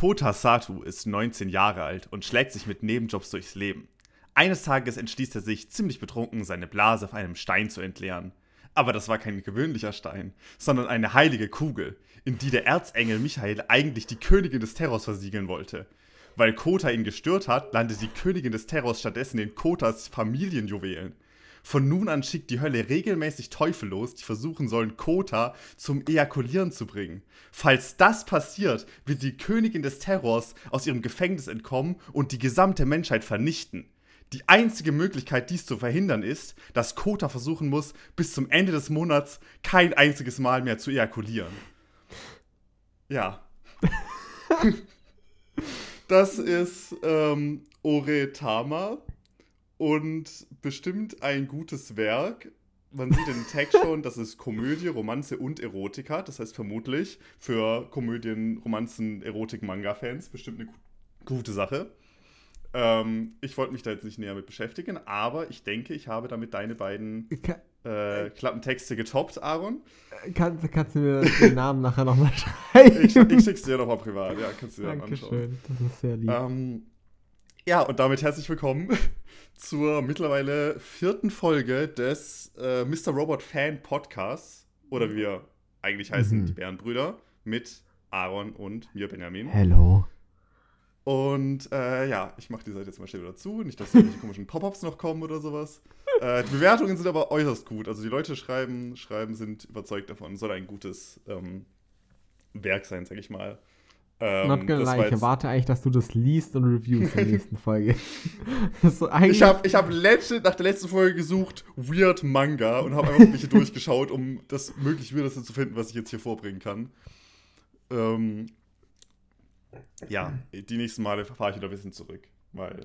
Kota Satu ist 19 Jahre alt und schlägt sich mit Nebenjobs durchs Leben. Eines Tages entschließt er sich, ziemlich betrunken, seine Blase auf einem Stein zu entleeren. Aber das war kein gewöhnlicher Stein, sondern eine heilige Kugel, in die der Erzengel Michael eigentlich die Königin des Terrors versiegeln wollte. Weil Kota ihn gestört hat, landet die Königin des Terrors stattdessen in Kotas Familienjuwelen. Von nun an schickt die Hölle regelmäßig Teufel los, die versuchen sollen, Kota zum Ejakulieren zu bringen. Falls das passiert, wird die Königin des Terrors aus ihrem Gefängnis entkommen und die gesamte Menschheit vernichten. Die einzige Möglichkeit, dies zu verhindern, ist, dass Kota versuchen muss, bis zum Ende des Monats kein einziges Mal mehr zu ejakulieren. Ja. das ist ähm, Oretama und bestimmt ein gutes Werk. Man sieht den Tag schon, das ist Komödie, Romanze und Erotika. Das heißt vermutlich für Komödien, Romanzen, Erotik, Manga-Fans bestimmt eine gute Sache. Ähm, ich wollte mich da jetzt nicht näher mit beschäftigen, aber ich denke, ich habe damit deine beiden äh, Klappentexte getoppt, Aaron. Kannst, kannst du mir den Namen nachher nochmal schreiben? Ich, ich schick's dir nochmal privat, ja, kannst du dir dann anschauen. das ist sehr lieb. Ähm, ja, und damit herzlich willkommen zur mittlerweile vierten Folge des äh, Mr. Robot Fan Podcasts. Oder wie wir eigentlich heißen, Mhm. die Bärenbrüder, mit Aaron und mir, Benjamin. Hello. Und äh, ja, ich mache die Seite jetzt mal schnell wieder zu. Nicht, dass irgendwelche komischen Pop-Ups noch kommen oder sowas. Äh, die Bewertungen sind aber äußerst gut. Also die Leute schreiben, schreiben sind überzeugt davon. Soll ein gutes ähm, Werk sein, sag ich mal. Ähm, Not gonna lie, ich erwarte eigentlich, dass du das liest und reviewst in der nächsten Folge. so Ich habe ich hab letzte, nach der letzten Folge gesucht, Weird Manga, und habe einfach welche durchgeschaut, um das möglich Weirdeste zu finden, was ich jetzt hier vorbringen kann. Ähm, ja, die nächsten Male fahre ich wieder ein bisschen zurück, weil,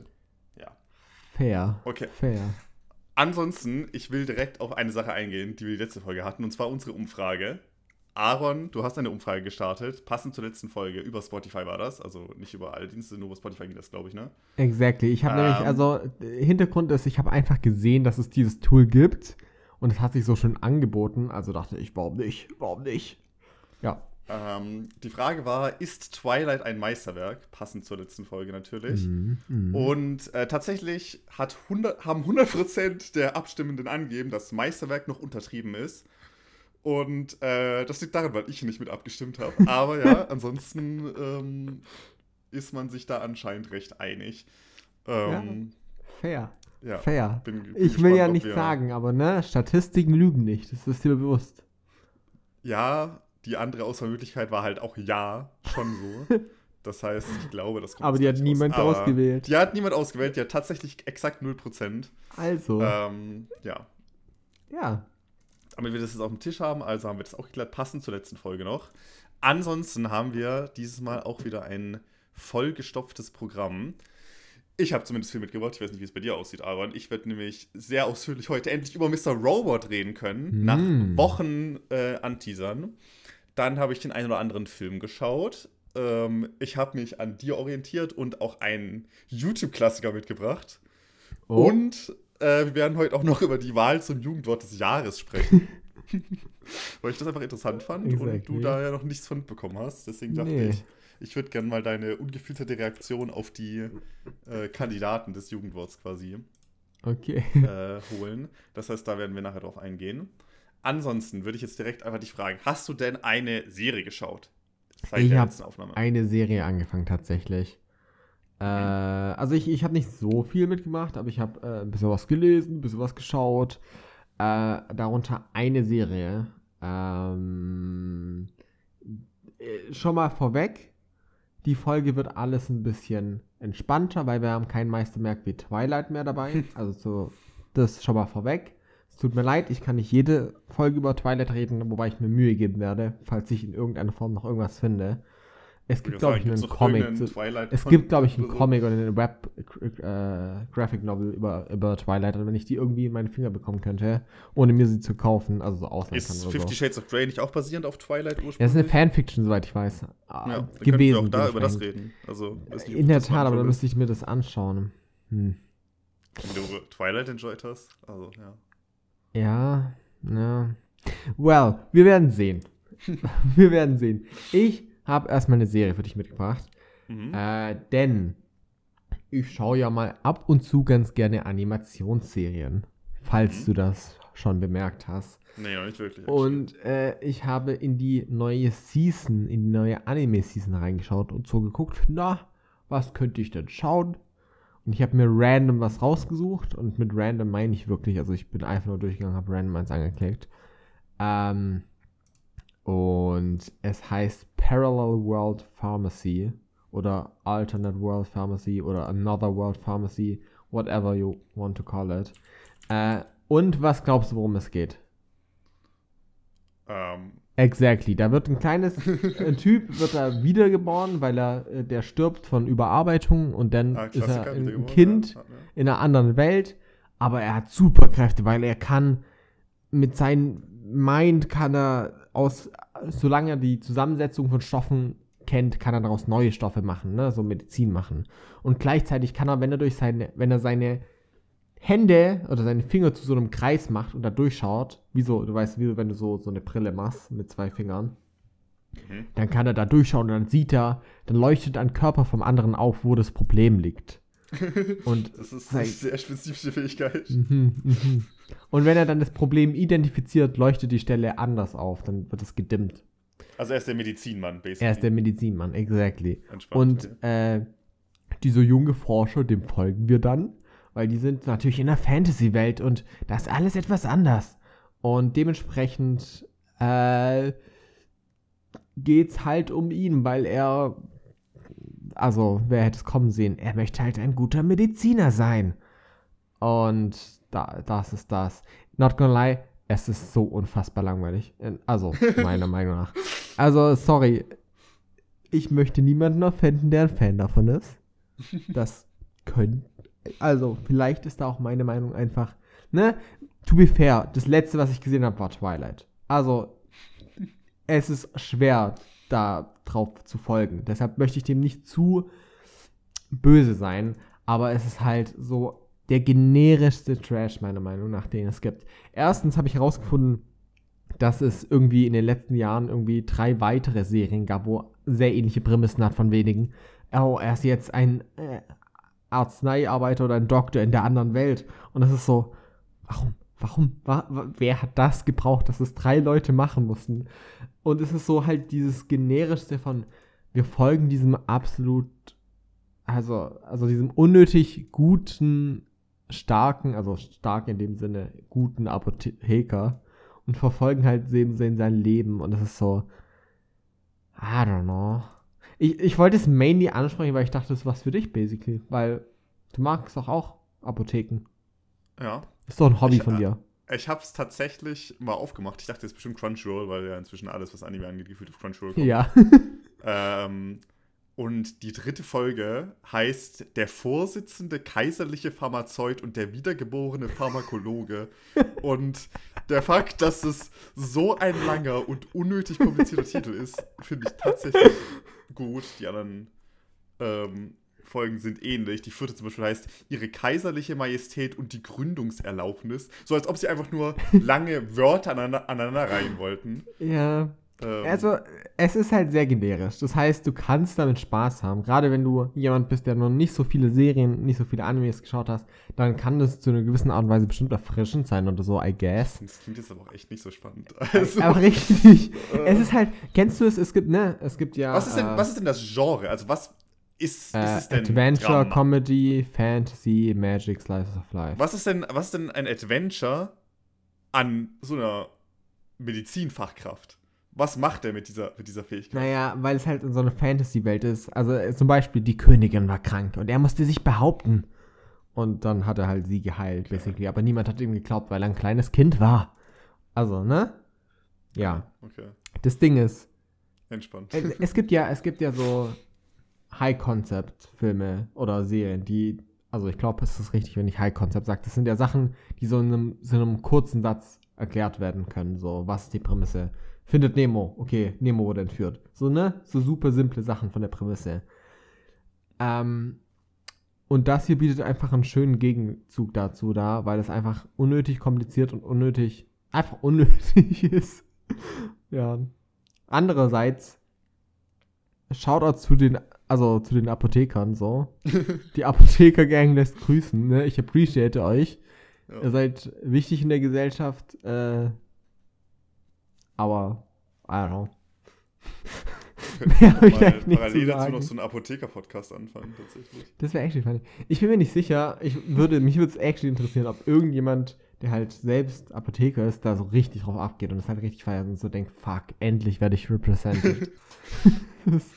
ja. fair. Okay. Fair. Ansonsten, ich will direkt auf eine Sache eingehen, die wir die letzte Folge hatten, und zwar unsere Umfrage. Aaron, du hast eine Umfrage gestartet, passend zur letzten Folge. Über Spotify war das, also nicht über alle Dienste, nur über Spotify ging das, glaube ich, ne? Exactly. Ich habe Ähm. nämlich, also, Hintergrund ist, ich habe einfach gesehen, dass es dieses Tool gibt und es hat sich so schön angeboten. Also dachte ich, warum nicht? Warum nicht? Ja. Ähm, die Frage war, ist Twilight ein Meisterwerk? Passend zur letzten Folge natürlich. Mhm. Mhm. Und äh, tatsächlich hat 100, haben 100% der Abstimmenden angegeben, dass Meisterwerk noch untertrieben ist. Und äh, das liegt daran, weil ich nicht mit abgestimmt habe. Aber ja, ansonsten ähm, ist man sich da anscheinend recht einig. Ähm, Fair. ja. Fair. bin- bin ich will gespannt, ja ob nicht sagen, aber ne, Statistiken lügen nicht. Das ist dir bewusst. Ja, die andere Auswahlmöglichkeit war halt auch ja, schon so. Das heißt, ich glaube, das kommt Aber die hat niemand. Aber ausgewählt. Die hat niemand ausgewählt, die hat tatsächlich exakt 0%. Also, Ähm, ja. ja. Damit wir das jetzt auf dem Tisch haben, also haben wir das auch geklärt, passend zur letzten Folge noch. Ansonsten haben wir dieses Mal auch wieder ein vollgestopftes Programm. Ich habe zumindest viel mitgebracht. Ich weiß nicht, wie es bei dir aussieht, Aaron. Ich werde nämlich sehr ausführlich heute endlich über Mr. Robot reden können. Mm. Nach Wochen äh, Anteasern. Dann habe ich den einen oder anderen Film geschaut. Ähm, ich habe mich an dir orientiert und auch einen YouTube-Klassiker mitgebracht. Oh, Und äh, wir werden heute auch noch über die Wahl zum Jugendwort des Jahres sprechen. Weil ich das einfach interessant fand und Exactly. du da ja noch nichts von mitbekommen hast. Deswegen dachte Nee. ich, ich würde gerne mal deine ungefilterte Reaktion auf die äh, Kandidaten des Jugendworts quasi okay. äh, holen. Das heißt, da werden wir nachher drauf eingehen. Ansonsten würde ich jetzt direkt einfach dich fragen: Hast du denn eine Serie geschaut? Seit Ich der hab letzten Aufnahme. Eine Serie angefangen tatsächlich. Äh, also ich, ich habe nicht so viel mitgemacht, aber ich habe äh, ein bisschen was gelesen, ein bisschen was geschaut. Äh, darunter eine Serie. Ähm, äh, schon mal vorweg, die Folge wird alles ein bisschen entspannter, weil wir haben kein Meistermerk wie Twilight mehr dabei. Also so, das schon mal vorweg. Es tut mir leid, ich kann nicht jede Folge über Twilight reden, wobei ich mir Mühe geben werde, falls ich in irgendeiner Form noch irgendwas finde. Es gibt, glaube ich, einen Comic. Es gibt, glaube ich, einen Comic oder eine Web äh, Graphic Novel über, über Twilight, und wenn ich die irgendwie in meine Finger bekommen könnte, ohne mir sie zu kaufen, also so ausleihen kann Ist oder Fifty so. Shades of Grey nicht auch basierend auf Twilight ursprünglich? Ja, das ist eine Fanfiction, soweit ich weiß. Ja, Ah, dann gewesen, könnten wir auch da über das reden. Also, nicht, In der Tat, aber dann müsste ich mir das anschauen. Hm. Wenn du Twilight enjoyed hast. Also, ja. Ja, ja. Well, wir werden sehen. wir werden sehen. Ich habe erstmal eine Serie für dich mitgebracht. Mhm. Äh, denn ich schaue ja mal ab und zu ganz gerne Animationsserien, falls Mhm. du das schon bemerkt hast. nee, noch nicht wirklich. Und äh, ich habe in die neue Season, in die neue Anime-Season reingeschaut und so geguckt, na, was könnte ich denn schauen? Und ich habe mir random was rausgesucht und mit random meine ich wirklich, also ich bin einfach nur durchgegangen, habe random eins angeklickt. Ähm, und es heißt Parallel World Pharmacy oder Alternate World Pharmacy oder Another World Pharmacy, whatever you want to call it. Äh, und was glaubst du, worum es geht? Ähm, Exactly. Da wird ein kleines ein Typ wird da wiedergeboren, weil er äh, der stirbt von Überarbeitung und dann ah, ist er ein, Kind ja, ja, ja. in einer anderen Welt, aber er hat Superkräfte, weil er kann mit seinem Mind kann er aus solange er die Zusammensetzung von Stoffen kennt, kann er daraus neue Stoffe machen, ne, so Medizin machen. Und gleichzeitig kann er, wenn er durch seine wenn er seine Hände oder seine Finger zu so einem Kreis macht und da durchschaut, wie so, du weißt, wie wenn du so, so eine Brille machst mit zwei Fingern, Mhm. dann kann er da durchschauen und dann sieht er, dann leuchtet ein Körper vom anderen auf, wo das Problem liegt. Und, Das ist eine sehr spezifische Fähigkeit. mhm, mhm. und wenn er dann das Problem identifiziert, leuchtet die Stelle anders auf, dann wird es gedimmt. Also er ist der Medizinmann, basically. Er ist der Medizinmann, exactly. Entspannt, Und okay. äh, diese junge Forscher, dem folgen wir dann, weil die sind natürlich in der Fantasy-Welt und da ist alles etwas anders. Und dementsprechend äh, geht's halt um ihn, weil er, also wer hätte es kommen sehen, er möchte halt ein guter Mediziner sein. Und da, das ist das. Not gonna lie, es ist so unfassbar langweilig. Also, meiner Meinung nach. Also, sorry. Ich möchte niemanden offenden, der ein Fan davon ist. Das können. Also, vielleicht ist da auch meine Meinung einfach. Ne? To be fair, das letzte, was ich gesehen habe, war Twilight. Also, es ist schwer, da drauf zu folgen. Deshalb möchte ich dem nicht zu böse sein. Aber es ist halt so der generischste Trash, meiner Meinung nach, den es gibt. Erstens habe ich herausgefunden, dass es irgendwie in den letzten Jahren irgendwie drei weitere Serien gab, wo sehr ähnliche Prämissen hat von wenigen. Oh, er ist jetzt ein äh, Arzneiarbeiter oder ein Doktor in der anderen Welt. Und das ist so, warum? Warum? Wa wa wer hat das gebraucht, dass es drei Leute machen mussten? Und es ist so halt dieses generischste von, wir folgen diesem absolut, also, also diesem unnötig guten, starken, also stark in dem Sinne guten Apotheker und verfolgen halt sein, sein Leben. Und das ist so, I don't know. Ich, ich wollte es mainly ansprechen, weil ich dachte, das ist was für dich, basically. Weil du magst doch auch Apotheken. ja. Ist doch ein Hobby Ich- von dir. Ich hab's tatsächlich mal aufgemacht. Ich dachte, das ist bestimmt Crunchyroll, weil ja inzwischen alles, was Anime angeht, gefühlt auf Crunchyroll kommt. Ja. Ähm, und die dritte Folge heißt Der Vorsitzende kaiserliche Pharmazeut und der wiedergeborene Pharmakologe. und der Fakt, dass es so ein langer und unnötig komplizierter Titel ist, finde ich tatsächlich gut. Die anderen ähm, Folgen sind ähnlich. Die vierte zum Beispiel heißt Ihre kaiserliche Majestät und die Gründungserlaubnis. So als ob sie einfach nur lange Wörter aneinander, aneinander reihen wollten. ja. Ähm, Also, es ist halt sehr generisch. Das heißt, du kannst damit Spaß haben. Gerade wenn du jemand bist, der noch nicht so viele Serien, nicht so viele Animes geschaut hast, dann kann das zu einer gewissen Art und Weise bestimmt erfrischend sein oder so, I guess. das klingt jetzt aber auch echt nicht so spannend. Also, Aber richtig. es ist halt, kennst du es? Es gibt, ne? Es gibt ja. was, ist denn, äh, was ist denn das Genre? Also was ist, ist äh, es denn? Adventure, Drama? Comedy, Fantasy, Magic, Slice of Life. Was ist denn, was ist denn ein Adventure an so einer Medizinfachkraft? Was macht er mit dieser, mit dieser Fähigkeit? Naja, weil es halt in so einer Fantasy-Welt ist. Also äh, zum Beispiel, die Königin war krank und er musste sich behaupten. Und dann hat er halt sie geheilt, basically. Aber niemand hat ihm geglaubt, weil er ein kleines Kind war. Also, ne? Ja. Okay, Das Ding ist, entspannt. es gibt ja, es gibt ja so High-Concept-Filme oder Serien, die, also ich glaube, es ist richtig, wenn ich High-Concept sage. Das sind ja Sachen, die so in einem, so in einem kurzen Satz erklärt werden können. So, was ist die Prämisse? Findet Nemo. Okay, Nemo wurde entführt. So, ne? So super simple Sachen von der Prämisse. Ähm, und das hier bietet einfach einen schönen Gegenzug dazu da, weil es einfach unnötig kompliziert und unnötig, einfach unnötig ist. ja. Andererseits, Shoutout zu den also zu den Apothekern so. Die Apotheker-Gang lässt grüßen, ne? Ich appreciate euch. Ja. Ihr seid wichtig in der Gesellschaft, äh, aber, I don't know. Mehr ich eigentlich nicht parallel zu dazu noch so einen Apotheker-Podcast anfangen, tatsächlich. Das wäre actually funny. Ich bin mir nicht sicher. Ich würde, mich würde es actually interessieren, ob irgendjemand, der halt selbst Apotheker ist, da so richtig drauf abgeht und es halt richtig feiert und so denkt, fuck, endlich werde ich represented. Das-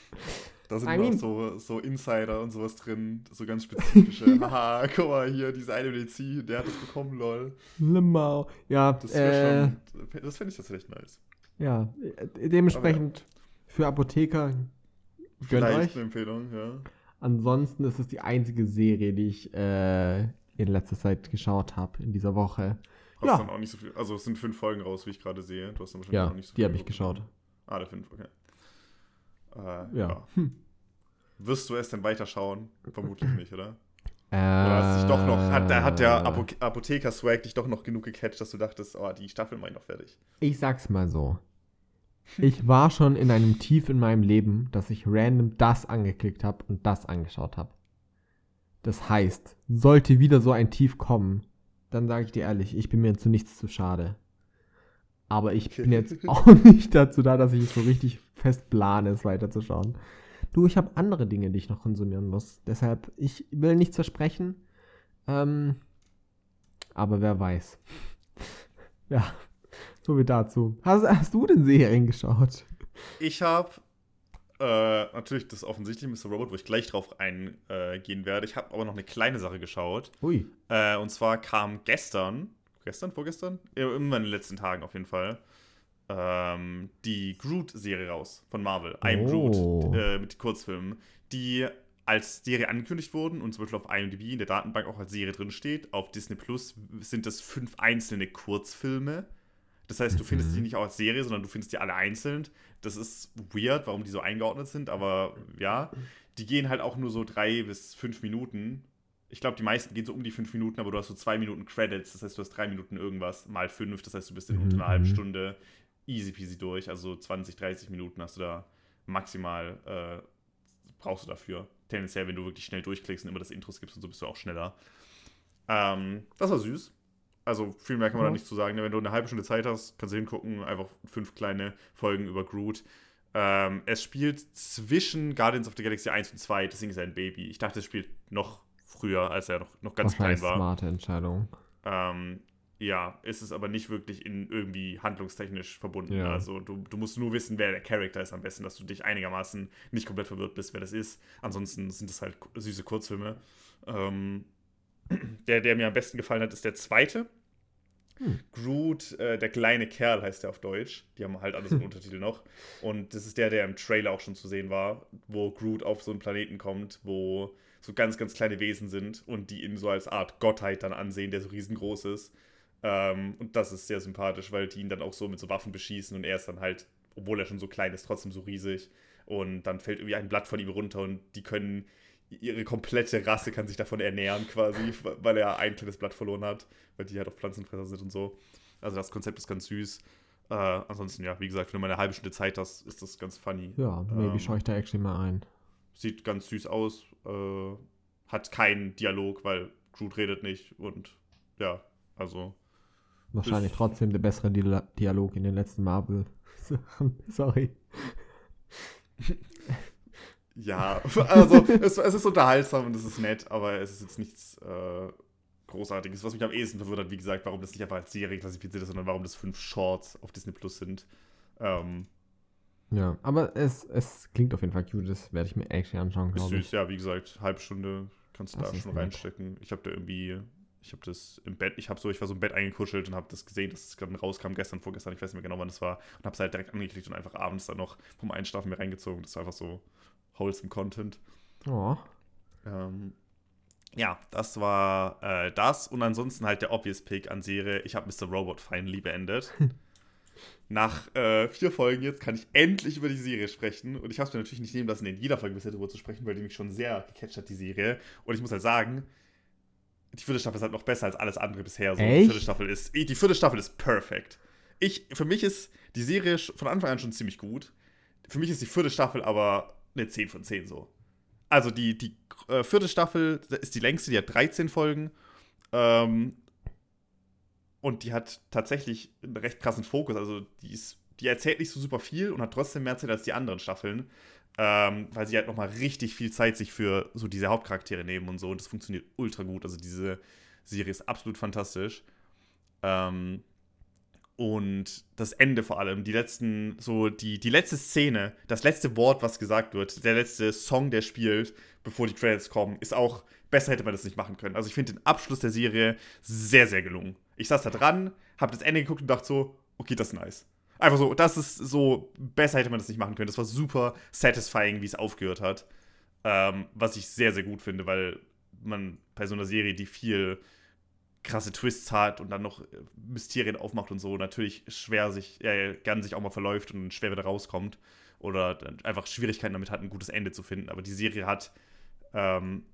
Da sind I mean- so, so Insider und sowas drin, so ganz spezifische. Haha, guck mal hier, diese eine Medizin, der hat das bekommen, lol. Limau. Ja, Das äh, wäre schon, das fände ich tatsächlich nice. ja, äh, dementsprechend für Apotheker Vielleicht euch. eine Empfehlung, ja. Ansonsten ist es die einzige Serie, die ich äh, in letzter Zeit geschaut habe, in dieser Woche. Hast Ja. dann auch nicht so viel, also es sind fünf Folgen raus, wie ich gerade sehe. Du hast dann wahrscheinlich Ja, auch nicht so die viel habe ich geschaut. Ah, der fünf, okay. Äh, Ja. ja. Hm. Wirst du es denn weiterschauen? Vermutlich nicht, oder? Äh, Oder doch noch, hat, der- hat der Apo Apotheker-Swag dich doch noch genug gecatcht, dass du dachtest, oh, die Staffel mach ich noch fertig. Ich sag's mal so. Ich war schon in einem Tief in meinem Leben, dass ich random das angeklickt habe und das angeschaut habe. Das heißt, sollte wieder so ein Tief kommen, dann sage ich dir ehrlich, ich bin mir zu nichts zu schade. Aber ich bin jetzt auch nicht dazu da, dass ich so richtig fest plane, es weiterzuschauen. Du, ich habe andere Dinge, die ich noch konsumieren muss. Deshalb, ich will nichts versprechen. Ähm, aber wer weiß. Ja, so wie dazu. Hast, hast du denn Serien geschaut? Ich habe äh, natürlich das offensichtliche Mr. Robot, wo ich gleich drauf eingehen werde. Ich habe aber noch eine kleine Sache geschaut. Ui. Äh, und zwar kam gestern, gestern, vorgestern? Immer in den letzten Tagen auf jeden Fall, ähm, die Groot-Serie raus von Marvel. I'm Oh. Groot äh, mit Kurzfilmen, die als Serie angekündigt wurden und zum Beispiel auf IMDb in der Datenbank auch als Serie drin steht. Auf Disney Plus sind das fünf einzelne Kurzfilme. Das heißt, du findest Mhm. die nicht auch als Serie, sondern du findest die alle einzeln. Das ist weird, warum die so eingeordnet sind, aber ja, die gehen halt auch nur so drei bis fünf Minuten. Ich glaube, die meisten gehen so um die fünf Minuten, aber du hast so zwei Minuten Credits, das heißt, du hast drei Minuten irgendwas mal fünf, das heißt, du bist in unter einer Mhm. halben Stunde easy peasy durch. Also 20, 30 Minuten hast du da maximal, äh, brauchst du dafür. Tendenziell, wenn du wirklich schnell durchklickst und immer das Intro skippst und so, bist du auch schneller. Ähm, das war süß. Also viel mehr kann man Ja. da nicht zu sagen. ne? Wenn du eine halbe Stunde Zeit hast, kannst du hingucken, einfach fünf kleine Folgen über Groot. Ähm, es spielt zwischen Guardians of the Galaxy 1 und 2, deswegen ist er ein Baby. Ich dachte, es spielt noch früher, als er noch, noch ganz Wahrscheinlich klein war. smarte Entscheidung. Ähm, ja, ist es aber nicht wirklich in irgendwie handlungstechnisch verbunden. Ja. Also du, du musst nur wissen, wer der Charakter ist am besten, dass du dich einigermaßen nicht komplett verwirrt bist, wer das ist. Ansonsten sind es halt süße Kurzfilme. Ähm, der, der mir am besten gefallen hat, ist der zweite. Hm. Groot, äh, der kleine Kerl heißt der auf Deutsch. Die haben halt alles im Untertitel noch. Und das ist der, der im Trailer auch schon zu sehen war, wo Groot auf so einen Planeten kommt, wo so ganz, ganz kleine Wesen sind und die ihn so als Art Gottheit dann ansehen, der so riesengroß ist. Ähm, und das ist sehr sympathisch, weil die ihn dann auch so mit so Waffen beschießen und er ist dann halt, obwohl er schon so klein ist, trotzdem so riesig. Und dann fällt irgendwie ein Blatt von ihm runter und die können, ihre komplette Rasse kann sich davon ernähren quasi, weil er ein kleines Blatt verloren hat, weil die halt auch Pflanzenfresser sind und so. Also das Konzept ist ganz süß. Äh, ansonsten, ja, wie gesagt, wenn du mal eine halbe Stunde Zeit hast, ist das ganz funny. Ja, maybe Ähm, schaue ich da actually mal ein. Sieht ganz süß aus, äh, hat keinen Dialog, weil Groot redet nicht und ja, also Wahrscheinlich trotzdem der bessere Dia- Dialog in den letzten Marvel-Sachen. Sorry. Ja, also es, es ist unterhaltsam und es ist nett, aber es ist jetzt nichts äh, Großartiges. Was mich am ehesten verwirrt hat, wie gesagt, warum das nicht einfach als Serie klassifiziert ist, sondern warum das fünf Shorts auf Disney Plus sind. Ähm, Ja, aber es, es klingt auf jeden Fall cute. Das werde ich mir actually anschauen, glaube süß, ich. ja, wie gesagt, halbe Stunde kannst du Das da schon nett. reinstecken. Ich habe da irgendwie, ich habe das im Bett, ich habe so, ich war so im Bett eingekuschelt und habe das gesehen, dass es gerade rauskam, gestern, vorgestern, ich weiß nicht mehr genau, wann das war, und habe es halt direkt angeklickt und einfach abends dann noch vom Einschlafen mir reingezogen. Das war einfach so wholesome Content. Oh, Ähm, ja, das war äh, das. Und ansonsten halt der Obvious Pick an Serie. Ich habe Mr. Robot finally beendet. Nach äh, vier Folgen jetzt kann ich endlich über die Serie sprechen. Und ich habe es mir natürlich nicht nehmen lassen, in jeder Folge bisher darüber zu sprechen, weil die mich schon sehr gecatcht hat, die Serie. Und ich muss halt sagen, die vierte Staffel ist halt noch besser als alles andere bisher. So. Die vierte Staffel ist, die vierte Staffel ist perfekt. Ich, für mich ist die Serie von Anfang an schon ziemlich gut. Für mich ist die vierte Staffel aber eine 10 von 10 so. also die, die äh, vierte Staffel ist die längste, die hat 13 Folgen. Ähm, und die hat tatsächlich einen recht krassen Fokus. Also die, ist, die erzählt nicht so super viel und hat trotzdem mehr Zeit als die anderen Staffeln. Ähm, weil sie halt nochmal richtig viel Zeit sich für so diese Hauptcharaktere nehmen und so. Und das funktioniert ultra gut. Also diese Serie ist absolut fantastisch. Ähm, und das Ende vor allem, die letzten, so die, die letzte Szene, das letzte Wort, was gesagt wird, der letzte Song, der spielt, bevor die Credits kommen, ist auch, besser hätte man das nicht machen können. Also ich finde den Abschluss der Serie sehr, sehr gelungen. Ich saß da dran, habe das Ende geguckt und dachte so, okay, das ist nice. Einfach so, das ist so, besser hätte man das nicht machen können. Das war super satisfying, wie es aufgehört hat. Ähm, was ich sehr, sehr gut finde, weil man bei so einer Serie, die viel krasse Twists hat und dann noch äh, Mysterien aufmacht und so, natürlich schwer sich, äh, gern sich auch mal verläuft und schwer wieder rauskommt. Oder einfach Schwierigkeiten damit hat, ein gutes Ende zu finden. Aber die Serie hat ähm,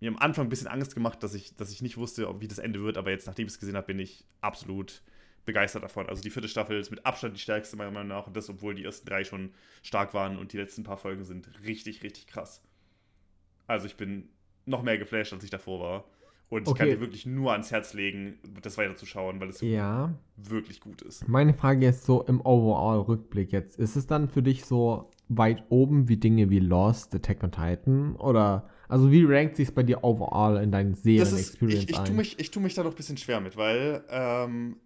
mir am Anfang ein bisschen Angst gemacht, dass ich, dass ich nicht wusste, wie das Ende wird, aber jetzt, nachdem ich es gesehen habe, bin ich absolut begeistert davon. Also die vierte Staffel ist mit Abstand die stärkste meiner Meinung nach und das, obwohl die ersten drei schon stark waren und die letzten paar Folgen sind richtig, richtig krass. Also ich bin noch mehr geflasht, als ich davor war. Und ich okay. kann dir wirklich nur ans Herz legen, das weiterzuschauen, weil es ja. wirklich gut ist. Meine Frage ist so im Overall-Rückblick jetzt. Ist es dann für dich so weit oben wie Dinge wie Lost, Attack on Titan? Oder, also wie rankt sich bei dir overall in deinen Serien-Experience ich, ich, tue mich, ich tue mich da noch ein bisschen schwer mit, weil ähm,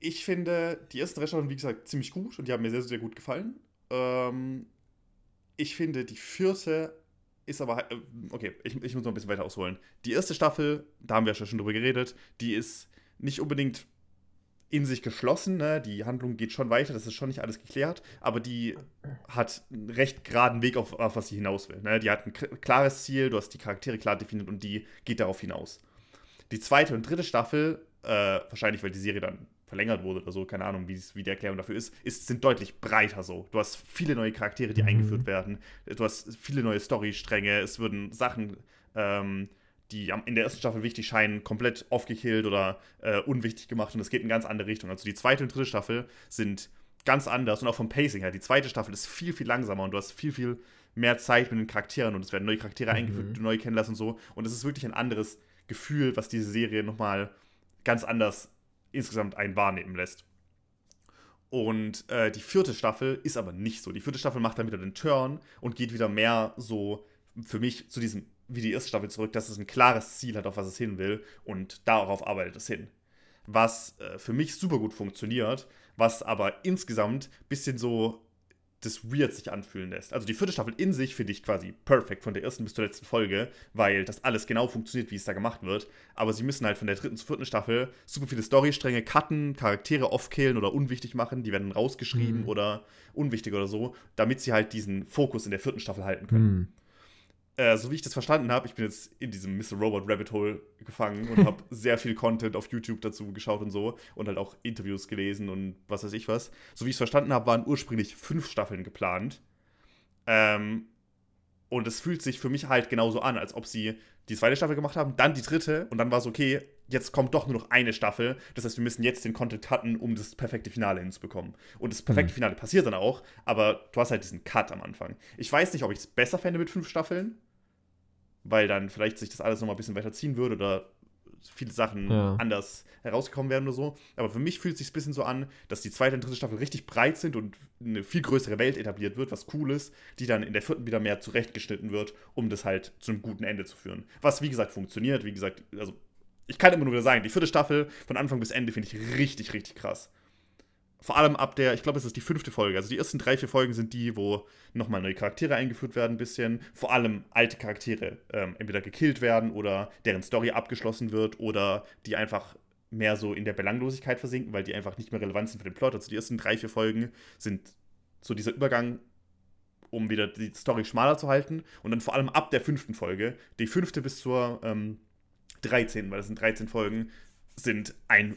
ich finde die ersten drei Staffeln, wie gesagt, ziemlich gut und die haben mir sehr, sehr gut gefallen. Ähm, ich finde die vierte ist aber, äh, okay, ich, ich muss noch ein bisschen weiter ausholen. Die erste Staffel, da haben wir ja schon drüber geredet, die ist nicht unbedingt in sich geschlossen, ne? die Handlung geht schon weiter, das ist schon nicht alles geklärt, aber die hat einen recht geraden Weg, auf, auf was sie hinaus will. Ne? Die hat ein klares Ziel, du hast die Charaktere klar definiert und die geht darauf hinaus. Die zweite und dritte Staffel, äh, wahrscheinlich weil die Serie dann verlängert wurde oder so, keine Ahnung, wie die Erklärung dafür ist, ist, sind deutlich breiter so. Du hast viele neue Charaktere, die mhm. eingeführt werden. Du hast viele neue Storystränge. Es würden Sachen, ähm, die in der ersten Staffel wichtig scheinen, komplett aufgekillt oder äh, unwichtig gemacht und es geht in ganz andere Richtung. Also die zweite und dritte Staffel sind ganz anders und auch vom Pacing her. Die zweite Staffel ist viel, viel langsamer und du hast viel, viel mehr Zeit mit den Charakteren und es werden neue Charaktere mhm. eingeführt, die du neu kennenlassen und so. Und es ist wirklich ein anderes Gefühl, was diese Serie nochmal ganz anders insgesamt einen wahrnehmen lässt. Und äh, die vierte Staffel ist aber nicht so. Die vierte Staffel macht dann wieder den Turn und geht wieder mehr so für mich zu diesem, wie die erste Staffel zurück, dass es ein klares Ziel hat, auf was es hin will und darauf arbeitet es hin. Was äh, für mich super gut funktioniert, was aber insgesamt ein bisschen so das weird sich anfühlen lässt. Also die vierte Staffel in sich finde ich quasi perfekt von der ersten bis zur letzten Folge, weil das alles genau funktioniert, wie es da gemacht wird. Aber sie müssen halt von der dritten zur vierten Staffel super viele Storystränge cutten, Charaktere offkillen oder unwichtig machen, die werden rausgeschrieben mhm. oder unwichtig oder so, damit sie halt diesen Fokus in der vierten Staffel halten können. Mhm äh, so wie ich das verstanden habe, ich bin jetzt in diesem Mr. Robot Rabbit Hole gefangen und habe sehr viel Content auf YouTube dazu geschaut und so und halt auch Interviews gelesen und was weiß ich was. So wie ich es verstanden habe, waren ursprünglich fünf Staffeln geplant. Ähm, und es fühlt sich für mich halt genauso an, als ob sie die zweite Staffel gemacht haben, dann die dritte und dann war es okay, jetzt kommt doch nur noch eine Staffel. Das heißt, wir müssen jetzt den Content cutten, um das perfekte Finale hinzubekommen. Und das perfekte mhm. Finale passiert dann auch, aber du hast halt diesen Cut am Anfang. Ich weiß nicht, ob ich es besser fände mit fünf Staffeln, weil dann vielleicht sich das alles noch mal ein bisschen weiter ziehen würde oder viele Sachen ja. anders herausgekommen werden oder so. Aber für mich fühlt es sich ein bisschen so an, dass die zweite und dritte Staffel richtig breit sind und eine viel größere Welt etabliert wird, was cool ist, die dann in der vierten wieder mehr zurechtgeschnitten wird, um das halt zu einem guten Ende zu führen. Was, wie gesagt, funktioniert. Wie gesagt, also ich kann immer nur wieder sagen, die vierte Staffel von Anfang bis Ende finde ich richtig, richtig krass vor allem ab der, ich glaube, es ist die fünfte Folge. Also die ersten drei, vier Folgen sind die, wo nochmal neue Charaktere eingeführt werden, ein bisschen. Vor allem alte Charaktere ähm, entweder gekillt werden oder deren Story abgeschlossen wird oder die einfach mehr so in der Belanglosigkeit versinken, weil die einfach nicht mehr relevant sind für den Plot. Also die ersten drei, vier Folgen sind so dieser Übergang, um wieder die Story schmaler zu halten. Und dann vor allem ab der fünften Folge, die fünfte bis zur ähm, 13, weil das sind 13 Folgen, sind ein,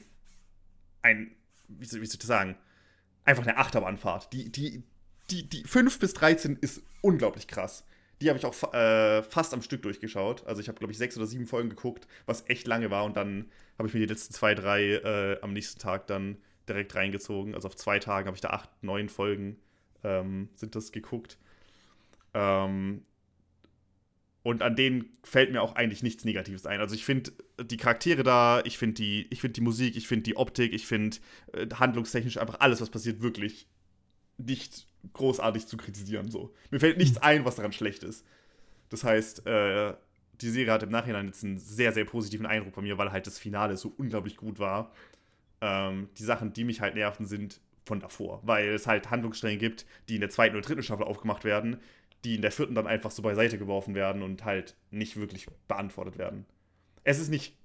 ein wie soll, wie soll ich das sagen, einfach eine Achterbahnfahrt. Die, die, die, die 5 bis 13 ist unglaublich krass. Die habe ich auch äh, fast am Stück durchgeschaut. Also ich habe, glaube ich, sechs oder sieben Folgen geguckt, was echt lange war. Und dann habe ich mir die letzten zwei, drei äh, am nächsten Tag dann direkt reingezogen. Also auf zwei Tagen habe ich da acht, neun Folgen ähm, sind das geguckt. Ähm, und an denen fällt mir auch eigentlich nichts Negatives ein. Also ich finde die Charaktere da, ich finde die, ich die Musik, ich finde die Optik, ich finde äh, handlungstechnisch einfach alles, was passiert, wirklich nicht großartig zu kritisieren. So. Mir fällt nichts ein, was daran schlecht ist. Das heißt, äh, die Serie hat im Nachhinein jetzt einen sehr, sehr positiven Eindruck bei mir, weil halt das Finale so unglaublich gut war. Ähm, die Sachen, die mich halt nerven, sind von davor, weil es halt Handlungsstränge gibt, die in der zweiten oder dritten Staffel aufgemacht werden, die in der vierten dann einfach so beiseite geworfen werden und halt nicht wirklich beantwortet werden. Es ist nicht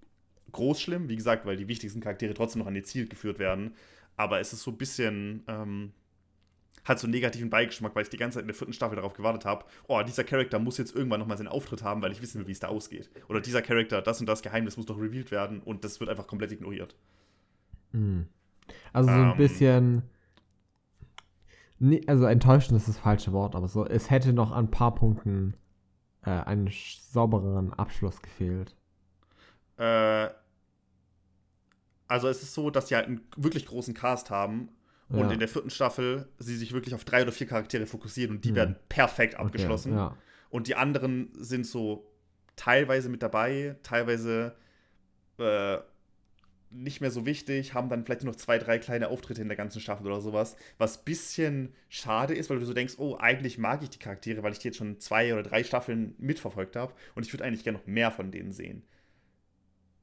groß schlimm, wie gesagt, weil die wichtigsten Charaktere trotzdem noch an ihr Ziel geführt werden, aber es ist so ein bisschen, ähm, hat so einen negativen Beigeschmack, weil ich die ganze Zeit in der vierten Staffel darauf gewartet habe, oh, dieser Charakter muss jetzt irgendwann nochmal seinen Auftritt haben, weil ich wissen will, wie es da ausgeht. Oder dieser Charakter, das und das Geheimnis muss doch revealed werden und das wird einfach komplett ignoriert. Hm. Also so ein ähm, bisschen Nee, also enttäuschend ist das falsche Wort, aber so, es hätte noch an ein paar Punkten äh, einen saubereren Abschluss gefehlt. Äh, also es ist so, dass sie halt einen wirklich großen Cast haben und ja. in der vierten Staffel sie sich wirklich auf drei oder vier Charaktere fokussieren und die hm. werden perfekt abgeschlossen. Okay, ja. Und die anderen sind so teilweise mit dabei, teilweise äh, nicht mehr so wichtig, haben dann vielleicht nur noch zwei, drei kleine Auftritte in der ganzen Staffel oder sowas, was ein bisschen schade ist, weil du so denkst, oh, eigentlich mag ich die Charaktere, weil ich die jetzt schon zwei oder drei Staffeln mitverfolgt habe und ich würde eigentlich gerne noch mehr von denen sehen.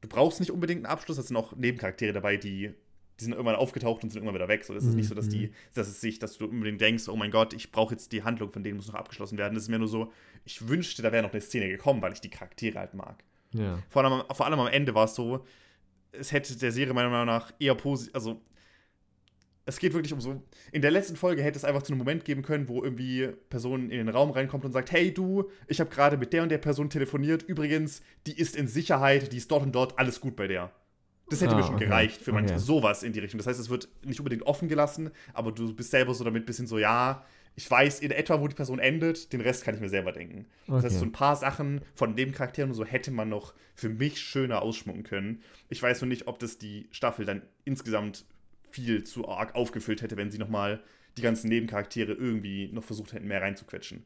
Du brauchst nicht unbedingt einen Abschluss, es sind auch Nebencharaktere dabei, die, die sind irgendwann aufgetaucht und sind irgendwann wieder weg. So, es ist mhm. nicht so, dass die, mhm. dass es sich, dass du unbedingt denkst, oh mein Gott, ich brauche jetzt die Handlung von denen muss noch abgeschlossen werden. Das ist mir nur so, ich wünschte, da wäre noch eine Szene gekommen, weil ich die Charaktere halt mag. Ja. Vor, allem, vor allem am Ende war es so, es hätte der Serie meiner Meinung nach eher positiv, also es geht wirklich um so. In der letzten Folge hätte es einfach zu einem Moment geben können, wo irgendwie Person in den Raum reinkommt und sagt: Hey, du, ich habe gerade mit der und der Person telefoniert. Übrigens, die ist in Sicherheit, die ist dort und dort, alles gut bei der. Das hätte ah, mir schon okay. gereicht für manche okay. sowas in die Richtung. Das heißt, es wird nicht unbedingt offen gelassen, aber du bist selber so damit ein bisschen so, ja, ich weiß in etwa, wo die Person endet, den Rest kann ich mir selber denken. Okay. Das heißt, so ein paar Sachen von dem Charakteren und so hätte man noch für mich schöner ausschmucken können. Ich weiß nur nicht, ob das die Staffel dann insgesamt viel zu arg aufgefüllt hätte, wenn sie nochmal die ganzen Nebencharaktere irgendwie noch versucht hätten, mehr reinzuquetschen.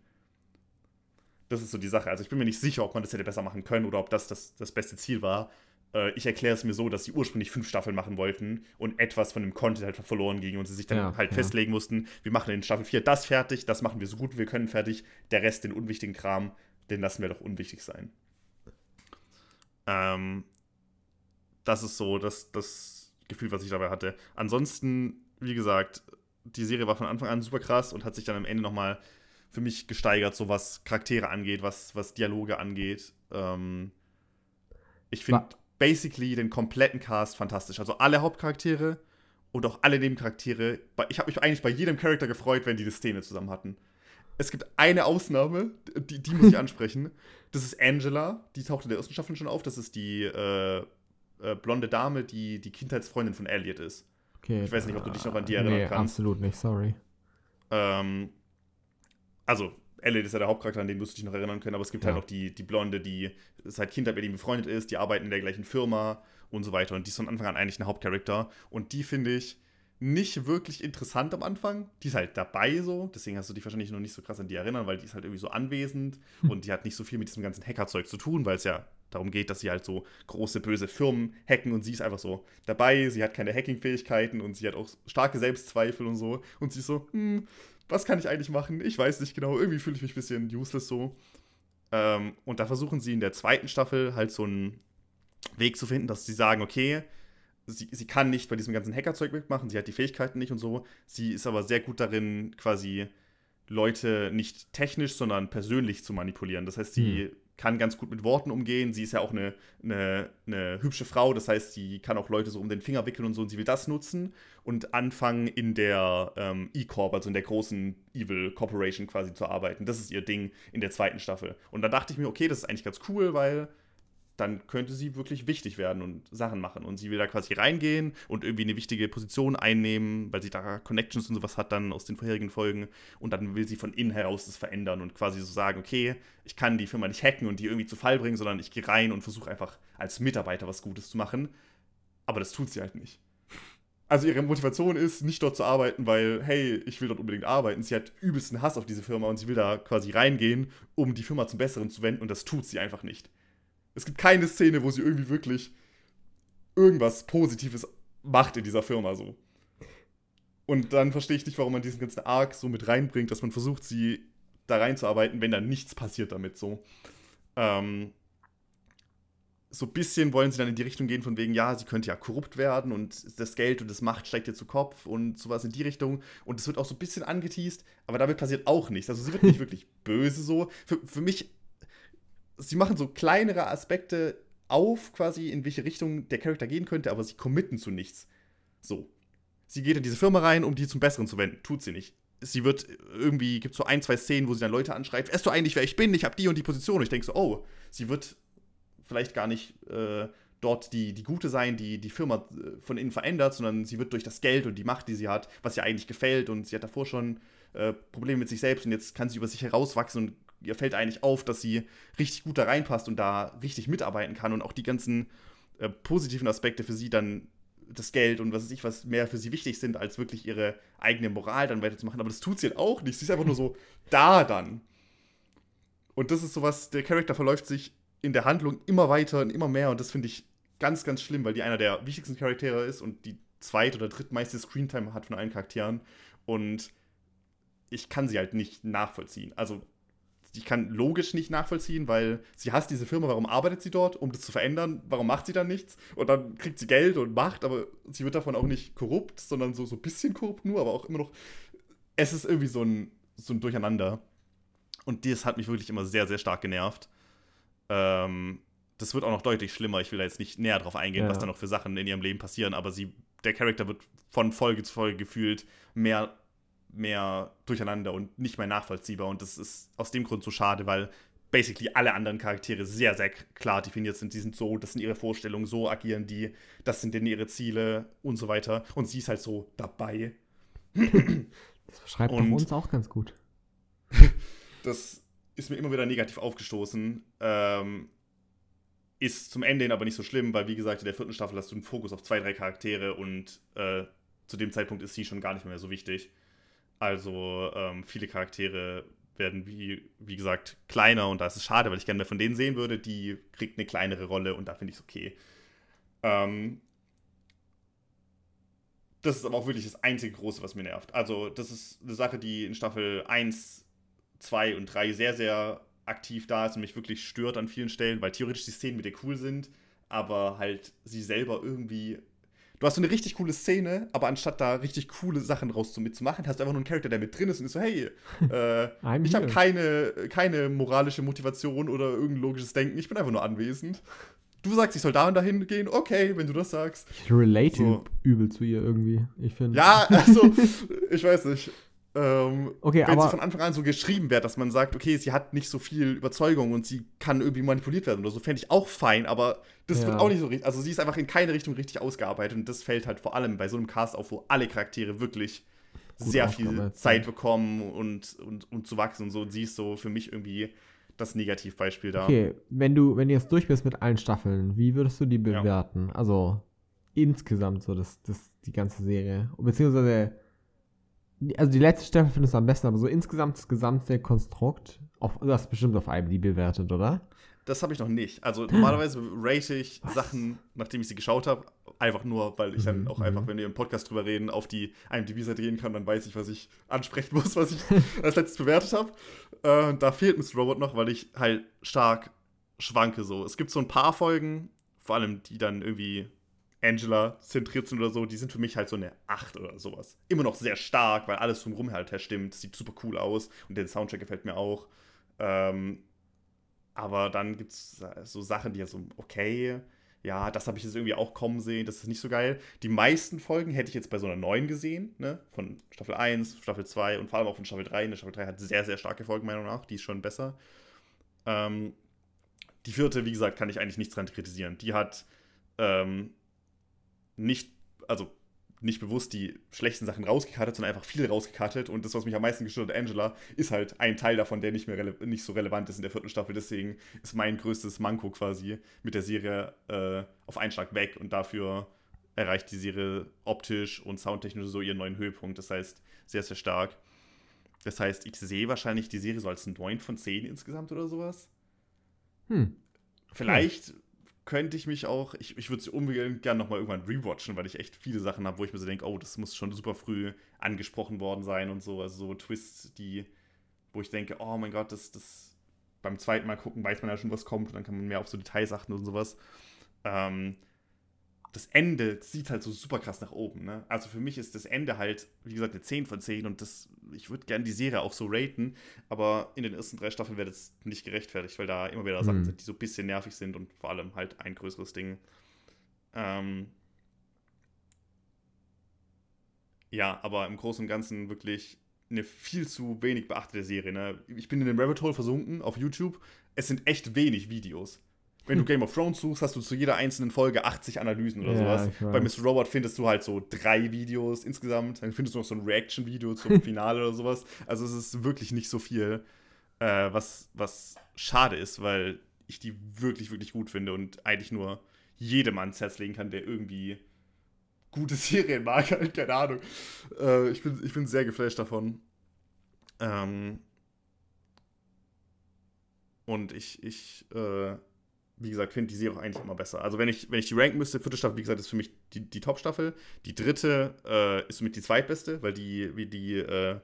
Das ist so die Sache. Also ich bin mir nicht sicher, ob man das hätte besser machen können oder ob das das, das beste Ziel war. Äh, ich erkläre es mir so, dass sie ursprünglich fünf Staffeln machen wollten und etwas von dem Content halt verloren ging und sie sich dann ja, halt ja. festlegen mussten, wir machen in Staffel 4 das fertig, das machen wir so gut wir können fertig, der Rest, den unwichtigen Kram, den lassen wir doch unwichtig sein. Ähm, das ist so das, das Gefühl, was ich dabei hatte. Ansonsten, wie gesagt, die Serie war von Anfang an super krass und hat sich dann am Ende nochmal für mich gesteigert, so was Charaktere angeht, was, was Dialoge angeht. Ähm, ich finde basically den kompletten Cast fantastisch. Also alle Hauptcharaktere und auch alle Nebencharaktere. Ich habe mich eigentlich bei jedem Charakter gefreut, wenn die eine Szene zusammen hatten. Es gibt eine Ausnahme, die, die muss ich ansprechen. Das ist Angela, die taucht in der ersten Staffel schon auf. Das ist die äh, äh, blonde Dame, die die Kindheitsfreundin von Elliot ist. Okay, ich weiß nicht, ob du dich noch an die erinnern nee, kannst. Absolut nicht, sorry. Ähm, also, Elliot ist ja der Hauptcharakter, an den wirst du dich noch erinnern können, aber es gibt halt ja. halt noch die, die Blonde, die seit Kindheit mit ihm befreundet ist, die arbeiten in der gleichen Firma und so weiter. Und die ist von Anfang an eigentlich ein Hauptcharakter. Und die finde ich nicht wirklich interessant am Anfang. Die ist halt dabei so, deswegen hast du dich wahrscheinlich noch nicht so krass an die erinnern, weil die ist halt irgendwie so anwesend hm. und die hat nicht so viel mit diesem ganzen Hackerzeug zu tun, weil es ja darum geht, dass sie halt so große böse Firmen hacken und sie ist einfach so dabei. Sie hat keine Hacking-Fähigkeiten und sie hat auch starke Selbstzweifel und so. Und sie ist so, hm, was kann ich eigentlich machen? Ich weiß nicht genau. Irgendwie fühle ich mich ein bisschen useless so. Ähm, und da versuchen sie in der zweiten Staffel halt so einen Weg zu finden, dass sie sagen, okay, sie, sie kann nicht bei diesem ganzen Hackerzeug mitmachen, sie hat die Fähigkeiten nicht und so. Sie ist aber sehr gut darin, quasi Leute nicht technisch, sondern persönlich zu manipulieren. Das heißt, sie hm kann ganz gut mit Worten umgehen. Sie ist ja auch eine, eine, eine, hübsche Frau, das heißt, sie kann auch Leute so um den Finger wickeln und so und sie will das nutzen und anfangen in der ähm, E-Corp, also in der großen Evil Corporation quasi zu arbeiten. Das ist ihr Ding in der zweiten Staffel. Und da dachte ich mir, okay, das ist eigentlich ganz cool, weil dann könnte sie wirklich wichtig werden und Sachen machen. Und sie will da quasi reingehen und irgendwie eine wichtige Position einnehmen, weil sie da Connections und sowas hat dann aus den vorherigen Folgen. Und dann will sie von innen heraus das verändern und quasi so sagen, okay, ich kann die Firma nicht hacken und die irgendwie zu Fall bringen, sondern ich gehe rein und versuche einfach als Mitarbeiter was Gutes zu machen. Aber das tut sie halt nicht. Also ihre Motivation ist, nicht dort zu arbeiten, weil, hey, ich will dort unbedingt arbeiten. Sie hat übelsten Hass auf diese Firma und sie will da quasi reingehen, um die Firma zum Besseren zu wenden und das tut sie einfach nicht. Es gibt keine Szene, wo sie irgendwie wirklich irgendwas Positives macht in dieser Firma so. Und dann verstehe ich nicht, warum man diesen ganzen Arc so mit reinbringt, dass man versucht, sie da reinzuarbeiten, wenn da nichts passiert damit so. Ähm, so ein bisschen wollen sie dann in die Richtung gehen, von wegen, ja, sie könnte ja korrupt werden und das Geld und das Macht steigt ihr zu Kopf und sowas in die Richtung. Und es wird auch so ein bisschen angeteased, aber damit passiert auch nichts. Also sie wird nicht wirklich böse so. Für, für mich, sie machen so kleinere Aspekte auf, quasi, in welche Richtung der Charakter gehen könnte, aber sie committen zu nichts. So. Sie geht in diese Firma rein, um die zum Besseren zu wenden. Tut sie nicht. Sie wird irgendwie, gibt so ein, zwei Szenen, wo sie dann Leute anschreibt, weißt du eigentlich, wer ich bin? Ich habe die und die Position. Und ich denke so, oh, sie wird vielleicht gar nicht äh, dort die, die Gute sein, die die Firma äh, von innen verändert, sondern sie wird durch das Geld und die Macht, die sie hat, was ihr eigentlich gefällt und sie hat davor schon äh, Probleme mit sich selbst und jetzt kann sie über sich herauswachsen und ihr fällt eigentlich auf, dass sie richtig gut da reinpasst und da richtig mitarbeiten kann und auch die ganzen äh, positiven Aspekte für sie dann das Geld und was weiß ich, was mehr für sie wichtig sind, als wirklich ihre eigene Moral dann weiterzumachen. Aber das tut sie halt auch nicht. Sie ist einfach nur so da dann. Und das ist sowas, der Charakter verläuft sich in der Handlung immer weiter und immer mehr und das finde ich ganz, ganz schlimm, weil die einer der wichtigsten Charaktere ist und die zweit- oder drittmeiste Screentime hat von allen Charakteren und ich kann sie halt nicht nachvollziehen. Also ich kann logisch nicht nachvollziehen, weil sie hasst diese Firma, warum arbeitet sie dort, um das zu verändern, warum macht sie dann nichts und dann kriegt sie Geld und Macht, aber sie wird davon auch nicht korrupt, sondern so, so ein bisschen korrupt nur, aber auch immer noch, es ist irgendwie so ein, so ein Durcheinander und das hat mich wirklich immer sehr, sehr stark genervt. Ähm, das wird auch noch deutlich schlimmer. Ich will da jetzt nicht näher drauf eingehen, ja. was da noch für Sachen in ihrem Leben passieren, aber sie, der Charakter wird von Folge zu Folge gefühlt mehr, mehr durcheinander und nicht mehr nachvollziehbar. Und das ist aus dem Grund so schade, weil basically alle anderen Charaktere sehr, sehr klar definiert sind. Die sind so, das sind ihre Vorstellungen, so agieren die, das sind denn ihre Ziele und so weiter. Und sie ist halt so dabei. Das beschreibt und uns auch ganz gut. das ist mir immer wieder negativ aufgestoßen. Ähm, ist zum Ende hin aber nicht so schlimm, weil wie gesagt, in der vierten Staffel hast du einen Fokus auf zwei, drei Charaktere und äh, zu dem Zeitpunkt ist sie schon gar nicht mehr so wichtig. Also ähm, viele Charaktere werden wie, wie gesagt kleiner und da ist es schade, weil ich gerne mehr von denen sehen würde. Die kriegt eine kleinere Rolle und da finde ich es okay. Ähm, das ist aber auch wirklich das einzige Große, was mir nervt. Also, das ist eine Sache, die in Staffel 1 2 und 3 sehr, sehr aktiv da ist und mich wirklich stört an vielen Stellen, weil theoretisch die Szenen mit ihr cool sind, aber halt sie selber irgendwie. Du hast so eine richtig coole Szene, aber anstatt da richtig coole Sachen raus mitzumachen, hast du einfach nur einen Charakter, der mit drin ist und ist so, hey, äh, ich habe keine, keine moralische Motivation oder irgendein logisches Denken, ich bin einfach nur anwesend. Du sagst, ich soll da und dahin gehen, okay, wenn du das sagst. Ich relate so. übel zu ihr irgendwie, ich finde. Ja, also, ich weiß nicht. Ähm, okay, wenn sie von Anfang an so geschrieben wird, dass man sagt, okay, sie hat nicht so viel Überzeugung und sie kann irgendwie manipuliert werden oder so, fände ich auch fein, aber das ja. wird auch nicht so richtig. Also sie ist einfach in keine Richtung richtig ausgearbeitet und das fällt halt vor allem bei so einem Cast auf, wo alle Charaktere wirklich Gut sehr viel Zeit bekommen und, und, und zu wachsen und so. Und sie ist so für mich irgendwie das Negativbeispiel da. Okay, wenn du, wenn du jetzt durch bist mit allen Staffeln, wie würdest du die bewerten? Ja. Also insgesamt so das, das, die ganze Serie. Beziehungsweise also die letzte Staffel findest du am besten, aber so insgesamt das gesamte Konstrukt, auf, du hast bestimmt auf IMDb bewertet, oder? Das habe ich noch nicht. Also normalerweise rate ich Was? Sachen, nachdem ich sie geschaut habe, einfach nur, weil ich dann mhm, auch einfach, mhm. wenn wir im Podcast drüber reden, auf die IMDb-Seite gehen kann, dann weiß ich, was ich ansprechen muss, was ich als letztes bewertet habe. Äh, da fehlt Mr. Robot noch, weil ich halt stark schwanke so. Es gibt so ein paar Folgen, vor allem die dann irgendwie Angela zentriert sind oder so, die sind für mich halt so eine 8 oder sowas. Immer noch sehr stark, weil alles drumherum halt her stimmt. Sieht super cool aus und der Soundtrack gefällt mir auch. Ähm, aber dann gibt es so Sachen, die ja so, okay, ja, das habe ich jetzt irgendwie auch kommen sehen, das ist nicht so geil. Die meisten Folgen hätte ich jetzt bei so einer 9 gesehen, ne? Von Staffel 1, Staffel 2 und vor allem auch von Staffel 3. Eine Staffel 3 hat sehr, sehr starke Folgen, meiner Meinung nach. Die ist schon besser. Ähm, die vierte, wie gesagt, kann ich eigentlich nichts dran kritisieren. Die hat ähm, nicht, also nicht bewusst die schlechten Sachen rausgekartet, sondern einfach viel rausgekartet. Und das, was mich am meisten gestört hat, Angela, ist halt ein Teil davon, der nicht mehr nicht so relevant ist in der vierten Staffel. Deswegen ist mein größtes Manko quasi mit der Serie äh, auf einen Schlag weg. Und dafür erreicht die Serie optisch und soundtechnisch so ihren neuen Höhepunkt. Das heißt, sehr, sehr stark. Das heißt, ich sehe wahrscheinlich die Serie so als ein 9 von 10 insgesamt oder sowas. Hm. Vielleicht hm. Könnte ich mich auch, ich, ich würde sie unbedingt gerne nochmal irgendwann rewatchen, weil ich echt viele Sachen habe, wo ich mir so denke, oh, das muss schon super früh angesprochen worden sein und so. Also so Twists, die, wo ich denke, oh mein Gott, das, das beim zweiten Mal gucken weiß man ja schon, was kommt und dann kann man mehr auf so Details achten und sowas. Ähm, das Ende zieht halt so super krass nach oben. Ne? Also für mich ist das Ende halt, wie gesagt, eine 10 von 10 und das, ich würde gerne die Serie auch so raten, aber in den ersten drei Staffeln wird es nicht gerechtfertigt, weil da immer wieder mhm. Sachen sind, die so ein bisschen nervig sind und vor allem halt ein größeres Ding. Ähm ja, aber im Großen und Ganzen wirklich eine viel zu wenig beachtete Serie. Ne? Ich bin in den Rabbit Hole versunken auf YouTube. Es sind echt wenig Videos. Wenn du Game of Thrones suchst, hast du zu jeder einzelnen Folge 80 Analysen oder ja, sowas. Bei Mr. Robot findest du halt so drei Videos insgesamt. Dann findest du noch so ein Reaction-Video zum Finale oder sowas. Also es ist wirklich nicht so viel, äh, was, was schade ist, weil ich die wirklich, wirklich gut finde und eigentlich nur jedem ans Herz legen kann, der irgendwie gute Serien mag. Halt, keine Ahnung. Äh, ich, bin, ich bin sehr geflasht davon. Ähm und ich, ich äh, wie gesagt, finde die Serie auch eigentlich immer besser. Also wenn ich, wenn ich die ranken müsste, vierte Staffel, wie gesagt, ist für mich die, die Top-Staffel. Die dritte äh, ist für mich die zweitbeste, weil die, wie die äh,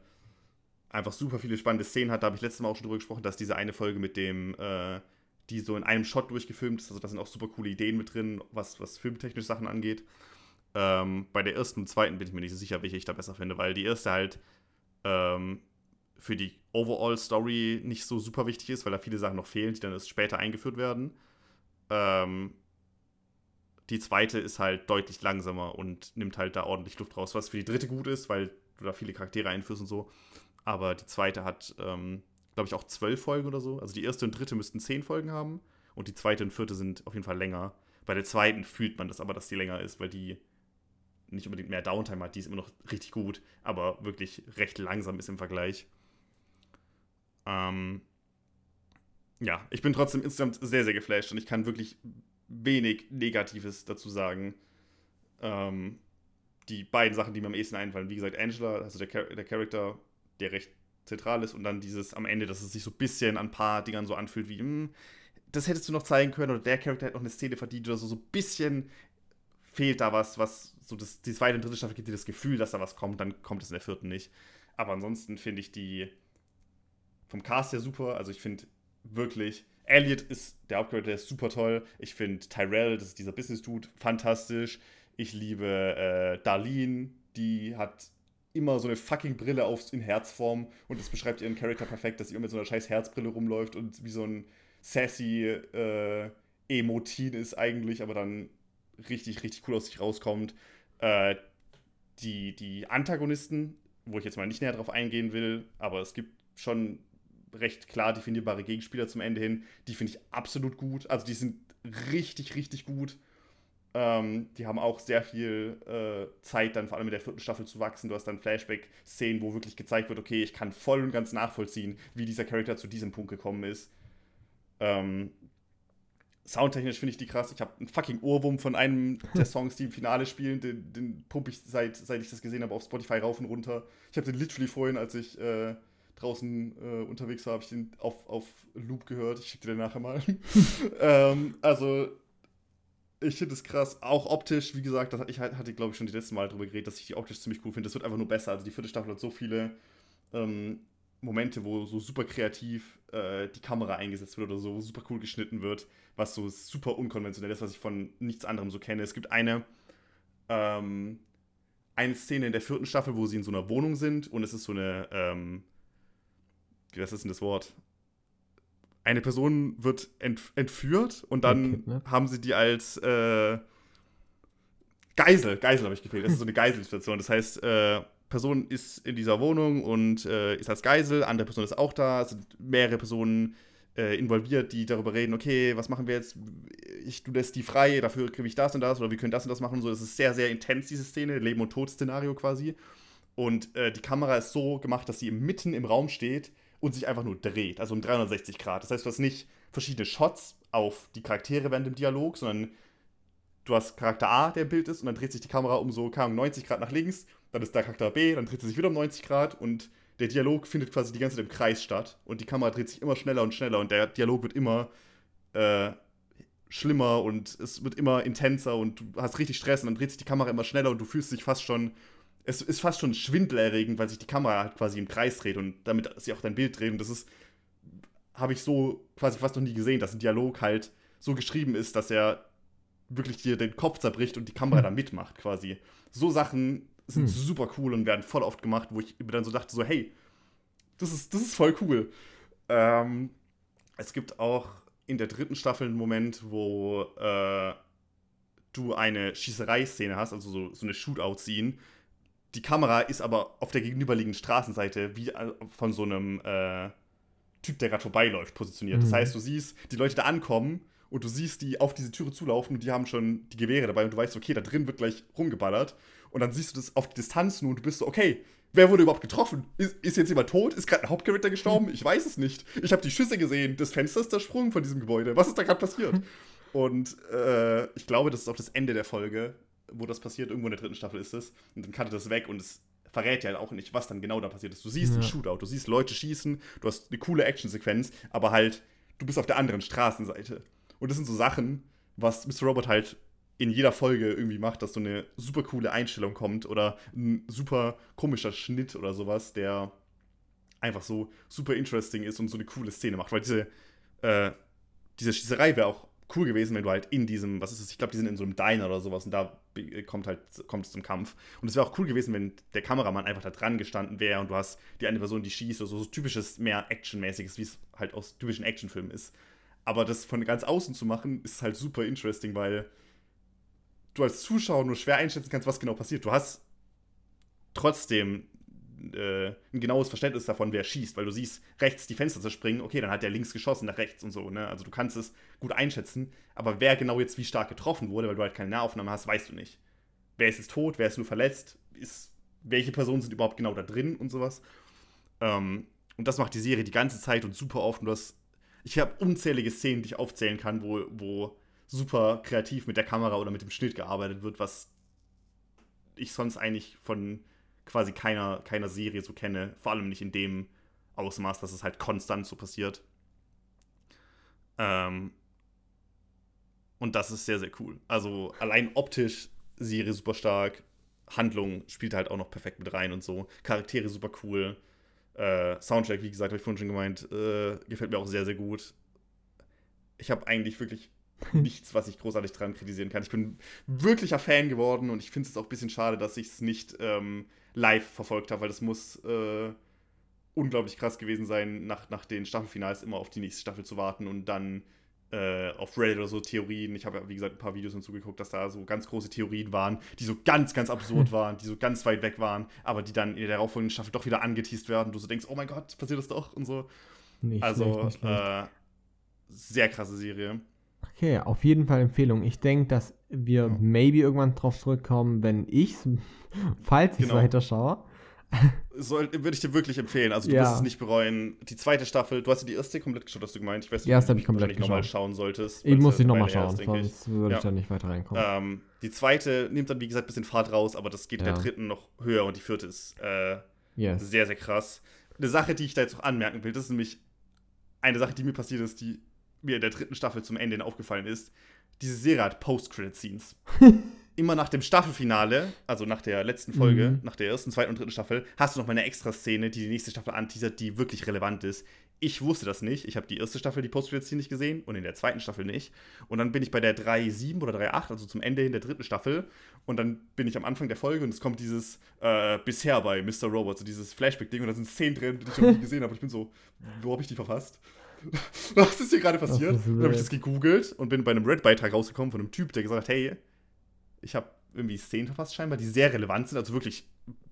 einfach super viele spannende Szenen hat. Da habe ich letztes Mal auch schon drüber gesprochen, dass diese eine Folge mit dem, äh, die so in einem Shot durchgefilmt ist, also da sind auch super coole Ideen mit drin, was, was filmtechnische Sachen angeht. Ähm, bei der ersten und zweiten bin ich mir nicht so sicher, welche ich da besser finde, weil die erste halt ähm, für die Overall-Story nicht so super wichtig ist, weil da viele Sachen noch fehlen, die dann erst später eingeführt werden. Ähm, die zweite ist halt deutlich langsamer und nimmt halt da ordentlich Luft raus, was für die dritte gut ist, weil du da viele Charaktere einführst und so. Aber die zweite hat, ähm, glaube ich, auch zwölf Folgen oder so. Also die erste und dritte müssten zehn Folgen haben und die zweite und vierte sind auf jeden Fall länger. Bei der zweiten fühlt man das aber, dass die länger ist, weil die nicht unbedingt mehr Downtime hat. Die ist immer noch richtig gut, aber wirklich recht langsam ist im Vergleich. Ähm, ja, ich bin trotzdem insgesamt sehr, sehr geflasht und ich kann wirklich wenig Negatives dazu sagen. Ähm, die beiden Sachen, die mir am ehesten einfallen, wie gesagt, Angela, also der, Char der Charakter, der recht zentral ist und dann dieses am Ende, dass es sich so ein bisschen an ein paar Dingern so anfühlt wie, mh, hm, das hättest du noch zeigen können oder der Charakter hätte noch eine Szene verdient oder so, so ein bisschen fehlt da was, was so das, die zweite und dritte Staffel gibt dir das Gefühl, dass da was kommt, dann kommt es in der vierten nicht. Aber ansonsten finde ich die vom Cast ja super, also ich finde wirklich. Elliot ist der Hauptcharakter, der ist super toll. Ich finde Tyrell, das ist dieser Business-Dude, fantastisch. Ich liebe äh, Darlene, die hat immer so eine fucking Brille auf, in Herzform und das beschreibt ihren Charakter perfekt, dass sie immer mit so einer scheiß Herzbrille rumläuft und wie so ein sassy äh, Emotin ist eigentlich, aber dann richtig, richtig cool aus sich rauskommt. Äh, die, die Antagonisten, wo ich jetzt mal nicht näher drauf eingehen will, aber es gibt schon recht klar definierbare Gegenspieler zum Ende hin. Die finde ich absolut gut. Also die sind richtig, richtig gut. Ähm, die haben auch sehr viel äh, Zeit, dann vor allem in der vierten Staffel zu wachsen. Du hast dann Flashback-Szenen, wo wirklich gezeigt wird, okay, ich kann voll und ganz nachvollziehen, wie dieser Charakter zu diesem Punkt gekommen ist. Ähm, Soundtechnisch finde ich die krass. Ich habe einen fucking Ohrwurm von einem der Songs, die im Finale spielen. Den, den pumpe ich, seit, seit ich das gesehen habe, auf Spotify rauf und runter. Ich habe den literally vorhin, als ich äh, draußen äh, unterwegs war, habe ich den auf, auf Loop gehört. Ich schicke dir den nachher mal. ähm, also, ich finde es krass. Auch optisch, wie gesagt, das, ich hatte, glaube ich, schon die letzten Mal darüber geredet, dass ich die optisch ziemlich cool finde. Das wird einfach nur besser. Also, die vierte Staffel hat so viele ähm, Momente, wo so super kreativ äh, die Kamera eingesetzt wird oder so, wo super cool geschnitten wird, was so super unkonventionell ist, was ich von nichts anderem so kenne. Es gibt eine. Ähm, eine Szene in der vierten Staffel, wo sie in so einer Wohnung sind und es ist so eine ähm, was ist denn das Wort? Eine Person wird ent entführt und dann okay, haben sie die als äh, Geisel, Geisel habe ich gefehlt. Das ist so eine Geiselsituation. Das heißt, äh, Person ist in dieser Wohnung und äh, ist als Geisel, andere Person ist auch da, es sind mehrere Personen äh, involviert, die darüber reden, okay, was machen wir jetzt? Ich, du lässt die frei, dafür kriege ich das und das oder wir können das und das machen. So, das ist sehr, sehr intens, diese Szene, Leben- und Tod-Szenario quasi. Und äh, die Kamera ist so gemacht, dass sie mitten im Raum steht und sich einfach nur dreht, also um 360 Grad. Das heißt, du hast nicht verschiedene Shots auf die Charaktere während dem Dialog, sondern du hast Charakter A, der im Bild ist, und dann dreht sich die Kamera um so, keine Ahnung, 90 Grad nach links, dann ist da Charakter B, dann dreht sie sich wieder um 90 Grad und der Dialog findet quasi die ganze Zeit im Kreis statt und die Kamera dreht sich immer schneller und schneller und der Dialog wird immer äh, schlimmer und es wird immer intenser und du hast richtig Stress und dann dreht sich die Kamera immer schneller und du fühlst dich fast schon, es ist fast schon schwindelerregend, weil sich die Kamera halt quasi im Kreis dreht und damit sie auch dein Bild dreht und das ist, habe ich so quasi fast noch nie gesehen, dass ein Dialog halt so geschrieben ist, dass er wirklich dir den Kopf zerbricht und die Kamera hm. da mitmacht quasi. So Sachen sind hm. super cool und werden voll oft gemacht, wo ich mir dann so dachte, so, hey, das ist, das ist voll cool. Ähm, es gibt auch in der dritten Staffel einen Moment, wo äh, du eine Schießerei-Szene hast, also so, so eine Shootout-Scene. Die Kamera ist aber auf der gegenüberliegenden Straßenseite wie äh, von so einem äh, Typ, der gerade vorbeiläuft, positioniert. Mhm. Das heißt, du siehst die Leute da ankommen und du siehst die auf diese Türe zulaufen und die haben schon die Gewehre dabei und du weißt, okay, da drin wird gleich rumgeballert. Und dann siehst du das auf die Distanz nur und du bist so, okay, wer wurde überhaupt getroffen? Ist, ist jetzt jemand tot? Ist gerade ein Hauptcharakter gestorben? Ich weiß es nicht. Ich habe die Schüsse gesehen, das Fenster ist zersprungen von diesem Gebäude. Was ist da gerade passiert? Und äh, ich glaube, das ist auch das Ende der Folge, wo das passiert. Irgendwo in der dritten Staffel ist es. Und dann cuttet das weg und es verrät ja halt auch nicht, was dann genau da passiert ist. Du siehst ja. einen Shootout, du siehst Leute schießen, du hast eine coole Actionsequenz, aber halt, du bist auf der anderen Straßenseite. Und das sind so Sachen, was Mr. Robot halt in jeder Folge irgendwie macht, dass so eine super coole Einstellung kommt oder ein super komischer Schnitt oder sowas, der einfach so super interesting ist und so eine coole Szene macht. Weil diese, äh, diese Schießerei wäre auch cool gewesen, wenn du halt in diesem, was ist es, ich glaube, die sind in so einem Diner oder sowas und da kommt halt, kommt es zum Kampf. Und es wäre auch cool gewesen, wenn der Kameramann einfach da dran gestanden wäre und du hast die eine Person, die schießt oder so, so typisches, mehr Actionmäßiges, wie es halt aus typischen Actionfilmen ist. Aber das von ganz außen zu machen, ist halt super interesting, weil du als Zuschauer nur schwer einschätzen kannst, was genau passiert. Du hast trotzdem äh, ein genaues Verständnis davon, wer schießt, weil du siehst rechts die Fenster zerspringen, okay, dann hat der links geschossen, nach rechts und so, ne? Also du kannst es gut einschätzen, aber wer genau jetzt wie stark getroffen wurde, weil du halt keine Nahaufnahme hast, weißt du nicht. Wer ist jetzt tot, wer ist nur verletzt, ist, welche Personen sind überhaupt genau da drin und sowas. Ähm, und das macht die Serie die ganze Zeit und super oft. Und du hast, ich habe unzählige Szenen, die ich aufzählen kann, wo, wo super kreativ mit der Kamera oder mit dem Schnitt gearbeitet wird, was ich sonst eigentlich von quasi keiner, keiner Serie so kenne. Vor allem nicht in dem Ausmaß, dass es halt konstant so passiert. Ähm, und das ist sehr, sehr cool. Also allein optisch Serie super stark. Handlung spielt halt auch noch perfekt mit rein und so. Charaktere super cool. Äh, Soundtrack, wie gesagt, habe ich vorhin schon gemeint, äh, gefällt mir auch sehr, sehr gut. Ich habe eigentlich wirklich nichts, was ich großartig dran kritisieren kann. Ich bin wirklicher Fan geworden und ich finde es auch ein bisschen schade, dass ich es nicht ähm, live verfolgt habe, weil das muss äh, unglaublich krass gewesen sein, nach, nach den Staffelfinals immer auf die nächste Staffel zu warten und dann äh, auf Reddit oder so Theorien. Ich habe ja, wie gesagt, ein paar Videos hinzugeguckt, dass da so ganz große Theorien waren, die so ganz, ganz absurd waren, die so ganz weit weg waren, aber die dann in der darauffolgenden Staffel doch wieder angeteased werden. Du so denkst, oh mein Gott, passiert das doch und so. Nicht also, schlecht, nicht schlecht. Äh, sehr krasse Serie. Okay, auf jeden Fall Empfehlung. Ich denke, dass wir ja. maybe irgendwann drauf zurückkommen, wenn ich falls ich genau. weiter schaue. würde ich dir wirklich empfehlen. Also du ja. wirst es nicht bereuen. Die zweite Staffel, du hast ja die erste komplett geschaut, hast du gemeint. Ich weiß nicht, die erste habe ich komplett geschaut. nochmal schauen solltest. Ich muss sie nochmal schauen, ist, sonst würde ja. ich da nicht weiter reinkommen. Ähm, die zweite nimmt dann, wie gesagt, ein bisschen Fahrt raus, aber das geht ja. der dritten noch höher und die vierte ist äh, yes. sehr, sehr krass. Eine Sache, die ich da jetzt noch anmerken will, das ist nämlich eine Sache, die mir passiert ist, die mir in der dritten Staffel zum Ende aufgefallen ist, diese Serie hat Post-Credit-Scenes. Immer nach dem Staffelfinale, also nach der letzten Folge, mhm. nach der ersten, zweiten und dritten Staffel, hast du noch mal eine extra Szene, die die nächste Staffel anteasert, die wirklich relevant ist. Ich wusste das nicht. Ich habe die erste Staffel, die Post-Credit-Scene nicht gesehen und in der zweiten Staffel nicht. Und dann bin ich bei der 3.7 oder 3.8, also zum Ende in der dritten Staffel. Und dann bin ich am Anfang der Folge und es kommt dieses äh, bisher bei Mr. Robot, so dieses Flashback-Ding und da sind Szenen drin, die ich noch nie gesehen habe. Ich bin so, wo habe ich die verfasst? was ist hier gerade passiert? Dann habe ich das gegoogelt und bin bei einem Red-Beitrag rausgekommen von einem Typ, der gesagt hat, hey, ich habe irgendwie Szenen verfasst scheinbar, die sehr relevant sind, also wirklich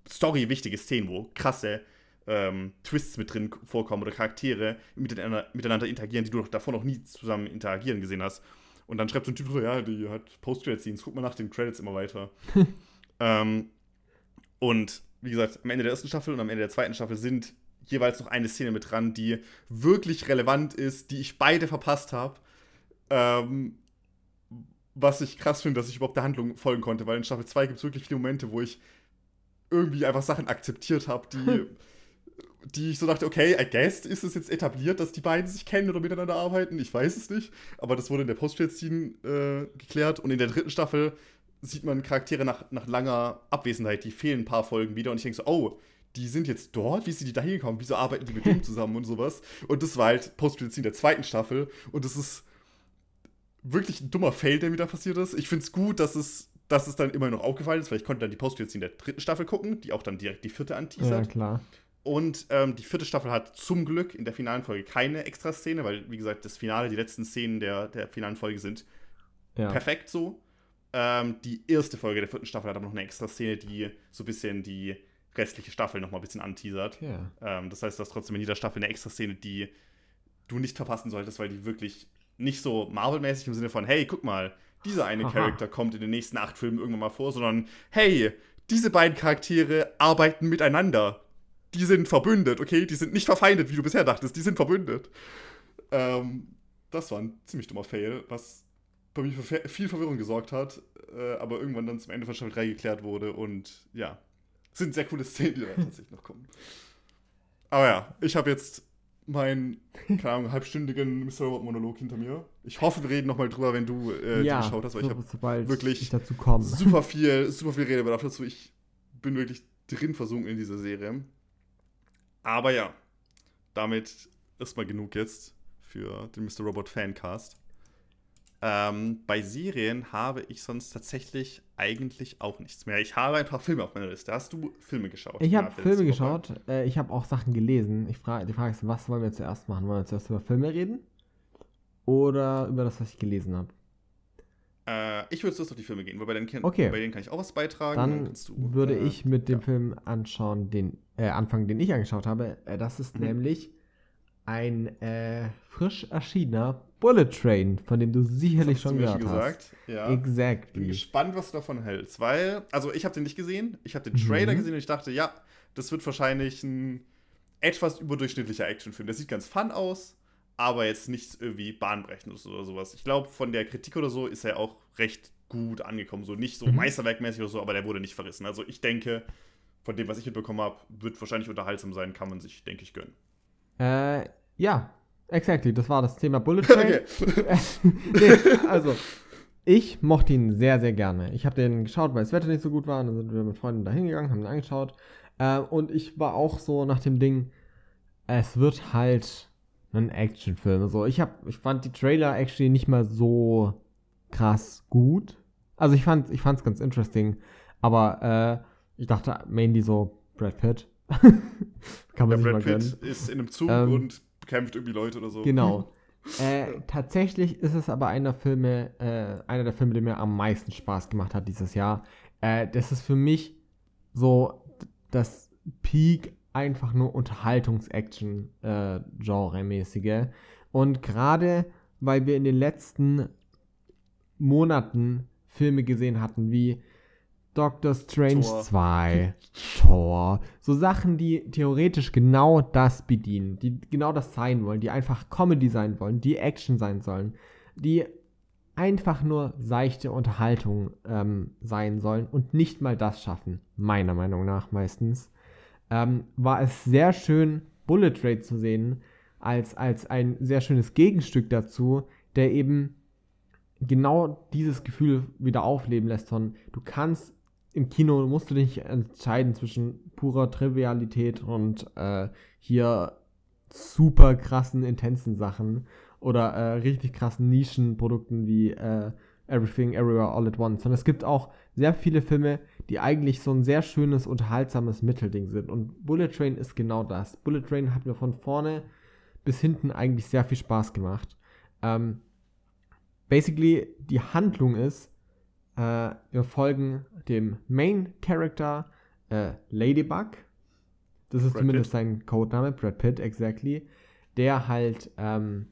story-wichtige Szenen, wo krasse ähm, Twists mit drin vorkommen oder Charaktere miteinander, miteinander, interagieren, die du davor noch nie zusammen interagieren gesehen hast. Und dann schreibt so ein Typ so, ja, die hat Post-Credit-Scenes, guck mal nach den Credits immer weiter. ähm, und wie gesagt, am Ende der ersten Staffel und am Ende der zweiten Staffel sind jeweils noch eine Szene mit dran, die wirklich relevant ist, die ich beide verpasst habe. Ähm, was ich krass finde, dass ich überhaupt der Handlung folgen konnte, weil in Staffel 2 gibt es wirklich viele Momente, wo ich irgendwie einfach Sachen akzeptiert habe, die, die ich so dachte, okay, I guess ist es jetzt etabliert, dass die beiden sich kennen oder miteinander arbeiten. Ich weiß es nicht. Aber das wurde in der Post-Scene äh, geklärt. Und in der dritten Staffel sieht man Charaktere nach, nach langer Abwesenheit, die fehlen ein paar Folgen wieder. Und ich denke so, oh, die sind jetzt dort, wie sind die da hingekommen? Wieso arbeiten die mit dem zusammen und sowas? Und das war halt Post-Scene der zweiten Staffel. Und das ist wirklich ein dummer Fail, der mir da passiert ist. Ich finde es gut, dass es, dass es dann immer noch aufgefallen ist, weil ich konnte dann die post in der dritten Staffel gucken, die auch dann direkt die vierte anteasert. Ja, klar. Und ähm, die vierte Staffel hat zum Glück in der finalen Folge keine Extra-Szene, weil, wie gesagt, das Finale, die letzten Szenen der, der finalen Folge sind ja. perfekt so. Ähm, die erste Folge der vierten Staffel hat aber noch eine Extra-Szene, die so ein bisschen die restliche Staffel noch mal ein bisschen anteasert. Ja. Ähm, das heißt, du hast trotzdem in jeder Staffel eine Extra-Szene, die du nicht verpassen solltest, weil die wirklich nicht so Marvel-mäßig im Sinne von, hey, guck mal, dieser eine Aha. Charakter kommt in den nächsten acht Filmen irgendwann mal vor, sondern, hey, diese beiden Charaktere arbeiten miteinander. Die sind verbündet, okay? Die sind nicht verfeindet, wie du bisher dachtest, die sind verbündet. Ähm, das war ein ziemlich dummer Fail, was bei mir für viel Verwirrung gesorgt hat, äh, aber irgendwann dann zum Ende von Staffel 3 geklärt wurde und ja, sind sehr coole Szenen, die da tatsächlich noch kommen. Aber ja, ich habe jetzt meinen, keine Ahnung, halbstündigen Mr. Robot Monolog hinter mir. Ich hoffe, wir reden nochmal drüber, wenn du äh, ja, geschaut hast, weil so, ich habe wirklich ich super viel, super viel Redebedarf dazu. Ich bin wirklich drin versunken in dieser Serie. Aber ja, damit ist mal genug jetzt für den Mr. Robot Fancast. Ähm, bei Serien habe ich sonst tatsächlich eigentlich auch nichts mehr. Ich habe ein paar Filme auf meiner Liste. Hast du Filme geschaut? Ich habe Filme geschaut. Äh, ich habe auch Sachen gelesen. Ich frage, die Frage ist, was wollen wir zuerst machen? Wollen wir zuerst über Filme reden? Oder über das, was ich gelesen habe? Äh, ich würde zuerst auf die Filme gehen, weil bei denen, okay. bei denen kann ich auch was beitragen. Dann, dann du, würde äh, ich mit dem ja. Film anschauen, den äh, anfangen, den ich angeschaut habe. Äh, das ist mhm. nämlich ein äh, frisch erschienener Bullet Train, von dem du sicherlich schon gehört gesagt. hast. Ja. Exactly. Bin gespannt, was du davon hältst, weil, also ich habe den nicht gesehen, ich habe den Trailer mhm. gesehen und ich dachte, ja, das wird wahrscheinlich ein etwas überdurchschnittlicher Actionfilm. Der sieht ganz fun aus, aber jetzt nichts irgendwie bahnbrechendes oder sowas. Ich glaube, von der Kritik oder so ist er auch recht gut angekommen. So nicht so mhm. meisterwerkmäßig oder so, aber der wurde nicht verrissen. Also ich denke, von dem, was ich mitbekommen habe, wird wahrscheinlich unterhaltsam sein, kann man sich, denke ich, gönnen. Äh, ja, exactly. Das war das Thema Bullet Train. Okay. nee, also, ich mochte ihn sehr, sehr gerne. Ich habe den geschaut, weil das Wetter nicht so gut war. Und dann sind wir mit Freunden da hingegangen, haben ihn angeschaut. Äh, und ich war auch so nach dem Ding, es wird halt ein Actionfilm. So, ich, hab, ich fand die Trailer actually nicht mal so krass gut. Also ich fand ich fand's ganz interesting, aber äh, ich dachte mainly so Brad Pitt. Kann man ja, Brad Pitt ist in einem Zug ähm, und kämpft irgendwie Leute oder so. Genau. Äh, tatsächlich ist es aber einer Filme, äh, einer der Filme, der mir am meisten Spaß gemacht hat dieses Jahr. Äh, das ist für mich so das Peak einfach nur Unterhaltungs-Action-Genre-mäßige. Äh, und gerade weil wir in den letzten Monaten Filme gesehen hatten wie Doctor Strange Tor. 2, Tor. So Sachen, die theoretisch genau das bedienen, die genau das sein wollen, die einfach Comedy sein wollen, die Action sein sollen, die einfach nur seichte Unterhaltung ähm, sein sollen und nicht mal das schaffen, meiner Meinung nach meistens, ähm, war es sehr schön, Bullet Trade zu sehen, als, als ein sehr schönes Gegenstück dazu, der eben genau dieses Gefühl wieder aufleben lässt von, du kannst im Kino musst du dich entscheiden zwischen purer Trivialität und äh, hier super krassen, intensen Sachen oder äh, richtig krassen Nischenprodukten wie äh, Everything Everywhere All at Once. Und es gibt auch sehr viele Filme, die eigentlich so ein sehr schönes, unterhaltsames Mittelding sind. Und Bullet Train ist genau das. Bullet Train hat mir von vorne bis hinten eigentlich sehr viel Spaß gemacht. Ähm, basically, die Handlung ist, äh, wir folgen dem Main Character äh, Ladybug. Das ist Brad zumindest Pitt. sein Codename, Brad Pitt, exactly. Der halt ähm,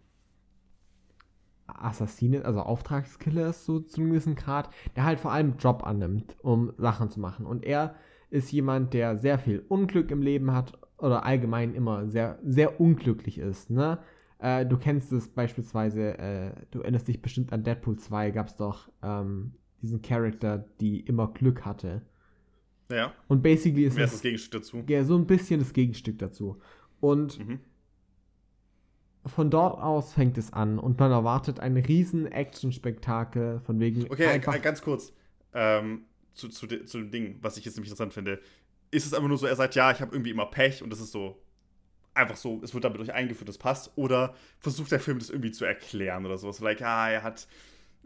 Assassine, also Auftragskiller ist so zu einem gewissen Grad, der halt vor allem Job annimmt, um Sachen zu machen. Und er ist jemand, der sehr viel Unglück im Leben hat oder allgemein immer sehr, sehr unglücklich ist. Ne? Äh, du kennst es beispielsweise, äh, du erinnerst dich bestimmt an Deadpool 2, gab es doch ähm, diesen Charakter, die immer Glück hatte. Ja. Und basically ist Wer ist es das Gegenstück dazu? ja, so ein bisschen das Gegenstück dazu. Und Mhm. von dort aus fängt es an und man erwartet ein riesen Action-Spektakel von wegen Okay, ganz kurz. Ähm, zu, zu, zu dem Ding, was ich jetzt nämlich interessant finde. Ist es einfach nur so, er sagt, ja, ich habe irgendwie immer Pech und das ist so einfach so, es wird damit durch eingeführt, das passt. Oder versucht der Film das irgendwie zu erklären oder sowas. Like, ah, er hat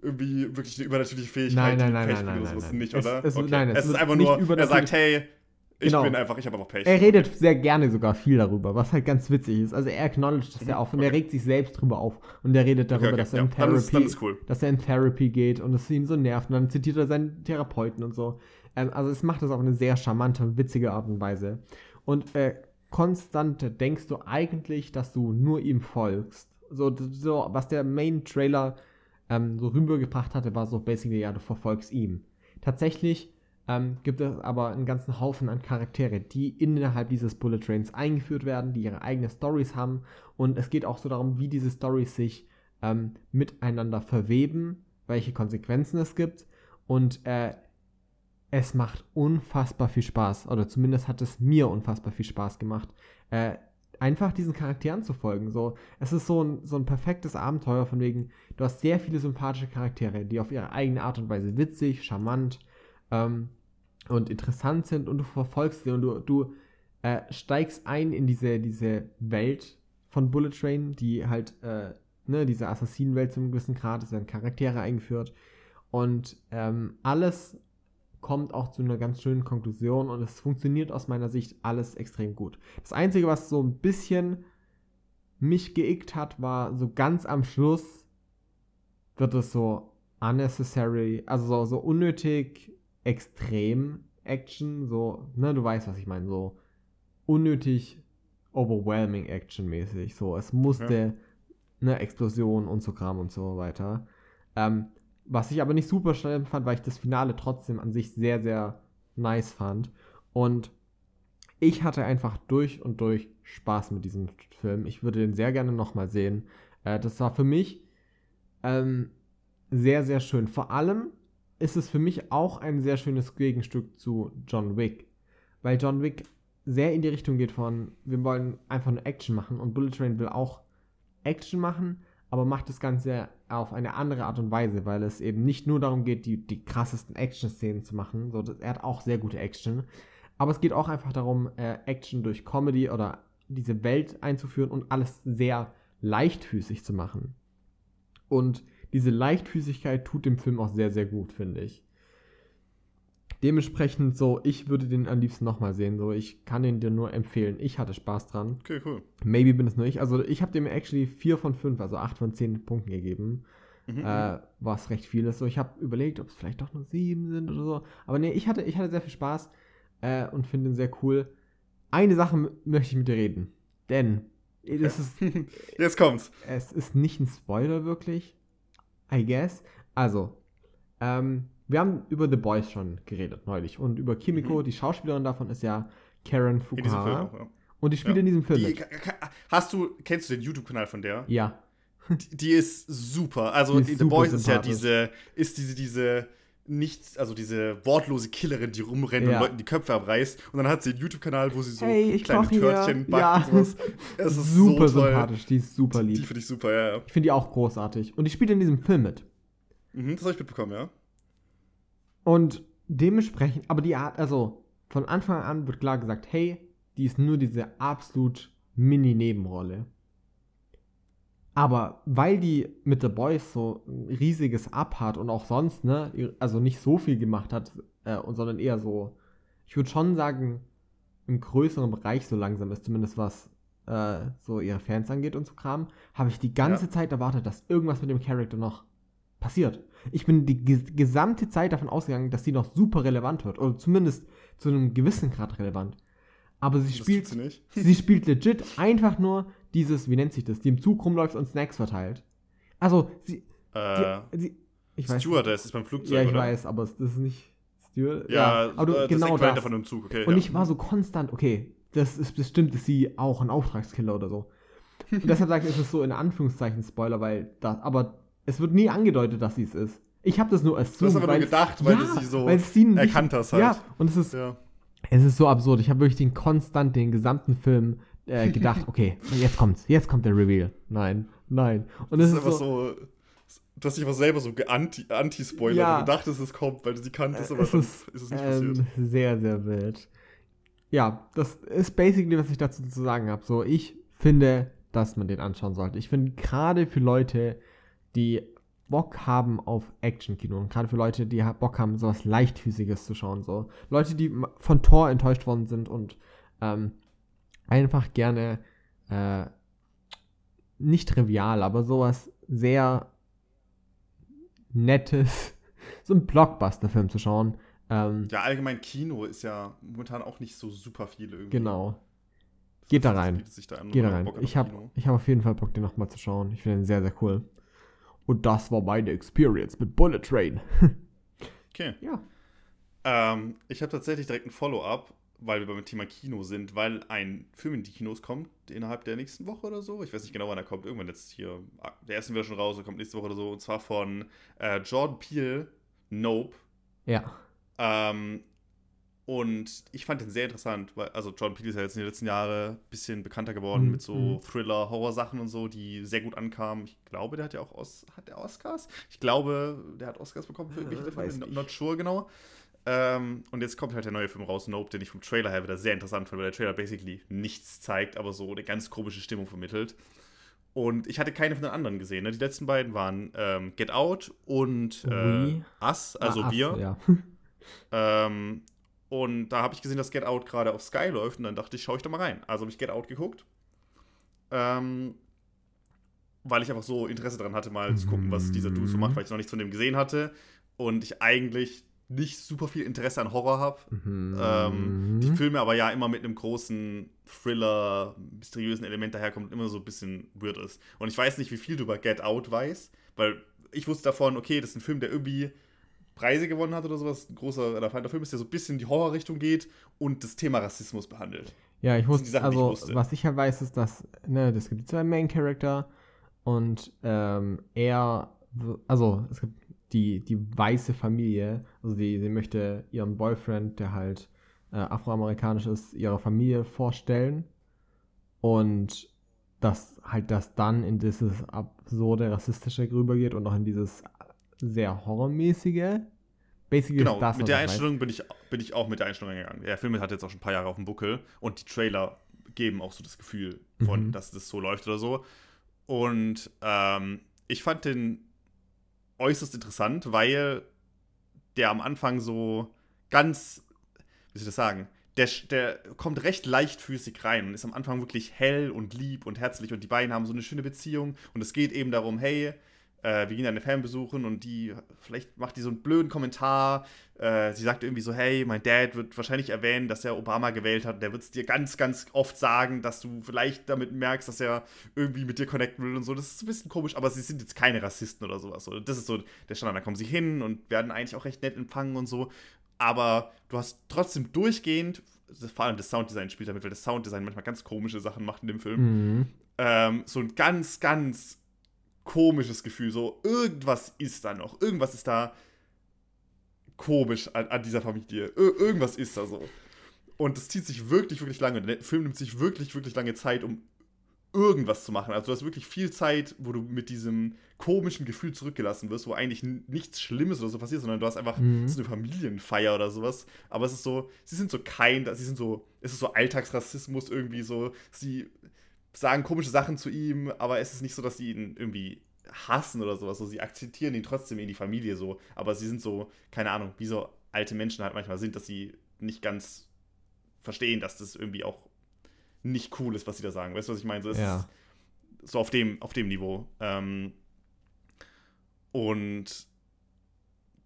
irgendwie wirklich eine übernatürliche Fähigkeit, Nein, nein, nein, Pech nein, nein, sowas nein, nein. nicht, Es- oder? es- okay. nein, es es ist einfach nur, er sagt, hey, ich Genau. bin einfach, ich habe einfach Pech. Er redet sehr gerne sogar viel darüber, was halt ganz witzig ist. Also er acknowledgt das Mhm, ja auch und er okay. regt sich selbst drüber auf. Und er redet darüber, okay, dass er ja, in dann ist- Therapy, dann ist cool. dass er in Therapy geht und es ihn so nervt. Und dann zitiert er seinen Therapeuten und so. Ähm, also es macht das auf eine sehr charmante und witzige Art und Weise. Und äh, konstant denkst du eigentlich, dass du nur ihm folgst. So, so was der Main-Trailer ähm, so rübergebracht hatte, war so basically, ja, du verfolgst ihm. Tatsächlich ähm, gibt es aber einen ganzen Haufen an Charaktere, die innerhalb dieses Bullet Trains eingeführt werden, die ihre eigenen Stories haben. Und es geht auch so darum, wie diese Stories sich ähm, miteinander verweben, welche Konsequenzen es gibt. Und äh, es macht unfassbar viel Spaß, oder zumindest hat es mir unfassbar viel Spaß gemacht, äh, einfach diesen Charakteren zu folgen. So, es ist so ein, so ein perfektes Abenteuer von wegen, du hast sehr viele sympathische Charaktere, die auf ihre eigene Art und Weise witzig, charmant ähm, und interessant sind und du verfolgst sie und du, du äh, steigst ein in diese, diese Welt von Bullet Train, die halt, äh, ne, diese Assassinenwelt zum gewissen Grad, es werden Charaktere eingeführt und ähm, alles kommt auch zu einer ganz schönen Konklusion und es funktioniert aus meiner Sicht alles extrem gut. Das Einzige, was so ein bisschen mich geickt hat, war so ganz am Schluss wird es so unnecessary, also so, so unnötig extrem Action, so, ne, du weißt, was ich meine, so unnötig overwhelming Action mäßig, so, es musste eine Explosion und so Kram und so weiter. Ähm, was ich aber nicht super schlimm fand, weil ich das Finale trotzdem an sich sehr, sehr nice fand. Und ich hatte einfach durch und durch Spaß mit diesem Film. Ich würde den sehr gerne nochmal sehen. Äh, das war für mich ähm, sehr, sehr schön. Vor allem ist es für mich auch ein sehr schönes Gegenstück zu John Wick. Weil John Wick sehr in die Richtung geht von, wir wollen einfach nur Action machen und Bullet Train will auch Action machen, aber macht das Ganze auf eine andere Art und Weise, weil es eben nicht nur darum geht, die, die krassesten Action-Szenen zu machen. So, das, er hat auch sehr gute Action. Aber es geht auch einfach darum, äh, Action durch Comedy oder diese Welt einzuführen und alles sehr leichtfüßig zu machen. Und diese Leichtfüßigkeit tut dem Film auch sehr, sehr gut, finde ich. Dementsprechend so, ich würde den am liebsten nochmal sehen. So, ich kann den dir nur empfehlen. Ich hatte Spaß dran. Okay, cool. Maybe bin es nur ich. Also ich habe dem actually 4 von 5, also 8 von 10 Punkten gegeben. Mhm, Äh, was recht viel ist. So, ich habe überlegt, ob es vielleicht doch nur 7 sind oder so. Aber nee, ich hatte, ich hatte sehr viel Spaß äh, und finde ihn sehr cool. Eine Sache möchte ich mit dir reden. Denn das ist, mhm. Jetzt kommt's. es ist nicht ein Spoiler wirklich. I guess. Also, ähm, wir haben über The Boys schon geredet neulich. Und über Kimiko, Mhm. die Schauspielerin davon ist ja Karen In diesem Film Fukuhara. auch, ja. Und die spielt Ja. in diesem Film Die, mit. hast du, kennst du den YouTube-Kanal von der? Ja. Die, die ist super. Also Die ist The Boys ist ja diese, ist diese, diese nicht, also diese wortlose Killerin, die rumrennt Ja. und Leuten die Köpfe abreißt. Und dann hat sie einen YouTube-Kanal, wo sie so Hey, kleine hier. Törtchen backt Ja. und sowas. Es ist super so sympathisch, die ist super Die lieb. finde ich super, ja, ja. Ich finde die auch großartig. Und die spielt in diesem Film mit. Mhm, das habe ich mitbekommen, ja. Und dementsprechend, aber die Art, also von Anfang an wird klar gesagt, hey, die ist nur diese absolut Mini-Nebenrolle. Aber weil die mit The Boys so ein riesiges Up hat und auch sonst, ne, also nicht so viel gemacht hat, äh, und sondern eher so, ich würde schon sagen, im größeren Bereich so langsam ist, zumindest was äh, so ihre Fans angeht und so Kram, habe ich die ganze Ja. Zeit erwartet, dass irgendwas mit dem Charakter noch passiert. Ich bin die ges gesamte Zeit davon ausgegangen, dass sie noch super relevant wird. Oder zumindest zu einem gewissen Grad relevant. Aber sie Das spielt, sie nicht. sie spielt legit einfach nur dieses, wie nennt sich das, die im Zug rumläuft und Snacks verteilt. Also, sie, Äh, die, sie ich weiß Stewardess ist beim Flugzeug, Ja, ich oder? weiß, aber das ist nicht Steward. Ja, aber du, äh, genau das. davon im Zug, okay. Und ja. ich war so konstant, okay, das ist bestimmt ist sie auch ein Auftragskiller oder so. Und deshalb sage ich, es ist so in Anführungszeichen Spoiler, weil das, aber es wird nie angedeutet, dass sie es ist. Ich habe das nur assumed, Du hast aber nur gedacht, weil ja, du sie so sie erkannt hast halt. Ja, und es ist, ja. es ist so absurd. Ich habe wirklich den konstant, den gesamten Film äh, gedacht, okay, jetzt kommt's, jetzt kommt der Reveal. Nein, nein. Und das ist, ist einfach so, so Du hast dich einfach selber so anti-spoilert. Ja. Du dachtest, es kommt, weil du sie kanntest, aber es ist, ist es nicht ähm, passiert. Sehr, sehr wild. Ja, das ist basically, was ich dazu zu sagen habe. So, ich finde, dass man den anschauen sollte. Ich finde, gerade für Leute, die Bock haben auf Action-Kino und gerade für Leute, die Bock haben, sowas Leichtfüßiges zu schauen. So. Leute, die von Thor enttäuscht worden sind und ähm, einfach gerne äh, nicht trivial, aber sowas sehr nettes, so ein Blockbuster-Film zu schauen. Ähm, ja, allgemein Kino ist ja momentan auch nicht so super viel irgendwie. Genau. Geht da rein. Da Geht da rein. Ich habe hab auf jeden Fall Bock, den nochmal zu schauen. Ich finde den sehr, sehr cool. Und das war meine Experience mit Bullet Train. okay. Ja. Ähm, ich habe tatsächlich direkt ein Follow-up weil wir beim Thema Kino sind, weil ein Film in die Kinos kommt innerhalb der nächsten Woche oder so. Ich weiß nicht genau, wann er kommt. Irgendwann jetzt hier. Der erste wird schon raus, kommt nächste Woche oder so. Und zwar von äh, Jordan Peele, Nope. Ja. Ähm, und ich fand den sehr interessant, weil, also Jordan Peele ist ja jetzt in den letzten Jahren ein bisschen bekannter geworden mhm. mit so mhm. Thriller, Horror-Sachen und so, die sehr gut ankamen. Ich glaube, der hat ja auch Os hat der Oscars? Ich glaube, der hat Oscars bekommen für irgendwelche äh, Filme. Not sure genau. Ähm, und jetzt kommt halt der neue Film raus, Nope, den ich vom Trailer her wieder sehr interessant fand, weil der Trailer basically nichts zeigt, aber so eine ganz komische Stimmung vermittelt. Und ich hatte keine von den anderen gesehen. Ne? Die letzten beiden waren ähm, Get Out und äh, Us, also ah, wir. Ja. ähm, und da habe ich gesehen, dass Get Out gerade auf Sky läuft und dann dachte ich, schaue ich da mal rein. Also habe ich Get Out geguckt. Ähm, weil ich einfach so Interesse daran hatte, mal zu gucken, was dieser Dude so macht, weil ich noch nichts von dem gesehen hatte. Und ich eigentlich nicht super viel Interesse an Horror habe. Mhm. Ähm, die Filme aber ja immer mit einem großen Thriller, mysteriösen Element daherkommt und immer so ein bisschen weird ist. Und ich weiß nicht, wie viel du über Get Out weißt, weil ich wusste davon, okay, das ist ein Film, der irgendwie Preise gewonnen hat oder sowas. Ein großer elefanter Film ist, der so ein bisschen in die Horrorrichtung geht und das Thema Rassismus behandelt. Ja, ich wusste, Sachen, also, ich wusste. was ich halt weiß, ist, dass, ne, das gibt zwei Main Character und ähm, er, also es gibt die, die weiße Familie, also sie, sie möchte ihren Boyfriend, der halt äh, afroamerikanisch ist, ihrer Familie vorstellen und dass halt das dann in dieses absurde, rassistische rübergeht und auch in dieses sehr horrormäßige. Basically genau, das, mit der Einstellung bin ich, bin ich auch mit der Einstellung gegangen. Der Film hat jetzt auch schon ein paar Jahre auf dem Buckel und die Trailer geben auch so das Gefühl von, mhm. dass das so läuft oder so. Und ähm, ich fand den äußerst interessant, weil der am Anfang so ganz, wie soll ich das sagen, der, der kommt recht leichtfüßig rein und ist am Anfang wirklich hell und lieb und herzlich und die beiden haben so eine schöne Beziehung und es geht eben darum, hey, äh, wir gehen eine Fan besuchen und die, vielleicht macht die so einen blöden Kommentar. Äh, sie sagt irgendwie so, hey, mein Dad wird wahrscheinlich erwähnen, dass er Obama gewählt hat. Der wird es dir ganz, ganz oft sagen, dass du vielleicht damit merkst, dass er irgendwie mit dir connecten will und so. Das ist ein bisschen komisch, aber sie sind jetzt keine Rassisten oder sowas. So, das ist so der Standard. Da kommen sie hin und werden eigentlich auch recht nett empfangen und so. Aber du hast trotzdem durchgehend, vor allem das Sounddesign spielt damit, weil das Sounddesign manchmal ganz komische Sachen macht in dem Film. Mhm. Ähm, so ein ganz, ganz komisches Gefühl. So, irgendwas ist da noch. Irgendwas ist da komisch an, an dieser Familie. Ir irgendwas ist da so. Und das zieht sich wirklich, wirklich lange. Der Film nimmt sich wirklich, wirklich lange Zeit, um irgendwas zu machen. Also du hast wirklich viel Zeit, wo du mit diesem komischen Gefühl zurückgelassen wirst, wo eigentlich nichts Schlimmes oder so passiert, sondern du hast einfach mhm. so eine Familienfeier oder sowas. Aber es ist so, sie sind so kein, sie sind so, es ist so Alltagsrassismus irgendwie so, sie sagen komische Sachen zu ihm, aber es ist nicht so, dass sie ihn irgendwie hassen oder sowas. So, sie akzeptieren ihn trotzdem in die Familie so, aber sie sind so, keine Ahnung, wie so alte Menschen halt manchmal sind, dass sie nicht ganz verstehen, dass das irgendwie auch nicht cool ist, was sie da sagen. Weißt du, was ich meine? So, ja. so auf dem, auf dem Niveau. Ähm, und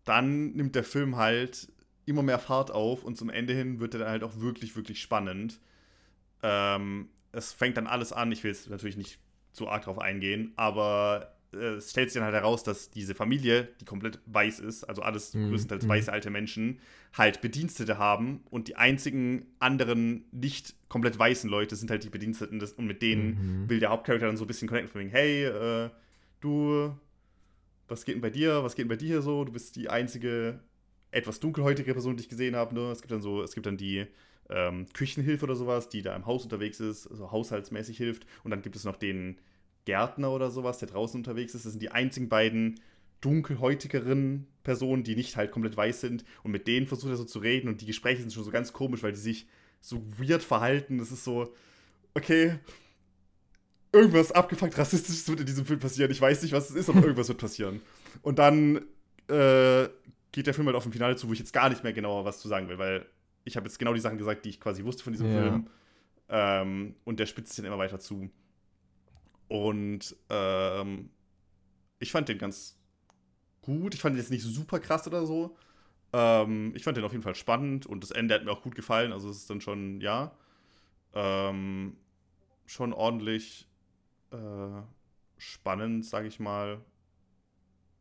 dann nimmt der Film halt immer mehr Fahrt auf und zum Ende hin wird er dann halt auch wirklich, wirklich spannend. Ähm, es fängt dann alles an, ich will jetzt natürlich nicht zu arg drauf eingehen, aber äh, es stellt sich dann halt heraus, dass diese Familie, die komplett weiß ist, also alles Mhm, größtenteils mhm. weiße alte Menschen, halt Bedienstete haben und die einzigen anderen nicht komplett weißen Leute sind halt die Bediensteten des, und mit denen Mhm. will der Hauptcharakter dann so ein bisschen connecten von wegen, hey, äh, du, was geht denn bei dir, was geht denn bei dir hier so? Du bist die einzige etwas dunkelhäutige Person, die ich gesehen habe. Ne? Es gibt dann so, es gibt dann die ähm, Küchenhilfe oder sowas, die da im Haus unterwegs ist, also haushaltsmäßig hilft. Und dann gibt es noch den Gärtner oder sowas, der draußen unterwegs ist. Das sind die einzigen beiden dunkelhäutigeren Personen, die nicht halt komplett weiß sind. Und mit denen versucht er so zu reden. Und die Gespräche sind schon so ganz komisch, weil die sich so weird verhalten. Das ist so, okay, irgendwas abgefuckt rassistisches wird in diesem Film passieren. Ich weiß nicht, was es ist, aber irgendwas wird passieren. Und dann äh, geht der Film halt auf ein Finale zu, wo ich jetzt gar nicht mehr genauer was zu sagen will, weil ich habe jetzt genau die Sachen gesagt, die ich quasi wusste von diesem Ja. Film. Ähm, und der spitzt sich dann immer weiter zu. Und ähm, ich fand den ganz gut. Ich fand den jetzt nicht super krass oder so. Ähm, ich fand den auf jeden Fall spannend und das Ende hat mir auch gut gefallen. Also es ist dann schon, ja, ähm, schon ordentlich äh, spannend, sage ich mal.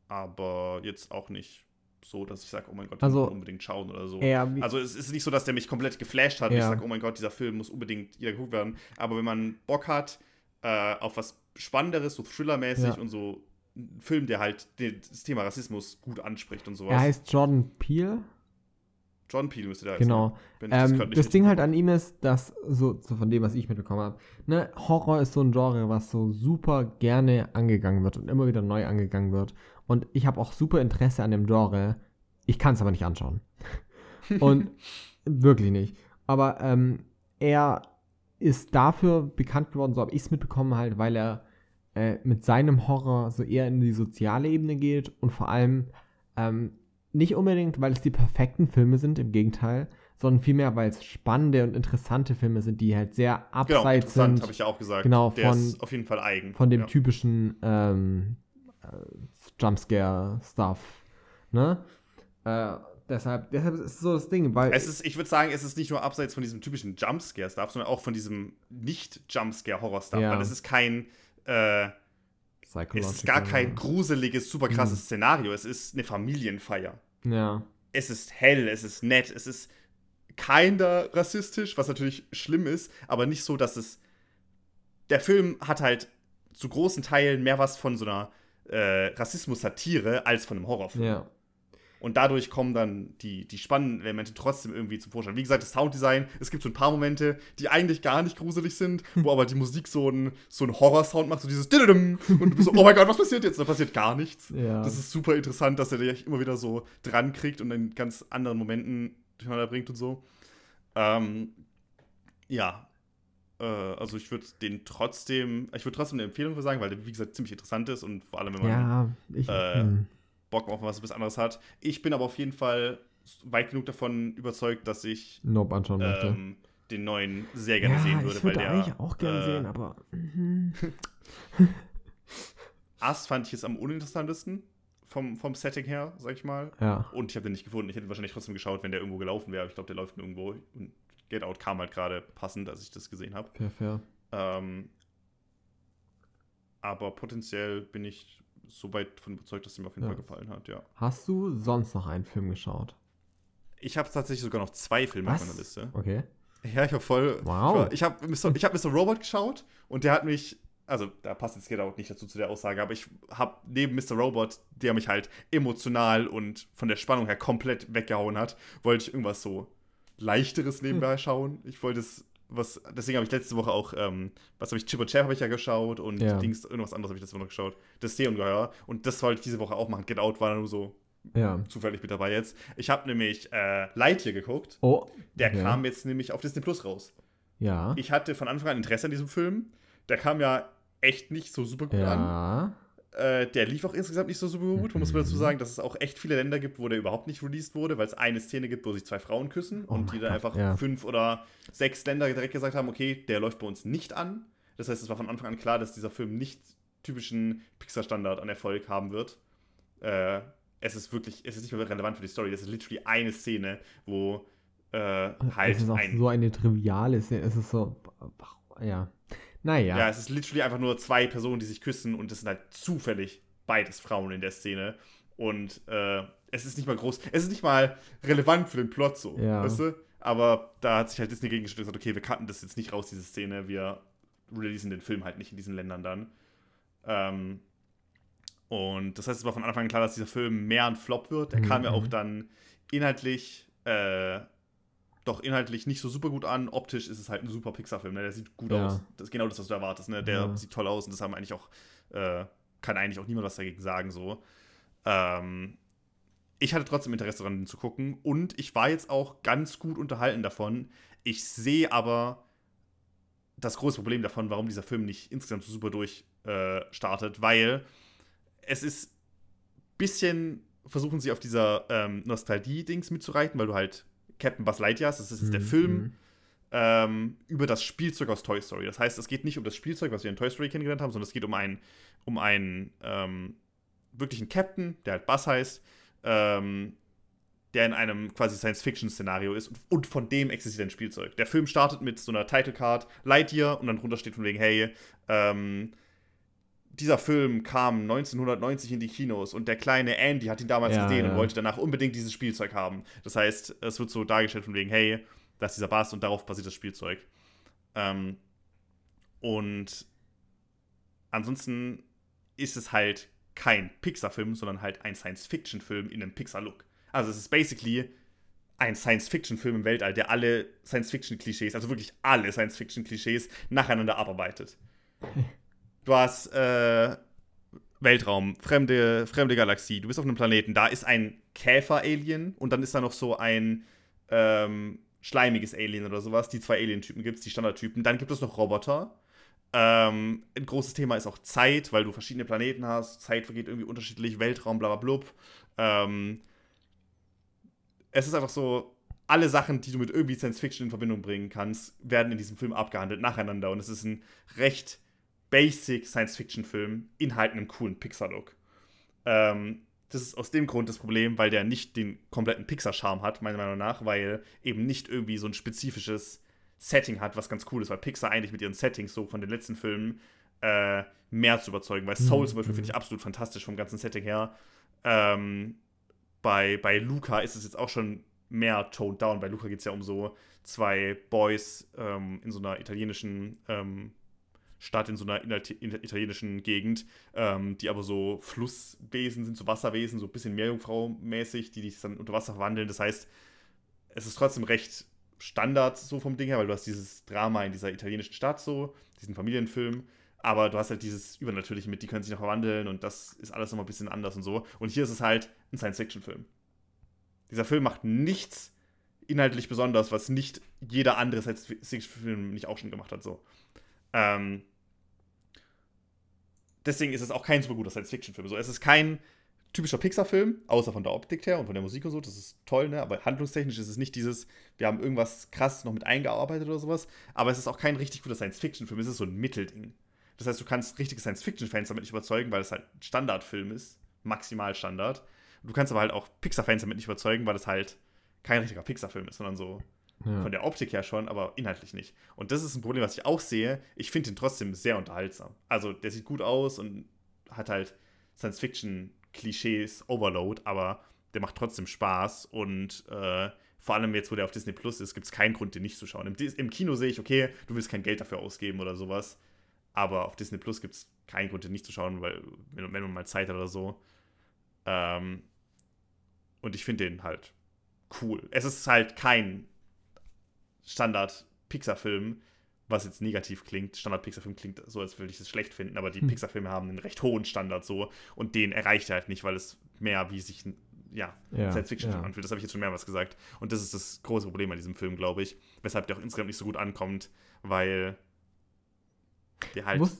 Aber jetzt auch nicht so, dass ich sage, oh mein Gott, den Also, muss man unbedingt schauen oder so. Wie, Also es ist nicht so, dass der mich komplett geflasht hat und ich Ja. sage, oh mein Gott, dieser Film muss unbedingt wieder geguckt werden. Aber wenn man Bock hat äh, auf was Spannenderes, so Thriller-mäßig Ja. und so ein Film, der halt das Thema Rassismus gut anspricht und sowas. er heißt Jordan Peele. John Peel müsste heißen, Genau. ich das Ähm, das, nicht Ding halt an ihm ist, dass, so, so von dem, was ich mitbekommen habe, ne, Horror ist so ein Genre, was so super gerne angegangen wird und immer wieder neu angegangen wird. Und ich habe auch super Interesse an dem Genre. Ich kann es aber nicht anschauen. Und wirklich nicht. Aber ähm, er ist dafür bekannt geworden, so habe ich es mitbekommen, halt, weil er äh, mit seinem Horror so eher in die soziale Ebene geht und vor allem ähm, nicht unbedingt, weil es die perfekten Filme sind, im Gegenteil, sondern vielmehr, weil es spannende und interessante Filme sind, die halt sehr Genau, abseits interessant, sind habe ich ja auch gesagt. Genau, der von- ist auf jeden Fall eigen. von dem ja. typischen ähm, äh, Jumpscare-Stuff. Ne? Äh, deshalb, deshalb ist es so das Ding, weil. Es ist, ich würde sagen, es ist nicht nur abseits von diesem typischen Jumpscare-Stuff, sondern auch von diesem Nicht-Jumpscare-Horror-Stuff. Ja. Weil es ist kein, äh, es ist gar kein gruseliges, super krasses Mhm. Szenario. Es ist eine Familienfeier. Ja. Es ist hell, es ist nett, es ist kinder rassistisch, was natürlich schlimm ist, aber nicht so, dass es. Der Film hat halt zu großen Teilen mehr was von so einer äh, Rassismus-Satire als von einem Horrorfilm. Ja. Und dadurch kommen dann die, die spannenden Elemente trotzdem irgendwie zum Vorschein. Wie gesagt, das Sounddesign, es gibt so ein paar Momente, die eigentlich gar nicht gruselig sind, wo aber die Musik so einen so Horror-Sound macht, so dieses. Und du bist so, oh mein Gott, was passiert jetzt? Da passiert gar nichts. Ja. Das ist super interessant, dass er dich immer wieder so dran kriegt und in ganz anderen Momenten durcheinander bringt und so. Ähm, ja. Äh, also ich würde den trotzdem, ich würde trotzdem eine Empfehlung für sagen, weil der, wie gesagt, ziemlich interessant ist und vor allem, wenn man ja, ich. äh, hm. Bock auf was bisschen anderes hat. Ich bin aber auf jeden Fall weit genug davon überzeugt, dass ich Nope anschauen möchte. ähm, den neuen sehr gerne ja, sehen würde, ich weil würde der eigentlich auch gerne äh, sehen, aber. mhm. Ass fand ich es am uninteressantesten vom, vom Setting her, sag ich mal. Ja. Und ich habe den nicht gefunden. Ich hätte wahrscheinlich trotzdem geschaut, wenn der irgendwo gelaufen wäre. Ich glaube, der läuft irgendwo. Und Get Out kam halt gerade passend, als ich das gesehen habe. Fair, fair. Ähm, aber potenziell bin ich so weit davon überzeugt, dass der mir auf jeden Ja. Fall gefallen hat, ja. Hast du sonst noch einen Film geschaut? Ich habe tatsächlich sogar noch zwei Filme Was? auf meiner Liste. Okay. Ja, ich habe voll. Wow. Ich habe Mr. Ich hab Mr. Robot geschaut und der hat mich. Also, da passt jetzt Get Out nicht dazu zu der Aussage, aber ich habe neben Mr. Robot, der mich halt emotional und von der Spannung her komplett weggehauen hat, wollte ich irgendwas so leichteres nebenbei schauen. Ich wollte es. Was, deswegen habe ich letzte Woche auch, ähm, was habe ich, Chip und Chap habe ich ja geschaut und Ja. Dings, irgendwas anderes habe ich letzte Woche noch geschaut. Das Seeungeheuer. Und das wollte ich diese Woche auch machen. Get Out war nur so Ja. zufällig mit dabei jetzt. Ich habe nämlich äh, Lightyear geguckt. Oh. Der okay. kam jetzt nämlich auf Disney Plus raus. Ja. Ich hatte von Anfang an Interesse an diesem Film. Der kam ja echt nicht so super gut an. Äh, der lief auch insgesamt nicht so super gut. Man muss dazu Mhm. sagen, dass es auch echt viele Länder gibt, wo der überhaupt nicht released wurde, weil es eine Szene gibt, wo sich zwei Frauen küssen Oh und die dann Gott, einfach ja. fünf oder sechs Länder direkt gesagt haben, okay, der läuft bei uns nicht an. Das heißt, es war von Anfang an klar, dass dieser Film nicht typischen Pixar-Standard an Erfolg haben wird. Äh, es ist wirklich, es ist nicht mehr relevant für die Story. Das ist literally eine Szene, wo äh, halt es ist auch ein so eine triviale Szene. Es ist so. Ja. Naja. Ja, es ist literally einfach nur zwei Personen, die sich küssen und es sind halt zufällig beides Frauen in der Szene. Und äh, es ist nicht mal groß, es ist nicht mal relevant für den Plot so, Ja. weißt du? Aber da hat sich halt Disney gegengestellt und gesagt, okay, wir cutten das jetzt nicht raus, diese Szene, wir releasen den Film halt nicht in diesen Ländern dann. Ähm, und das heißt, es war von Anfang an klar, dass dieser Film mehr ein Flop wird. Er Mhm, kam ja auch mhm. dann inhaltlich, äh, doch inhaltlich nicht so super gut an. Optisch ist es halt ein super Pixar-Film, ne? Der sieht gut Ja. aus. Das ist genau das, was du erwartest, ne? Der Ja. sieht toll aus und das haben eigentlich auch, äh, kann eigentlich auch niemand was dagegen sagen, so. Ähm, ich hatte trotzdem Interesse daran, den zu gucken und ich war jetzt auch ganz gut unterhalten davon. Ich sehe aber das große Problem davon, warum dieser Film nicht insgesamt so super durchstartet, äh, weil es ist bisschen versuchen sie auf dieser ähm, Nostalgie-Dings mitzureiten, weil du halt Captain Buzz Lightyear hast, das ist jetzt der Mhm, Film mhm. ähm, über das Spielzeug aus Toy Story. Das heißt, es geht nicht um das Spielzeug, was wir in Toy Story kennengelernt haben, sondern es geht um einen, um einen ähm, wirklichen Captain, der halt Buzz heißt, ähm, der in einem quasi Science-Fiction-Szenario ist und, von dem existiert ein Spielzeug. Der Film startet mit so einer Title-Card, Lightyear, und dann drunter steht von wegen, hey, ähm, dieser Film kam 1990 in die Kinos und der kleine Andy hat ihn damals Ja, gesehen ja. und wollte danach unbedingt dieses Spielzeug haben. Das heißt, es wird so dargestellt von wegen, hey, das ist dieser Bass und darauf basiert das Spielzeug. Ähm, und ansonsten ist es halt kein Pixar-Film, sondern halt ein Science-Fiction-Film in einem Pixar-Look. Also es ist basically ein Science-Fiction-Film im Weltall, der alle Science-Fiction-Klischees, also wirklich alle Science-Fiction-Klischees nacheinander abarbeitet. Du hast äh, Weltraum, fremde, fremde Galaxie, du bist auf einem Planeten, da ist ein Käfer-Alien und dann ist da noch so ein ähm, schleimiges Alien oder sowas. Die zwei Alien-Typen gibt es, die Standardtypen. Dann gibt es noch Roboter. Ähm, ein großes Thema ist auch Zeit, weil du verschiedene Planeten hast. Zeit vergeht irgendwie unterschiedlich, Weltraum, bla bla blub. Ähm, es ist einfach so, alle Sachen, die du mit irgendwie Science Fiction in Verbindung bringen kannst, werden in diesem Film abgehandelt, nacheinander. Und es ist ein recht basic Science Fiction Film in halt einem coolen Pixar-Look. Ähm, das ist aus dem Grund das Problem, weil der nicht den kompletten Pixar-Charme hat, meiner Meinung nach, weil eben nicht irgendwie so ein spezifisches Setting hat, was ganz cool ist, weil Pixar eigentlich mit ihren Settings so von den letzten Filmen äh, mehr zu überzeugen. Weil Soul Mhm, zum Beispiel finde ich absolut fantastisch vom ganzen Setting her. Ähm, bei, bei Luca ist es jetzt auch schon mehr toned down. Bei Luca geht es ja um so zwei Boys ähm, in so einer italienischen ähm, Stadt, in so einer italienischen Gegend, ähm, die aber so Flusswesen sind, so Wasserwesen, so ein bisschen Meerjungfrau-mäßig, die sich dann unter Wasser verwandeln. Das heißt, es ist trotzdem recht Standard so vom Ding her, weil du hast dieses Drama in dieser italienischen Stadt so, diesen Familienfilm, aber du hast halt dieses Übernatürliche mit, die können sich noch verwandeln und das ist alles nochmal ein bisschen anders und so. Und hier ist es halt ein Science-Fiction-Film. Dieser Film macht nichts inhaltlich besonders, was nicht jeder andere Science-Fiction-Film nicht auch schon gemacht hat, so. Ähm, deswegen ist es auch kein super guter Science-Fiction-Film. So, es ist kein typischer Pixar-Film, außer von der Optik her und von der Musik und so. Das ist toll, ne? Aber handlungstechnisch ist es nicht dieses, wir haben irgendwas krass noch mit eingearbeitet oder sowas. Aber es ist auch kein richtig guter Science-Fiction-Film. Es ist so ein Mittelding. Das heißt, du kannst richtige Science-Fiction-Fans damit nicht überzeugen, weil es halt ein Standardfilm ist. Maximal Standard. Du kannst aber halt auch Pixar-Fans damit nicht überzeugen, weil es halt kein richtiger Pixar-Film ist, sondern so Ja. von der Optik her schon, aber inhaltlich nicht. Und das ist ein Problem, was ich auch sehe. Ich finde ihn trotzdem sehr unterhaltsam. Also, der sieht gut aus und hat halt Science-Fiction-Klischees, Overload, aber der macht trotzdem Spaß. Und äh, vor allem jetzt, wo der auf Disney Plus ist, gibt es keinen Grund, den nicht zu schauen. Im, Im Kino sehe ich, okay, du willst kein Geld dafür ausgeben oder sowas. Aber auf Disney Plus gibt es keinen Grund, den nicht zu schauen, weil, wenn, wenn man mal Zeit hat oder so. Ähm, und ich finde den halt cool. Es ist halt kein Standard-Pixar-Film, was jetzt negativ klingt. Standard-Pixar-Film klingt so, als würde ich es schlecht finden, aber die Hm. Pixar-Filme haben einen recht hohen Standard so und den erreicht er halt nicht, weil es mehr wie sich ein ja, Ja, Science-Fiction-Film ja. anfühlt. Das habe ich jetzt schon mehrmals gesagt. Und das ist das große Problem an diesem Film, glaube ich. Weshalb der auch insgesamt nicht so gut ankommt, weil der halt Wus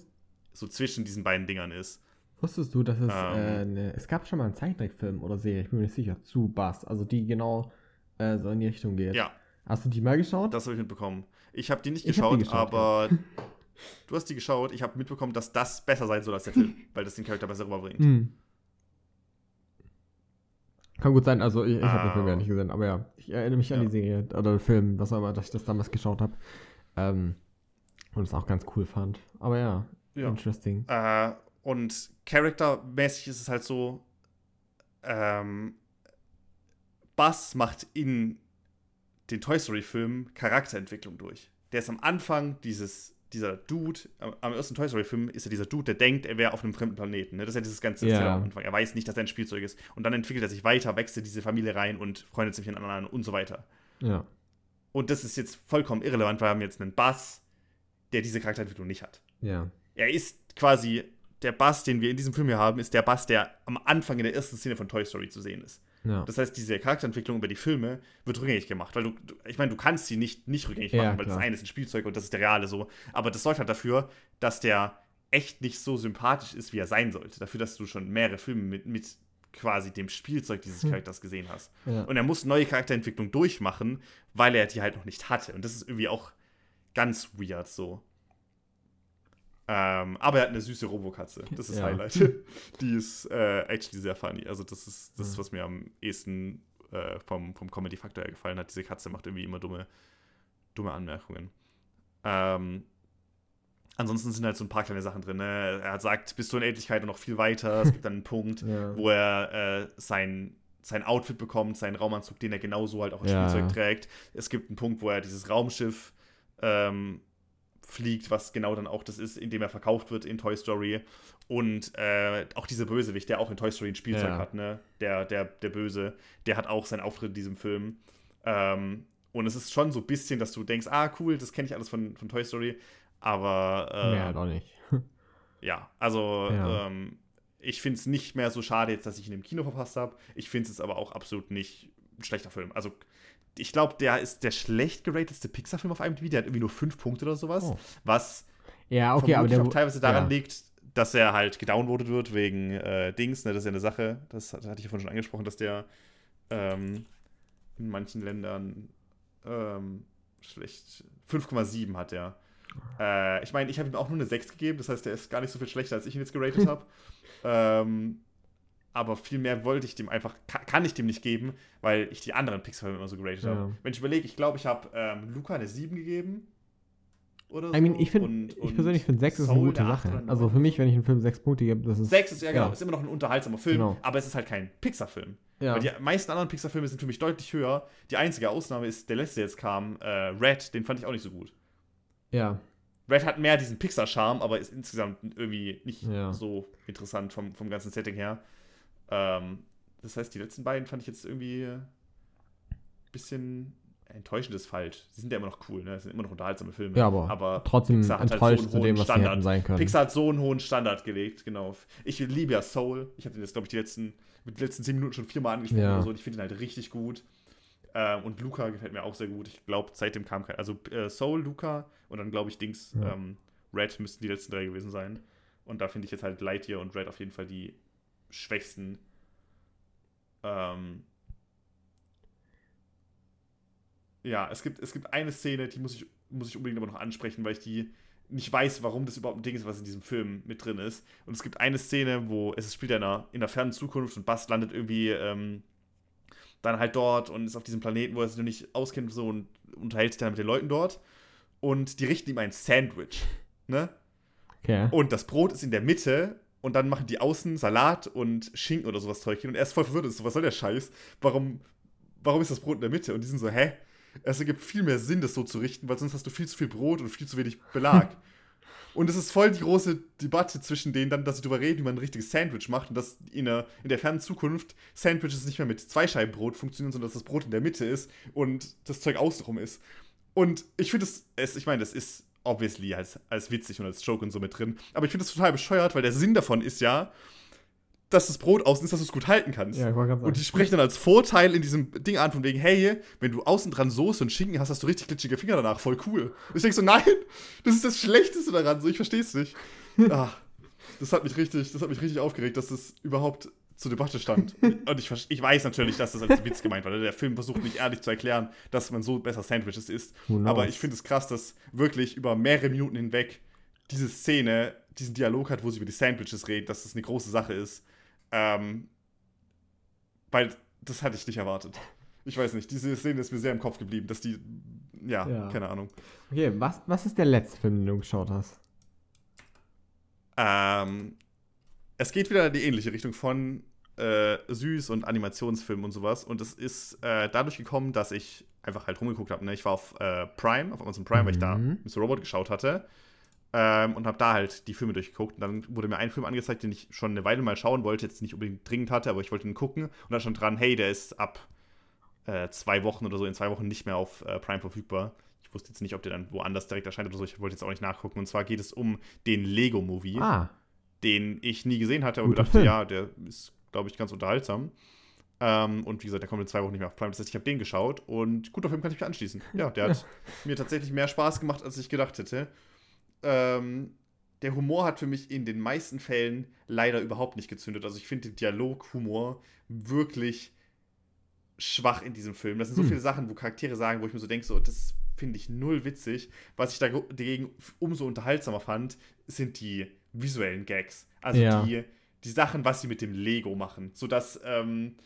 so zwischen diesen beiden Dingern ist. wusstest du, dass es, Ähm. äh, ne, es gab schon mal einen Zeichentrickfilm oder Serie, ich bin mir nicht sicher, zu Bass, also die genau äh, so in die Richtung geht. Ja, Hast du die mal geschaut? das habe ich mitbekommen. Ich habe die nicht Ich hab die geschaut, geschaut, aber du hast die geschaut. Ich habe mitbekommen, dass das besser sein soll als der Film, weil das den Charakter besser rüberbringt. Hm. Kann gut sein, also ich, ich habe den Film Ah. ja nicht gesehen, aber ja, ich erinnere mich an Ja. die Serie oder den Film, was auch immer, dass ich das damals geschaut habe. Ähm, Und es auch ganz cool fand. Aber ja, Ja. interesting. Äh, und charaktermäßig ist es halt so, ähm, Buzz macht in den Toy Story-Filmen Charakterentwicklung durch. Der ist am Anfang dieses, dieser Dude, am, ersten Toy Story-Film ist er dieser Dude, der denkt, er wäre auf einem fremden Planeten. Ne? Das ist ja dieses ganze. Erzähl am Anfang. Er weiß nicht, dass er ein Spielzeug ist. Und dann entwickelt er sich weiter, wächst in diese Familie rein und freundet sich miteinander an und so weiter. Ja. Und das ist jetzt vollkommen irrelevant, weil wir haben jetzt einen Buzz, der diese Charakterentwicklung nicht hat. Ja. Er ist quasi der Bass, den wir in diesem Film hier haben, ist der Bass, der am Anfang in der ersten Szene von Toy Story zu sehen ist. Ja. Das heißt, diese Charakterentwicklung über die Filme wird rückgängig gemacht, weil du, du ich meine, du kannst sie nicht, nicht rückgängig Ja, machen, weil klar. das eine ist ein Spielzeug und das ist der reale so. Aber das sorgt halt dafür, dass der echt nicht so sympathisch ist, wie er sein sollte. Dafür, dass du schon mehrere Filme mit, mit quasi dem Spielzeug dieses Hm. Charakters gesehen hast. ja. Und er muss neue Charakterentwicklung durchmachen, weil er die halt noch nicht hatte. Und das ist irgendwie auch ganz weird so. Ähm, aber er hat eine süße Robokatze. Das ist Ja. Highlight. Die ist äh, actually sehr funny. Also, das ist das, ist, Ja. was mir am ehesten äh, vom, vom Comedy-Faktor her gefallen hat. Diese Katze macht irgendwie immer dumme, dumme Anmerkungen. Ähm, ansonsten sind halt so ein paar kleine Sachen drin. Ne? Er sagt, bis zur Unendlichkeit und noch viel weiter. Es gibt dann einen Punkt, Ja. wo er äh, sein, sein Outfit bekommt, seinen Raumanzug, den er genauso halt auch als Ja. Spielzeug trägt. Es gibt einen Punkt, wo er dieses Raumschiff ähm, fliegt, was genau dann auch das ist, in dem er verkauft wird in Toy Story. Und äh, auch dieser Bösewicht, der auch in Toy Story ein Spielzeug Ja. hat, ne? Der, der, der Böse, der hat auch seinen Auftritt in diesem Film. Ähm, und es ist schon so ein bisschen, dass du denkst, ah, cool, das kenne ich alles von, von Toy Story. Aber äh, Mehr halt auch nicht. ja, also Ja. Ähm, ich finde es nicht mehr so schade jetzt, dass ich ihn im Kino verpasst habe. Ich finde es aber auch absolut nicht ein schlechter Film. Also ich glaube, der ist der schlecht geratedste Pixar-Film auf IMDb. Der hat irgendwie nur fünf Punkte oder sowas. Oh. Was Ja, okay, aber der. teilweise daran ja. liegt, dass er halt gedownvotet wird wegen äh, Dings. Ne? Das ist ja eine Sache. Das, hat- hatte ich ja vorhin schon angesprochen, dass der ähm, in manchen Ländern ähm, schlecht 5,7 hat er. Äh, ich meine, ich habe ihm auch nur eine 6 gegeben, das heißt, der ist gar nicht so viel schlechter, als ich ihn jetzt geratet habe. ähm, aber viel mehr wollte ich dem einfach, kann, ich dem nicht geben, weil ich die anderen Pixar-Filme immer so geratet Ja. habe. Wenn ich überlege, ich glaube, ich habe ähm, Luca eine 7 gegeben. Oder so. I mean, ich, find, Und- ich und persönlich finde 6 ist eine Soul gute eine acht Sache. Also für mich, wenn ich einem Film 6 Punkte gebe, das ist. 6 ist ja genau, Ja. ist immer noch ein unterhaltsamer Film, Genau. aber es ist halt kein Pixar-Film. Ja. Weil die meisten anderen Pixar-Filme sind für mich deutlich höher. Die einzige Ausnahme ist der letzte, der jetzt kam, äh, Red, den fand ich auch nicht so gut. ja. Red hat mehr diesen Pixar-Charme, aber ist insgesamt irgendwie nicht Ja. so interessant vom, vom ganzen Setting her. Ähm, das heißt, die letzten beiden fand ich jetzt irgendwie ein bisschen enttäuschend ist falsch. Sie sind ja immer noch cool, ne? Das sind immer noch unterhaltsame Filme. Ja, aber, trotzdem Pixar hat halt so einen dem, hohen was sie Standard. hätten sein können. Pixar hat so einen hohen Standard gelegt, genau. Ich liebe ja Soul. Ich habe den jetzt, glaube ich, die letzten, mit den letzten zehn Minuten schon viermal angesprochen Ja. oder so. Und ich finde ihn halt richtig gut. Ähm, und Luca gefällt mir auch sehr gut. Ich glaube, seitdem kam kein. Also äh, Soul, Luca und dann, glaube ich, Dings, Ja. ähm, Red müssten die letzten drei gewesen sein. Und da finde ich jetzt halt Lightyear und Red auf jeden Fall die schwächsten. Ähm, ja, es gibt, es gibt eine Szene, die muss ich, muss ich unbedingt aber noch ansprechen, weil ich die nicht weiß, warum das überhaupt ein Ding ist, was in diesem Film mit drin ist. Und es gibt eine Szene, wo es spielt in einer, in einer fernen Zukunft und Buzz landet irgendwie ähm, dann halt dort und ist auf diesem Planeten, wo er sich noch nicht auskennt und so und unterhält sich dann mit den Leuten dort. Und die richten ihm ein Sandwich. Ne? Okay. Und das Brot ist in der Mitte und dann machen die außen Salat und Schinken oder sowas Zeug hin. Und er ist voll verwirrt. Ist so, was soll der Scheiß? Warum, warum ist das Brot in der Mitte? Und die sind so, hä? Es ergibt viel mehr Sinn, das so zu richten, weil sonst hast du viel zu viel Brot und viel zu wenig Belag. und es ist voll die große Debatte zwischen denen, dann, dass sie darüber reden, wie man ein richtiges Sandwich macht und dass in der, in der fernen Zukunft Sandwiches nicht mehr mit zwei Scheiben Brot funktionieren, sondern dass das Brot in der Mitte ist und das Zeug außenrum ist. Und ich finde es, es, ich meine, das ist obviously als, als witzig und als Joke und so mit drin. Aber ich finde das total bescheuert, weil der Sinn davon ist ja, dass das Brot außen ist, dass du es gut halten kannst. Ja, ich wollte gerade Und die sprechen dann als Vorteil in diesem Ding an, von wegen, hey, wenn du außen dran Soße und Schinken hast, hast du richtig glitschige Finger danach, voll cool. Und ich denke so, nein, das ist das Schlechteste daran, so, ich verstehe es nicht. ah, das hat mich richtig, das hat mich richtig aufgeregt, dass das überhaupt zur Debatte stand. Und ich, ich weiß natürlich, dass das als Witz gemeint war. Der Film versucht nicht ehrlich zu erklären, dass man so besser Sandwiches isst. Aber ich finde es krass, dass wirklich über mehrere Minuten hinweg diese Szene, diesen Dialog hat, wo sie über die Sandwiches reden, dass das eine große Sache ist. Ähm, weil das hatte ich nicht erwartet. ich weiß nicht, diese Szene ist mir sehr im Kopf geblieben, dass die, ja, Ja. keine Ahnung. Okay, was, was ist der letzte Film, den du geschaut hast? Ähm, es geht wieder in die ähnliche Richtung von äh, Süß und Animationsfilmen und sowas. Und es ist äh, dadurch gekommen, dass ich einfach halt rumgeguckt habe. Ne? Ich war auf äh, Prime, auf Amazon Prime, weil ich da Mhm. Mr. Robot geschaut hatte. Ähm, und habe da halt die Filme durchgeguckt. Und dann wurde mir ein Film angezeigt, den ich schon eine Weile mal schauen wollte, jetzt nicht unbedingt dringend hatte, aber ich wollte ihn gucken. Und da stand dran, hey, der ist ab äh, zwei Wochen oder so, in zwei Wochen nicht mehr auf äh, Prime verfügbar. Ich wusste jetzt nicht, ob der dann woanders direkt erscheint oder so. Ich wollte jetzt auch nicht nachgucken. Und zwar geht es um den Lego-Movie Ah, den ich nie gesehen hatte, aber Guter dachte, Film. ja, der ist, glaube ich, ganz unterhaltsam. Ähm, und wie gesagt, der kommt in zwei Wochen nicht mehr auf Prime. Das heißt, ich habe den geschaut und guter Film kann ich mich anschließen. Ja, der hat mir tatsächlich mehr Spaß gemacht, als ich gedacht hätte. Ähm, der Humor hat für mich in den meisten Fällen leider überhaupt nicht gezündet. Also ich finde den Dialoghumor wirklich schwach in diesem Film. Das sind so Hm. viele Sachen, wo Charaktere sagen, wo ich mir so denke, so, das finde ich null witzig. Was ich dagegen umso unterhaltsamer fand, sind die visuellen Gags. Also Ja. die, die Sachen, was sie mit dem Lego machen. Sodass, ähm,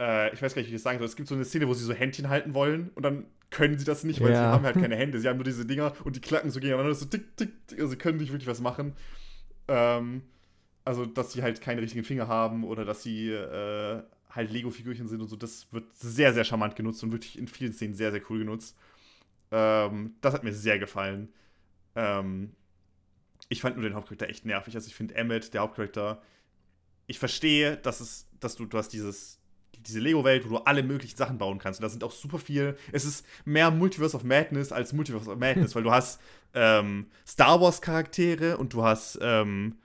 äh, ich weiß gar nicht, wie ich das sagen soll. Es gibt so eine Szene, wo sie so Händchen halten wollen und dann können sie das nicht, weil sie Ja. haben halt keine Hände. Sie haben nur diese Dinger und die klacken so gegeneinander, so tick, tick, tick. Also sie können nicht wirklich was machen. Ähm, also, dass sie halt keine richtigen Finger haben oder dass sie äh, halt Lego-Figürchen sind und so, das wird sehr, sehr charmant genutzt und wirklich in vielen Szenen sehr, sehr cool genutzt. Ähm, das hat mir sehr gefallen. Ähm, ich fand nur den Hauptcharakter echt nervig. Also ich finde Emmett, der Hauptcharakter, ich verstehe, dass es, dass du, du hast dieses, diese Lego-Welt, wo du alle möglichen Sachen bauen kannst. Und da sind auch super viel. Es ist mehr Multiverse of Madness als Multiverse of Madness, weil du hast ähm, Star Wars-Charaktere und du hast ähm,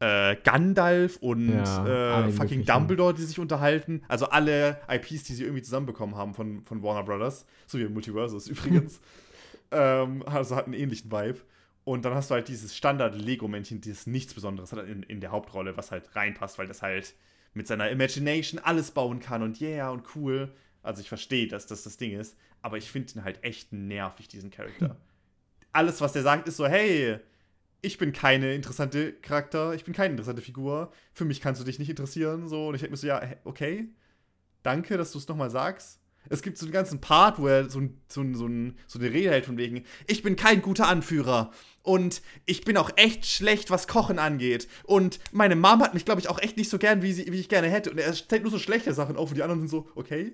äh, Gandalf und Ja, äh, fucking. Dumbledore, die sich unterhalten. Also alle IPs, die sie irgendwie zusammenbekommen haben von, von Warner Brothers. So wie Multiversus übrigens. ähm, also hat einen ähnlichen Vibe. Und dann hast du halt dieses Standard-Lego-Männchen, das nichts Besonderes hat in, in der Hauptrolle, was halt reinpasst, weil das halt mit seiner Imagination alles bauen kann und yeah und cool. Also ich verstehe, dass das das Ding ist, aber ich finde ihn halt echt nervig, diesen Charakter. Alles, was der sagt, ist so, hey, ich bin keine interessante Charakter, ich bin keine interessante Figur, für mich kannst du dich nicht interessieren, so. Und ich denke mir so, ja, okay, danke, dass du es nochmal sagst. Es gibt so einen ganzen Part, wo er so, ein, so, ein, so, ein, so eine Rede hält von wegen, ich bin kein guter Anführer und ich bin auch echt schlecht, was Kochen angeht. Und meine Mom hat mich, glaube ich, auch echt nicht so gern, wie, sie, wie ich gerne hätte. Und er stellt nur so schlechte Sachen auf und die anderen sind so, okay.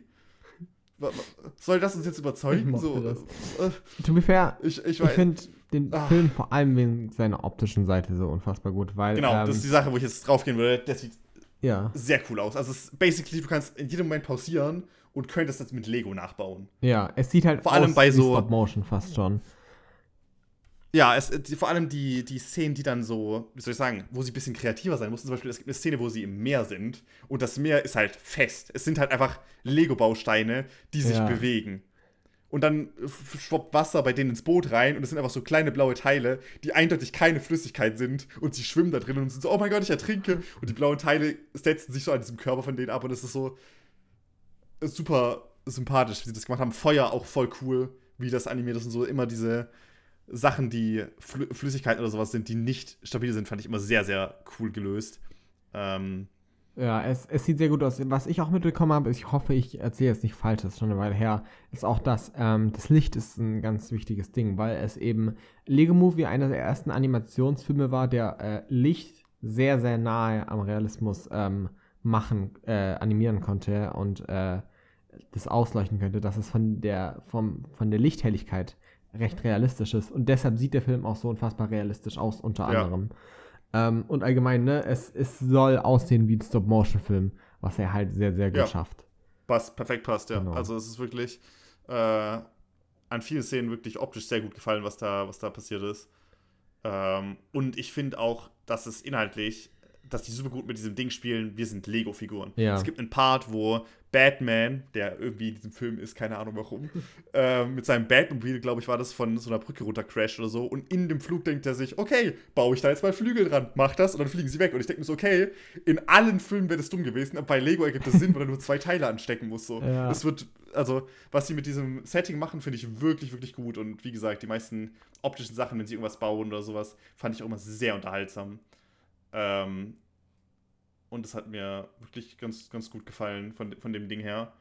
Soll das uns jetzt überzeugen? So, das. äh, to be fair, ich, ich ich finde den Ah. Film vor allem wegen seiner optischen Seite so unfassbar gut, weil. Genau, ähm, das ist die Sache, wo ich jetzt draufgehen würde. Der sieht ja, sehr cool aus. Also, es ist basically, du kannst in jedem Moment pausieren und könntest das mit Lego nachbauen. ja, es sieht halt Vor allem bei so- Stop Motion fast schon. Ja, es, die, vor allem die, die Szenen, die dann so, wie soll ich sagen, wo sie ein bisschen kreativer sein mussten. Zum Beispiel, es gibt eine Szene, wo sie im Meer sind und das Meer ist halt fest. Es sind halt einfach Lego-Bausteine, die sich Ja. bewegen. Und dann schwappt Wasser bei denen ins Boot rein und es sind einfach so kleine blaue Teile, die eindeutig keine Flüssigkeit sind und sie schwimmen da drin und sind so, oh mein Gott, ich ertrinke. Und die blauen Teile setzen sich so an diesem Körper von denen ab und es ist so super sympathisch, wie sie das gemacht haben. Feuer auch voll cool, wie das animiert ist und so. Immer diese Sachen, die Flü Flüssigkeiten oder sowas sind, die nicht stabil sind, fand ich immer sehr, sehr cool gelöst. Ähm, Ja, es, es sieht sehr gut aus. Was ich auch mitbekommen habe, ich hoffe, ich erzähle jetzt nicht falsch, das ist schon eine Weile her, ist auch, dass ähm, das Licht ist ein ganz wichtiges Ding, weil es eben Lego Movie einer der ersten Animationsfilme war, der äh, Licht sehr, sehr nahe am Realismus ähm, machen, äh, animieren konnte und äh, das ausleuchten könnte, dass es von der, vom, von der Lichthelligkeit recht realistisch ist. Und deshalb sieht der Film auch so unfassbar realistisch aus, unter Ja. anderem. Ähm, und allgemein, ne, es, es soll aussehen wie ein Stop-Motion-Film, was er halt sehr, sehr gut Ja. schafft. passt, perfekt passt, ja. Genau. Also es ist wirklich äh, an vielen Szenen wirklich optisch sehr gut gefallen, was da, was da passiert ist. Ähm, und ich finde auch, dass es inhaltlich, dass die super gut mit diesem Ding spielen, wir sind Lego-Figuren. Ja. Es gibt einen Part, wo Batman, der irgendwie in diesem Film ist, keine Ahnung warum, ähm, mit seinem Batmobil, glaube ich, war das von so einer Brücke runter crasht oder so. Und in dem Flug denkt er sich, okay, baue ich da jetzt mal Flügel dran, mach das und dann fliegen sie weg. Und ich denke mir so, okay, in allen Filmen wäre das dumm gewesen, aber bei Lego ergibt das Sinn, weil er nur zwei Teile anstecken muss. So. Ja. Es wird, also, was sie mit diesem Setting machen, finde ich wirklich, wirklich gut. Und wie gesagt, die meisten optischen Sachen, wenn sie irgendwas bauen oder sowas, fand ich auch immer sehr unterhaltsam. Ähm, und das hat mir wirklich ganz, ganz gut gefallen von, von dem Ding her.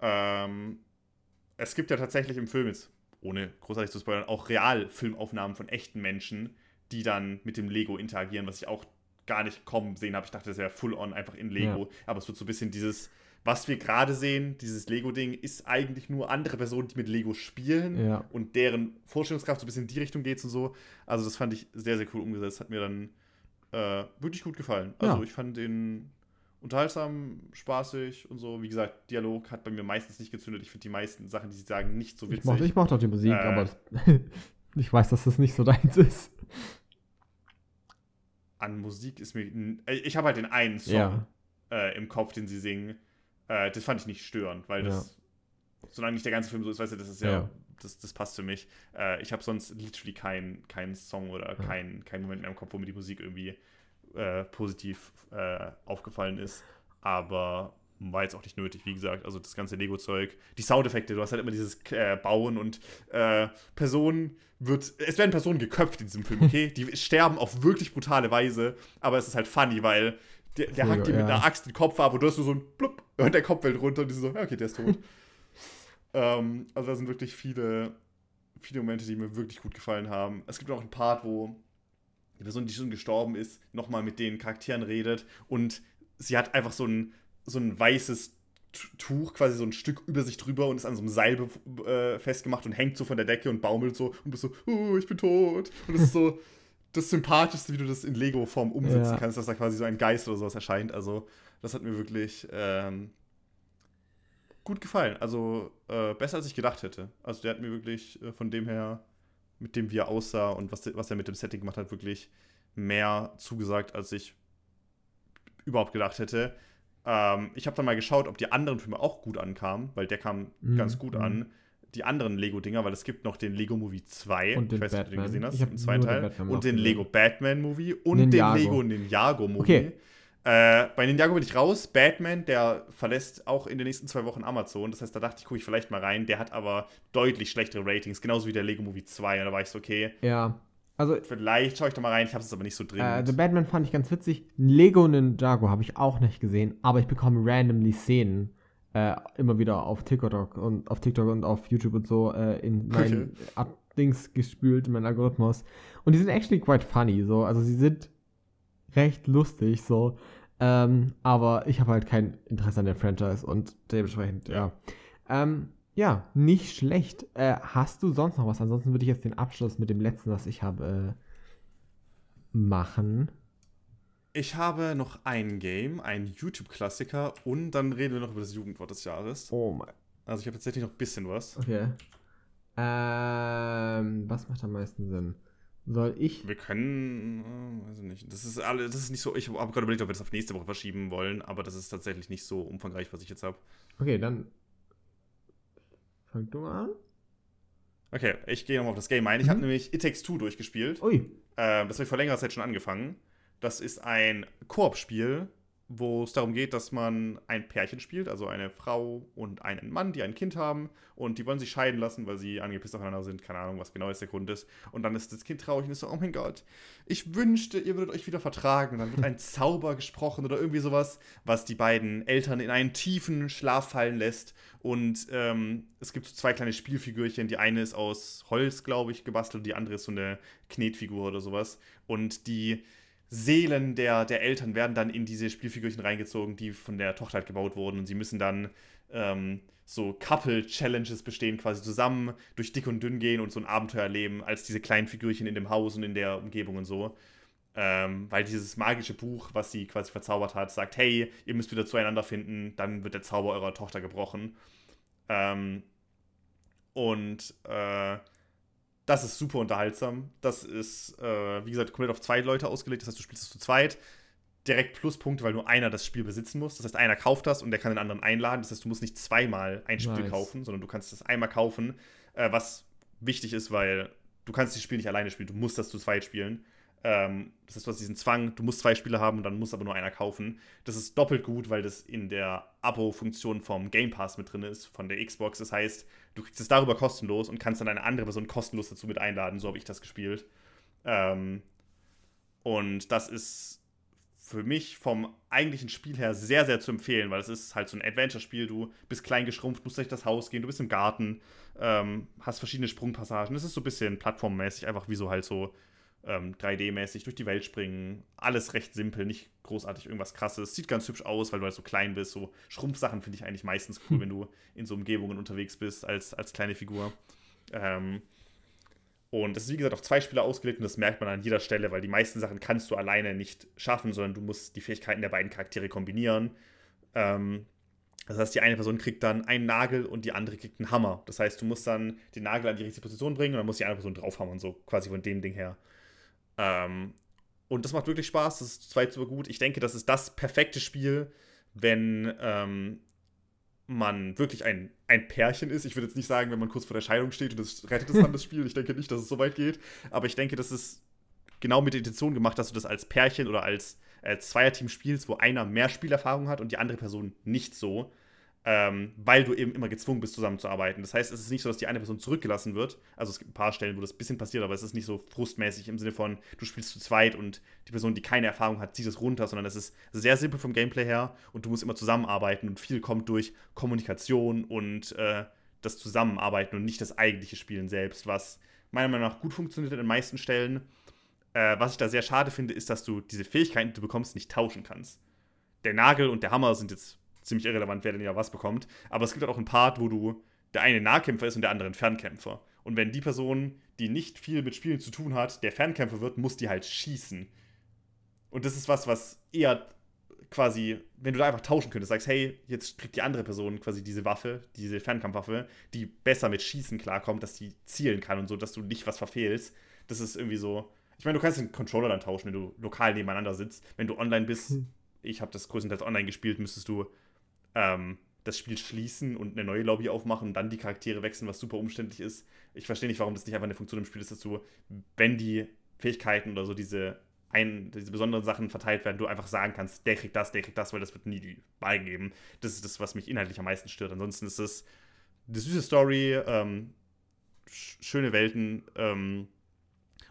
Ähm, es gibt ja tatsächlich im Film jetzt, ohne großartig zu spoilern, auch Realfilmaufnahmen von echten Menschen, die dann mit dem Lego interagieren, was ich auch gar nicht kommen sehen habe. Ich dachte, das wäre full on einfach in Lego. Ja. Aber es wird so ein bisschen dieses, was wir gerade sehen, dieses Lego-Ding, ist eigentlich nur andere Personen, die mit Lego spielen ja. und deren Vorstellungskraft so ein bisschen in die Richtung geht und so. Also das fand ich sehr, sehr cool umgesetzt. Hat mir dann äh, wirklich gut gefallen. Also ja. ich fand den unterhaltsam, spaßig und so. Wie gesagt, Dialog hat bei mir meistens nicht gezündet. Ich finde die meisten Sachen, die sie sagen, nicht so witzig. Ich mochte, ich mochte auch die Musik, äh, aber ich weiß, dass das nicht so deins ist. An Musik ist mir. Äh, ich habe halt den einen Song ja. äh, im Kopf, den sie singen. Äh, das fand ich nicht störend, weil das, ja. solange nicht der ganze Film so ist, weißt du, das ist ja, ja. Das, das passt für mich. Äh, ich habe sonst literally keinen kein Song oder ja. keinen kein Moment mehr im Kopf, wo mir die Musik irgendwie äh, positiv äh, aufgefallen ist. Aber war jetzt auch nicht nötig, wie gesagt. Also das ganze Lego-Zeug, die Soundeffekte, du hast halt immer dieses äh, Bauen und äh, Personen wird. Es werden Personen geköpft in diesem Film, okay? die sterben auf wirklich brutale Weise, aber es ist halt funny, weil der, der hackt dir ja. mit einer Axt den Kopf ab und du hast so ein Blub und der Kopf fällt runter und die so, ja, okay, der ist tot. Ähm, also da sind wirklich viele, viele Momente, die mir wirklich gut gefallen haben. Es gibt auch einen Part, wo die Person, die schon gestorben ist, nochmal mit den Charakteren redet und sie hat einfach so ein, so ein weißes Tuch, quasi so ein Stück über sich drüber und ist an so einem Seil äh, festgemacht und hängt so von der Decke und baumelt so und bist so, oh, ich bin tot. Und das ist so das Sympathischste, wie du das in Lego-Form umsetzen ja. kannst, dass da quasi so ein Geist oder sowas erscheint. Also, das hat mir wirklich ähm, gut gefallen. Also, äh, besser als ich gedacht hätte. Also, der hat mir wirklich äh, von dem her mit dem, wie er aussah und was, was er mit dem Setting gemacht hat, wirklich mehr zugesagt, als ich überhaupt gedacht hätte. Ähm, ich habe dann mal geschaut, ob die anderen Filme auch gut ankamen, weil der kam mhm. ganz gut an. Mhm. Die anderen Lego-Dinger, weil es gibt noch den Lego Movie 2, und ich weiß nicht, ob du den gesehen hast, im zweiten Teil, und den Lego Batman Movie und Ninjago. den Lego Ninjago Movie. Okay. Äh, bei Ninjago bin ich raus. Batman, der verlässt auch in den nächsten zwei Wochen Amazon. Das heißt, da dachte ich, gucke ich vielleicht mal rein. Der hat aber deutlich schlechtere Ratings, genauso wie der Lego Movie 2. Und da war ich so, okay. Ja. Also, vielleicht schaue ich da mal rein, ich habe es aber nicht so drin. Äh, The Batman fand ich ganz witzig. Lego Ninjago habe ich auch nicht gesehen, aber ich bekomme randomly Szenen äh, immer wieder auf TikTok und auf TikTok und auf YouTube und so äh, in meinen okay. Dings gespült, in meinen Algorithmus. Und die sind actually quite funny. So. Also sie sind recht lustig, so. Ähm, aber ich habe halt kein Interesse an der Franchise und dementsprechend, ja. Ähm, ja, nicht schlecht. Äh, hast du sonst noch was? Ansonsten würde ich jetzt den Abschluss mit dem letzten, was ich habe, äh, machen. Ich habe noch ein Game, ein YouTube-Klassiker und dann reden wir noch über das Jugendwort des Jahres. Oh mein. Also ich habe tatsächlich noch ein bisschen was. Okay. Ähm, was macht am meisten Sinn? Soll ich? Wir können, äh, weiß ich nicht. Das ist alle, das ist nicht so. Ich habe gerade überlegt, ob wir das auf nächste Woche verschieben wollen, aber das ist tatsächlich nicht so umfangreich, was ich jetzt habe. Okay, dann fang du mal an. Okay, ich gehe nochmal auf das Game ein. Ich mhm. habe nämlich It Takes Two durchgespielt. Ui. Äh, das habe ich vor längerer Zeit schon angefangen. Das ist ein Koop-Spiel wo es darum geht, dass man ein Pärchen spielt, also eine Frau und einen Mann, die ein Kind haben und die wollen sich scheiden lassen, weil sie angepisst aufeinander sind. Keine Ahnung, was genau jetzt der Grund ist. Und dann ist das Kind traurig und ist so, oh mein Gott, ich wünschte, ihr würdet euch wieder vertragen. Und dann wird ein Zauber gesprochen oder irgendwie sowas, was die beiden Eltern in einen tiefen Schlaf fallen lässt. Und ähm, es gibt so zwei kleine Spielfigürchen. Die eine ist aus Holz, glaube ich, gebastelt, die andere ist so eine Knetfigur oder sowas. Und die Seelen der, der Eltern werden dann in diese Spielfigürchen reingezogen, die von der Tochter halt gebaut wurden. Und sie müssen dann ähm, so Couple-Challenges bestehen, quasi zusammen durch dick und dünn gehen und so ein Abenteuer erleben, als diese kleinen Figürchen in dem Haus und in der Umgebung und so. Ähm, weil dieses magische Buch, was sie quasi verzaubert hat, sagt, hey, ihr müsst wieder zueinander finden, dann wird der Zauber eurer Tochter gebrochen. Ähm, und äh, das ist super unterhaltsam. Das ist, äh, wie gesagt, komplett auf zwei Leute ausgelegt. Das heißt, du spielst es zu zweit. Direkt Pluspunkte, weil nur einer das Spiel besitzen muss. Das heißt, einer kauft das und der kann den anderen einladen. Das heißt, du musst nicht zweimal ein Spiel nice. kaufen, sondern du kannst das einmal kaufen. Äh, was wichtig ist, weil du kannst das Spiel nicht alleine spielen. Du musst das zu zweit spielen. Ähm, das heißt, du hast diesen Zwang, du musst zwei Spiele haben und dann muss aber nur einer kaufen. Das ist doppelt gut, weil das in der Abo-Funktion vom Game Pass mit drin ist, von der Xbox. Das heißt, du kriegst es darüber kostenlos und kannst dann eine andere Person kostenlos dazu mit einladen. So habe ich das gespielt. Ähm, und das ist für mich vom eigentlichen Spiel her sehr, sehr zu empfehlen, weil es ist halt so ein Adventure-Spiel. Du bist klein geschrumpft, musst durch das Haus gehen, du bist im Garten, ähm, hast verschiedene Sprungpassagen. Es ist so ein bisschen plattformmäßig, einfach wie so halt so ähm, 3D-mäßig durch die Welt springen. Alles recht simpel, nicht großartig irgendwas krasses. Sieht ganz hübsch aus, weil du halt so klein bist. So Schrumpfsachen finde ich eigentlich meistens cool, wenn du in so Umgebungen unterwegs bist als, als kleine Figur. Ähm, und das ist wie gesagt auf zwei Spieler ausgelegt und das merkt man an jeder Stelle, weil die meisten Sachen kannst du alleine nicht schaffen, sondern du musst die Fähigkeiten der beiden Charaktere kombinieren. Ähm, das heißt, die eine Person kriegt dann einen Nagel und die andere kriegt einen Hammer. Das heißt, du musst dann den Nagel an die richtige Position bringen und dann muss die andere Person draufhammern, so quasi von dem Ding her. Ähm, und das macht wirklich Spaß, das ist zweit super gut. Ich denke, das ist das perfekte Spiel, wenn ähm, man wirklich ein, ein Pärchen ist. Ich würde jetzt nicht sagen, wenn man kurz vor der Scheidung steht und das rettet es dann das Spiel. Ich denke nicht, dass es so weit geht. Aber ich denke, das ist genau mit der Intention gemacht, dass du das als Pärchen oder als, als Zweierteam spielst, wo einer mehr Spielerfahrung hat und die andere Person nicht so ähm, weil du eben immer gezwungen bist, zusammenzuarbeiten. Das heißt, es ist nicht so, dass die eine Person zurückgelassen wird. Also es gibt ein paar Stellen, wo das ein bisschen passiert, aber es ist nicht so frustmäßig im Sinne von, du spielst zu zweit und die Person, die keine Erfahrung hat, zieht es runter, sondern es ist sehr simpel vom Gameplay her und du musst immer zusammenarbeiten und viel kommt durch Kommunikation und äh, das Zusammenarbeiten und nicht das eigentliche Spielen selbst, was meiner Meinung nach gut funktioniert in den meisten Stellen. Äh, was ich da sehr schade finde, ist, dass du diese Fähigkeiten, die du bekommst, nicht tauschen kannst. Der Nagel und der Hammer sind jetzt ziemlich irrelevant, wer denn ja was bekommt. Aber es gibt halt auch einen Part, wo du der eine Nahkämpfer ist und der andere ein Fernkämpfer. Und wenn die Person, die nicht viel mit Spielen zu tun hat, der Fernkämpfer wird, muss die halt schießen. Und das ist was, was eher quasi, wenn du da einfach tauschen könntest, sagst, hey, jetzt kriegt die andere Person quasi diese Waffe, diese Fernkampfwaffe, die besser mit Schießen klarkommt, dass die zielen kann und so, dass du nicht was verfehlst. Das ist irgendwie so. Ich meine, du kannst den Controller dann tauschen, wenn du lokal nebeneinander sitzt. Wenn du online bist, hm. ich habe das größtenteils online gespielt, müsstest du ähm, das Spiel schließen und eine neue Lobby aufmachen und dann die Charaktere wechseln, was super umständlich ist. Ich verstehe nicht, warum das nicht einfach eine Funktion im Spiel ist, dass du, wenn die Fähigkeiten oder so diese, ein, diese besonderen Sachen verteilt werden, du einfach sagen kannst, der kriegt das, der kriegt das, weil das wird nie die Wahl geben. Das ist das, was mich inhaltlich am meisten stört. Ansonsten ist es eine süße Story, ähm, schöne Welten ähm,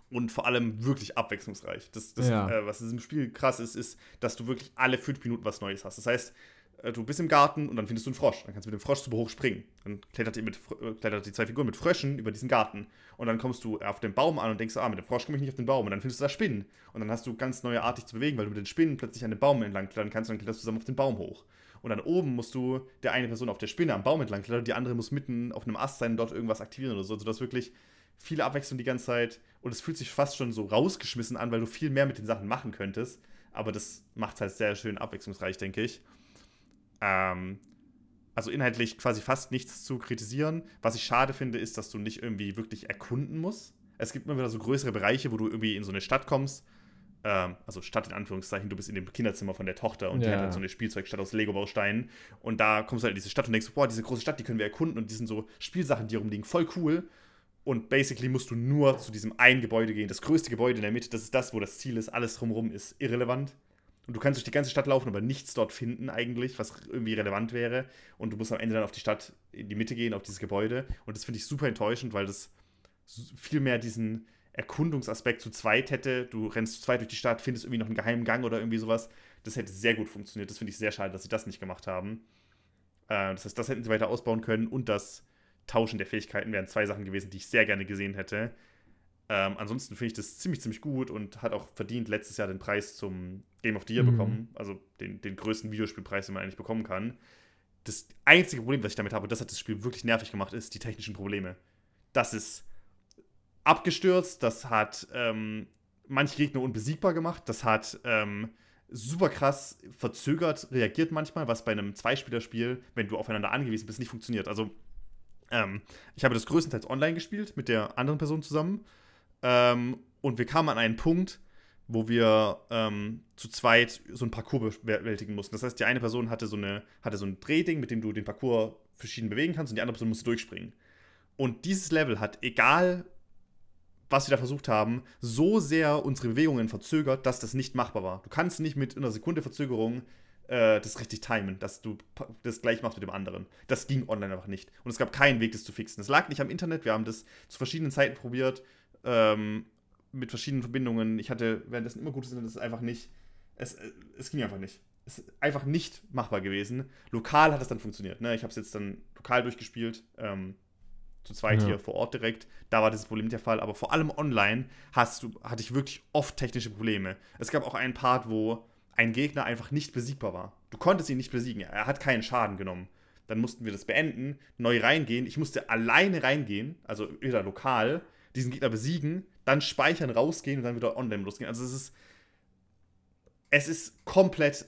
und vor allem wirklich abwechslungsreich. Das, das ja. äh, was in diesem Spiel krass ist, ist, dass du wirklich alle fünf Minuten was Neues hast. Das heißt, du bist im Garten und dann findest du einen Frosch. Dann kannst du mit dem Frosch super hoch springen. Dann klettert die, mit, äh, klettert die zwei Figuren mit Fröschen über diesen Garten. Und dann kommst du auf den Baum an und denkst, ah, mit dem Frosch komme ich nicht auf den Baum. Und dann findest du da Spinnen. Und dann hast du ganz neue Art, dich zu bewegen, weil du mit den Spinnen plötzlich an den Baum entlang klettern kannst und dann kletterst du zusammen auf den Baum hoch. Und dann oben musst du der eine Person auf der Spinne am Baum entlang klettern, die andere muss mitten auf einem Ast sein und dort irgendwas aktivieren oder so. Also das wirklich viele Abwechslung die ganze Zeit. Und es fühlt sich fast schon so rausgeschmissen an, weil du viel mehr mit den Sachen machen könntest. Aber das macht es halt sehr schön abwechslungsreich, denke ich. Ähm, also inhaltlich quasi fast nichts zu kritisieren. Was ich schade finde, ist, dass du nicht irgendwie wirklich erkunden musst. Es gibt immer wieder so größere Bereiche, wo du irgendwie in so eine Stadt kommst. Ähm, also Stadt in Anführungszeichen, du bist in dem Kinderzimmer von der Tochter und ja. die hat halt so eine Spielzeugstadt aus Lego-Bausteinen. Und da kommst du halt in diese Stadt und denkst, boah, diese große Stadt, die können wir erkunden und die sind so Spielsachen, die rumliegen, voll cool. Und basically musst du nur zu diesem einen Gebäude gehen. Das größte Gebäude in der Mitte, das ist das, wo das Ziel ist. Alles drumherum ist irrelevant. Und du kannst durch die ganze Stadt laufen, aber nichts dort finden eigentlich, was irgendwie relevant wäre. Und du musst am Ende dann auf die Stadt, in die Mitte gehen, auf dieses Gebäude. Und das finde ich super enttäuschend, weil das viel mehr diesen Erkundungsaspekt zu zweit hätte. Du rennst zu zweit durch die Stadt, findest irgendwie noch einen geheimen Gang oder irgendwie sowas. Das hätte sehr gut funktioniert. Das finde ich sehr schade, dass sie das nicht gemacht haben. Äh, das heißt, das hätten sie weiter ausbauen können. Und das Tauschen der Fähigkeiten wären zwei Sachen gewesen, die ich sehr gerne gesehen hätte. Ähm, ansonsten finde ich das ziemlich, ziemlich gut und hat auch verdient letztes Jahr den Preis zum Game of the Year mhm. bekommen. Also den, den größten Videospielpreis, den man eigentlich bekommen kann. Das einzige Problem, was ich damit habe, und das hat das Spiel wirklich nervig gemacht, ist die technischen Probleme. Das ist abgestürzt, das hat ähm, manche Gegner unbesiegbar gemacht, das hat ähm, super krass verzögert reagiert manchmal, was bei einem Zweispielerspiel, wenn du aufeinander angewiesen bist, nicht funktioniert. Also ähm, ich habe das größtenteils online gespielt mit der anderen Person zusammen ähm, und wir kamen an einen Punkt, wo wir ähm, zu zweit so ein Parcours bewältigen mussten. Das heißt, die eine Person hatte so, eine, hatte so ein Drehding, mit dem du den Parcours verschieden bewegen kannst und die andere Person musste durchspringen. Und dieses Level hat, egal was wir da versucht haben, so sehr unsere Bewegungen verzögert, dass das nicht machbar war. Du kannst nicht mit einer Sekunde Verzögerung äh, das richtig timen, dass du das gleich machst mit dem anderen. Das ging online einfach nicht. Und es gab keinen Weg, das zu fixen. Es lag nicht am Internet, wir haben das zu verschiedenen Zeiten probiert ähm, mit verschiedenen Verbindungen. Ich hatte währenddessen immer gutes Internet, das ist einfach nicht. Es, es ging einfach nicht. Es ist einfach nicht machbar gewesen. Lokal hat es dann funktioniert. Ne? Ich habe es jetzt dann lokal durchgespielt. Ähm, zu zweit Ja. hier vor Ort direkt. Da war dieses Problem nicht der Fall. Aber vor allem online hast du, hatte ich wirklich oft technische Probleme. Es gab auch einen Part, wo ein Gegner einfach nicht besiegbar war. Du konntest ihn nicht besiegen. Er hat keinen Schaden genommen. Dann mussten wir das beenden, neu reingehen. Ich musste alleine reingehen, also wieder lokal, diesen Gegner besiegen, dann speichern, rausgehen und dann wieder online losgehen. Also es ist. Es ist komplett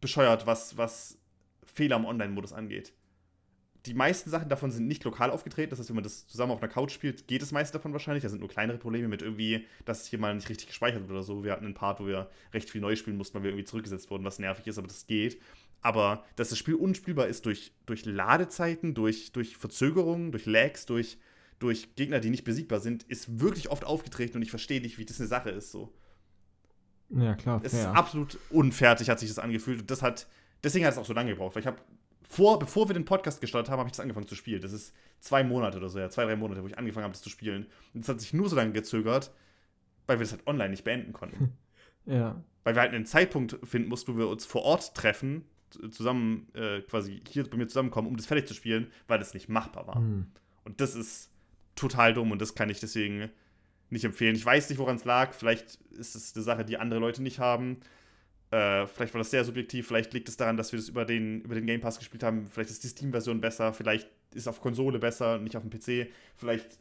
bescheuert, was, was Fehler im Online-Modus angeht. Die meisten Sachen davon sind nicht lokal aufgetreten. Das heißt, wenn man das zusammen auf einer Couch spielt, geht das meiste davon wahrscheinlich. Da sind nur kleinere Probleme mit irgendwie, dass hier mal nicht richtig gespeichert wird oder so. Wir hatten einen Part, wo wir recht viel neu spielen mussten, weil wir irgendwie zurückgesetzt wurden, was nervig ist, aber das geht. Aber dass das Spiel unspielbar ist durch, durch Ladezeiten, durch, durch Verzögerungen, durch Lags, durch, durch Gegner, die nicht besiegbar sind, ist wirklich oft aufgetreten und ich verstehe nicht, wie das eine Sache ist. So. Ja, klar, Es ist fair. absolut unfertig, hat sich das angefühlt. Und das hat, deswegen hat es auch so lange gebraucht. Weil ich habe vor, bevor wir den Podcast gestartet haben, habe ich das angefangen zu spielen. Das ist zwei Monate oder so, ja, zwei, drei Monate, wo ich angefangen habe, das zu spielen. Und das hat sich nur so lange gezögert, weil wir das halt online nicht beenden konnten. Ja. weil wir halt einen Zeitpunkt finden mussten, wo wir uns vor Ort treffen, zusammen, äh, quasi hier bei mir zusammenkommen, um das fertig zu spielen, weil das nicht machbar war. Hm. Und das ist total dumm und das kann ich deswegen nicht empfehlen. Ich weiß nicht, woran es lag. Vielleicht ist es eine Sache, die andere Leute nicht haben. Äh, vielleicht war das sehr subjektiv. Vielleicht liegt es daran, dass wir das über den, über den Game Pass gespielt haben. Vielleicht ist die Steam-Version besser. Vielleicht ist es auf Konsole besser, nicht auf dem PC. Vielleicht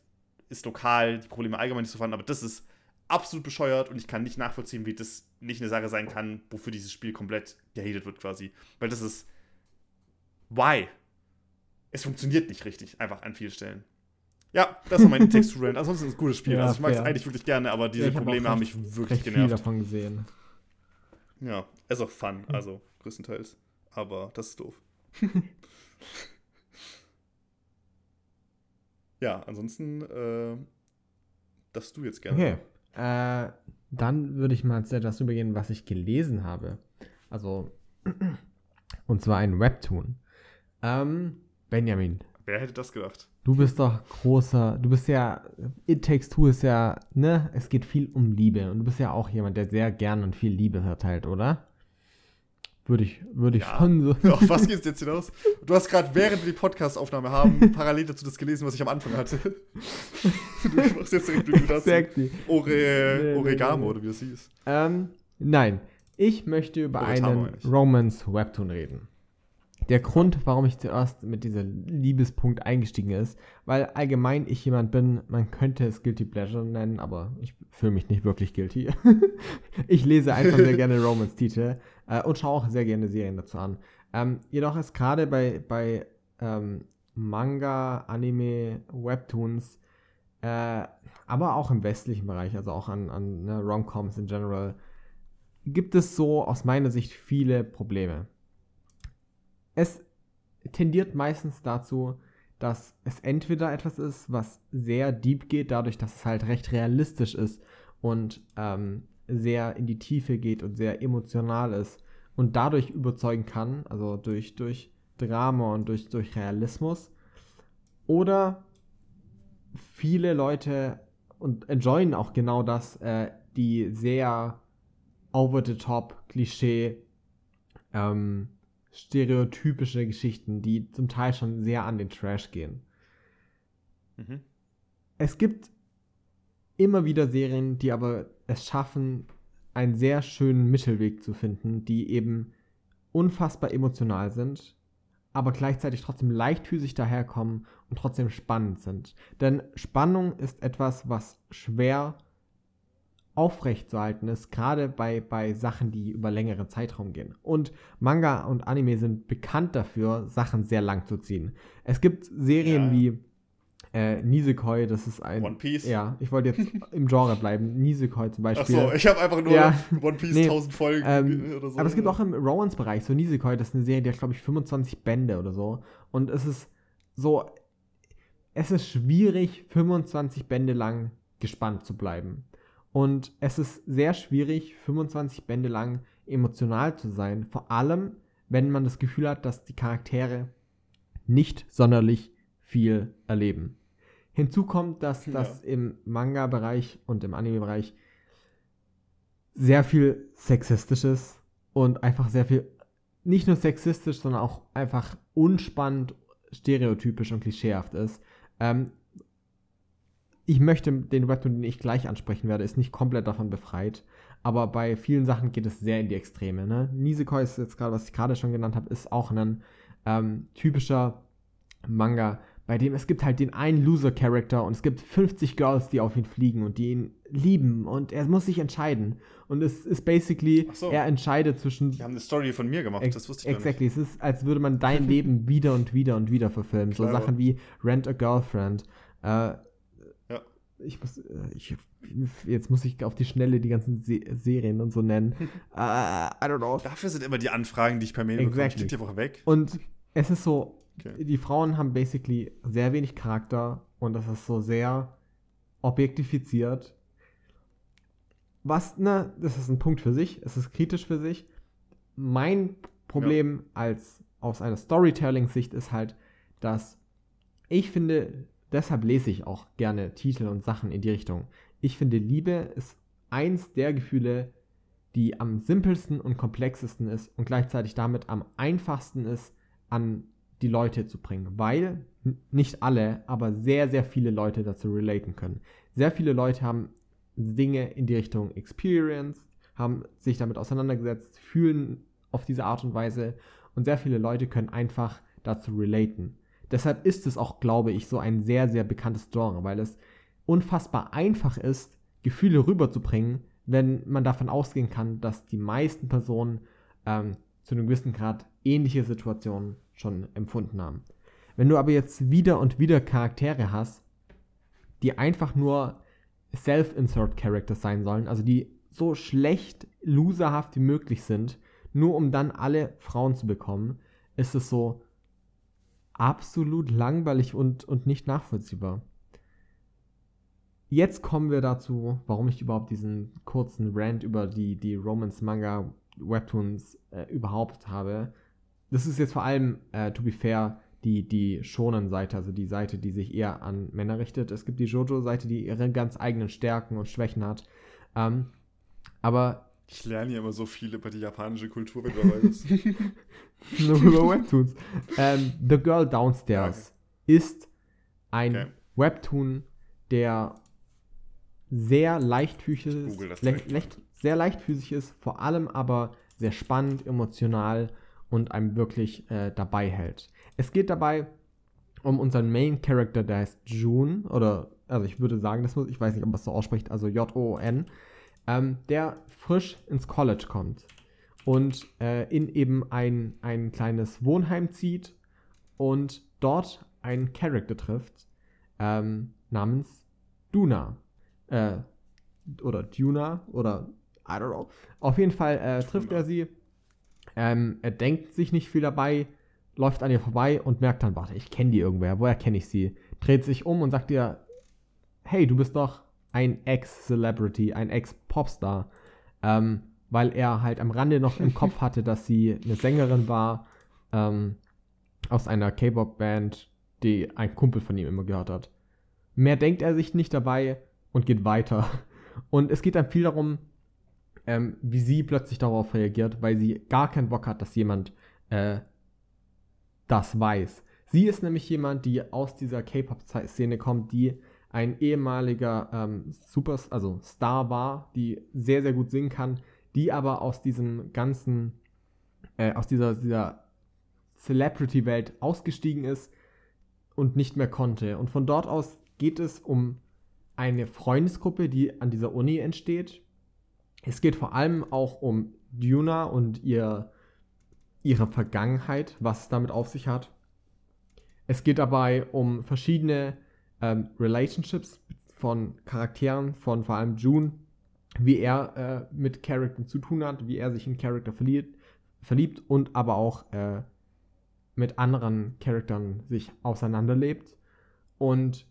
ist lokal die Probleme allgemein nicht so vorhanden. Aber das ist absolut bescheuert und ich kann nicht nachvollziehen, wie das nicht eine Sache sein kann, wofür dieses Spiel komplett gehatet wird quasi. Weil das ist. Why? Es funktioniert nicht richtig, einfach an vielen Stellen. Ja, das war mein Text to Rant. Ansonsten ist es ein gutes Spiel. Ja, also ich mag es eigentlich wirklich gerne, aber diese Ja, ich hab Probleme haben mich wirklich Recht viel genervt. davon gesehen. Ja, ist auch fun, also größtenteils. Aber das ist doof. ja, ansonsten äh, darfst du jetzt gerne. Okay. Äh, dann würde ich mal zu etwas übergehen, was ich gelesen habe. Also, und zwar ein Webtoon. Ähm, Benjamin, Wer hätte das gedacht? du bist doch großer, du bist ja, It Takes Two ist ja, ne, es geht viel um Liebe und du bist ja auch jemand, der sehr gern und viel Liebe verteilt, oder? Würde ich, würde ich Ja. schon so. Auf was geht es jetzt hinaus? Du hast gerade, während wir die Podcast-Aufnahme haben, parallel dazu das gelesen, was ich am Anfang hatte. du machst jetzt direkt mit das. Exactly. Ore, Oregamo, oder wie es hieß. Ähm, nein. Ich möchte über Oretamo einen. Romance-Webtoon reden. Der Grund, warum ich zuerst mit diesem Liebespunkt eingestiegen ist, weil allgemein ich jemand bin, man könnte es Guilty Pleasure nennen, aber ich fühle mich nicht wirklich guilty. ich lese einfach sehr gerne Romance-Titel äh, und schaue auch sehr gerne Serien dazu an. Ähm, jedoch ist gerade bei, bei ähm, Manga, Anime, Webtoons, äh, aber auch im westlichen Bereich, also auch an, an ne, Romcoms in general, gibt es so aus meiner Sicht viele Probleme. Es tendiert meistens dazu, dass es entweder etwas ist, was sehr deep geht, dadurch, dass es halt recht realistisch ist und ähm, sehr in die Tiefe geht und sehr emotional ist und dadurch überzeugen kann, also durch, durch Drama und durch, durch Realismus. Oder viele Leute und enjoyen auch genau das, äh, die sehr over the top, Klischee, ähm, stereotypische Geschichten, die zum Teil schon sehr an den Trash gehen. Mhm. Es gibt immer wieder Serien, die aber es schaffen, einen sehr schönen Mittelweg zu finden, die eben unfassbar emotional sind, aber gleichzeitig trotzdem leichtfüßig daherkommen und trotzdem spannend sind. Denn Spannung ist etwas, was schwer aufrechtzuerhalten ist, gerade bei, bei Sachen, die über längere Zeitraum gehen. Und Manga und Anime sind bekannt dafür, Sachen sehr lang zu ziehen. Es gibt Serien Ja. wie äh, Nisekoi, das ist ein. One Piece. Ja, ich wollte jetzt im Genre bleiben. Nisekoi zum Beispiel. so, ich habe einfach nur Ja. One Piece Nee, 1000 Folgen Ähm, oder so. aber es gibt auch im Romance-Bereich, so Nisekoi, das ist eine Serie, die hat, glaube ich, 25 Bände oder so. Und es ist so, es ist schwierig, 25 Bände lang gespannt zu bleiben. Und es ist sehr schwierig, 25 Bände lang emotional zu sein. Vor allem, wenn man das Gefühl hat, dass die Charaktere nicht sonderlich viel erleben. Hinzu kommt, dass Ja. das im Manga-Bereich und im Anime-Bereich sehr viel Sexistisches und einfach sehr viel, nicht nur sexistisch, sondern auch einfach unspannend, stereotypisch und klischeehaft ist. Ähm, ich möchte den Webtoon, den ich gleich ansprechen werde, ist nicht komplett davon befreit. Aber bei vielen Sachen geht es sehr in die Extreme. Ne? Nisekoi ist jetzt gerade, was ich gerade schon genannt habe, ist auch ein ähm, typischer Manga, bei dem es gibt halt den einen Loser-Character und es gibt 50 Girls, die auf ihn fliegen und die ihn lieben und er muss sich entscheiden. Und es ist basically, so. er entscheidet zwischen. Die haben eine Story von mir gemacht, das wusste ich Exactly, nicht. es ist, als würde man dein Leben wieder und wieder und wieder verfilmen. Klar, so Sachen wie Rent a Girlfriend. Äh. Ich muss, äh, ich, jetzt muss ich auf die Schnelle die ganzen Se Serien und so nennen. uh, I don't know. Dafür sind immer die Anfragen, die ich per Mail exactly. bekomme, steht die Woche weg. Und es ist so, Okay. Die Frauen haben basically sehr wenig Charakter und das ist so sehr objektifiziert. Was, ne, das ist ein Punkt für sich, es ist kritisch für sich. Mein Problem ja. als aus einer Storytelling-Sicht ist halt, dass ich finde, deshalb lese ich auch gerne Titel und Sachen in die Richtung. Ich finde, Liebe ist eins der Gefühle, die am simpelsten und komplexesten ist und gleichzeitig damit am einfachsten ist, an die Leute zu bringen, weil nicht alle, aber sehr, sehr viele Leute dazu relaten können. Sehr viele Leute haben Dinge in die Richtung Experience, haben sich damit auseinandergesetzt, fühlen auf diese Art und Weise und sehr viele Leute können einfach dazu relaten. Deshalb ist es auch, glaube ich, so ein sehr, sehr bekanntes Genre, weil es unfassbar einfach ist, Gefühle rüberzubringen, wenn man davon ausgehen kann, dass die meisten Personen ähm, zu einem gewissen Grad ähnliche Situationen schon empfunden haben. Wenn du aber jetzt wieder und wieder Charaktere hast, die einfach nur Self-Insert-Characters sein sollen, also die so schlecht loserhaft wie möglich sind, nur um dann alle Frauen zu bekommen, ist es so absolut langweilig und, und nicht nachvollziehbar. Jetzt kommen wir dazu, warum ich überhaupt diesen kurzen Rant über die, die Romance-Manga Webtoons äh, überhaupt habe das ist jetzt vor allem, äh, to be fair, die, die Shonen-Seite, also die Seite, die sich eher an Männer richtet. Es gibt die Jojo-Seite, die ihre ganz eigenen Stärken und Schwächen hat. Ähm, aber. Ich lerne ja immer so viel über die japanische Kultur, wenn du dabei bist. Nur über Webtoons. Ähm, The Girl Downstairs okay. ist ein okay. Webtoon, der sehr leichtfüßig ist, le leicht, sehr leichtfüßig ist, vor allem aber sehr spannend, emotional und einem wirklich äh, dabei hält. Es geht dabei um unseren Main Character, der heißt June, oder, also ich würde sagen, das muss, ich weiß nicht, ob man es so ausspricht, also J-O-N, ähm, der frisch ins College kommt und äh, in eben ein, ein kleines Wohnheim zieht und dort einen Charakter trifft, ähm, namens Duna. Äh, oder Duna, oder I don't know. Auf jeden Fall äh, trifft er sie ähm, er denkt sich nicht viel dabei, läuft an ihr vorbei und merkt dann, warte, ich kenne die irgendwer, woher kenne ich sie? Dreht sich um und sagt ihr, hey, du bist doch ein Ex-Celebrity, ein Ex-Popstar. Ähm, weil er halt am Rande noch im Kopf hatte, dass sie eine Sängerin war ähm, aus einer K-Pop-Band, die ein Kumpel von ihm immer gehört hat. Mehr denkt er sich nicht dabei und geht weiter. Und es geht dann viel darum, ähm, wie sie plötzlich darauf reagiert, weil sie gar keinen Bock hat, dass jemand äh, das weiß. Sie ist nämlich jemand, die aus dieser K-Pop-Szene kommt, die ein ehemaliger ähm, Super, also Star war, die sehr, sehr gut singen kann, die aber aus diesem ganzen, äh, aus dieser, dieser Celebrity-Welt ausgestiegen ist und nicht mehr konnte. Und von dort aus geht es um eine Freundesgruppe, die an dieser Uni entsteht, es geht vor allem auch um Duna und ihr, ihre Vergangenheit, was es damit auf sich hat. Es geht dabei um verschiedene ähm, Relationships von Charakteren, von vor allem June, wie er äh, mit Charakteren zu tun hat, wie er sich in Charakter verliebt, verliebt und aber auch äh, mit anderen Charakteren sich auseinanderlebt. Und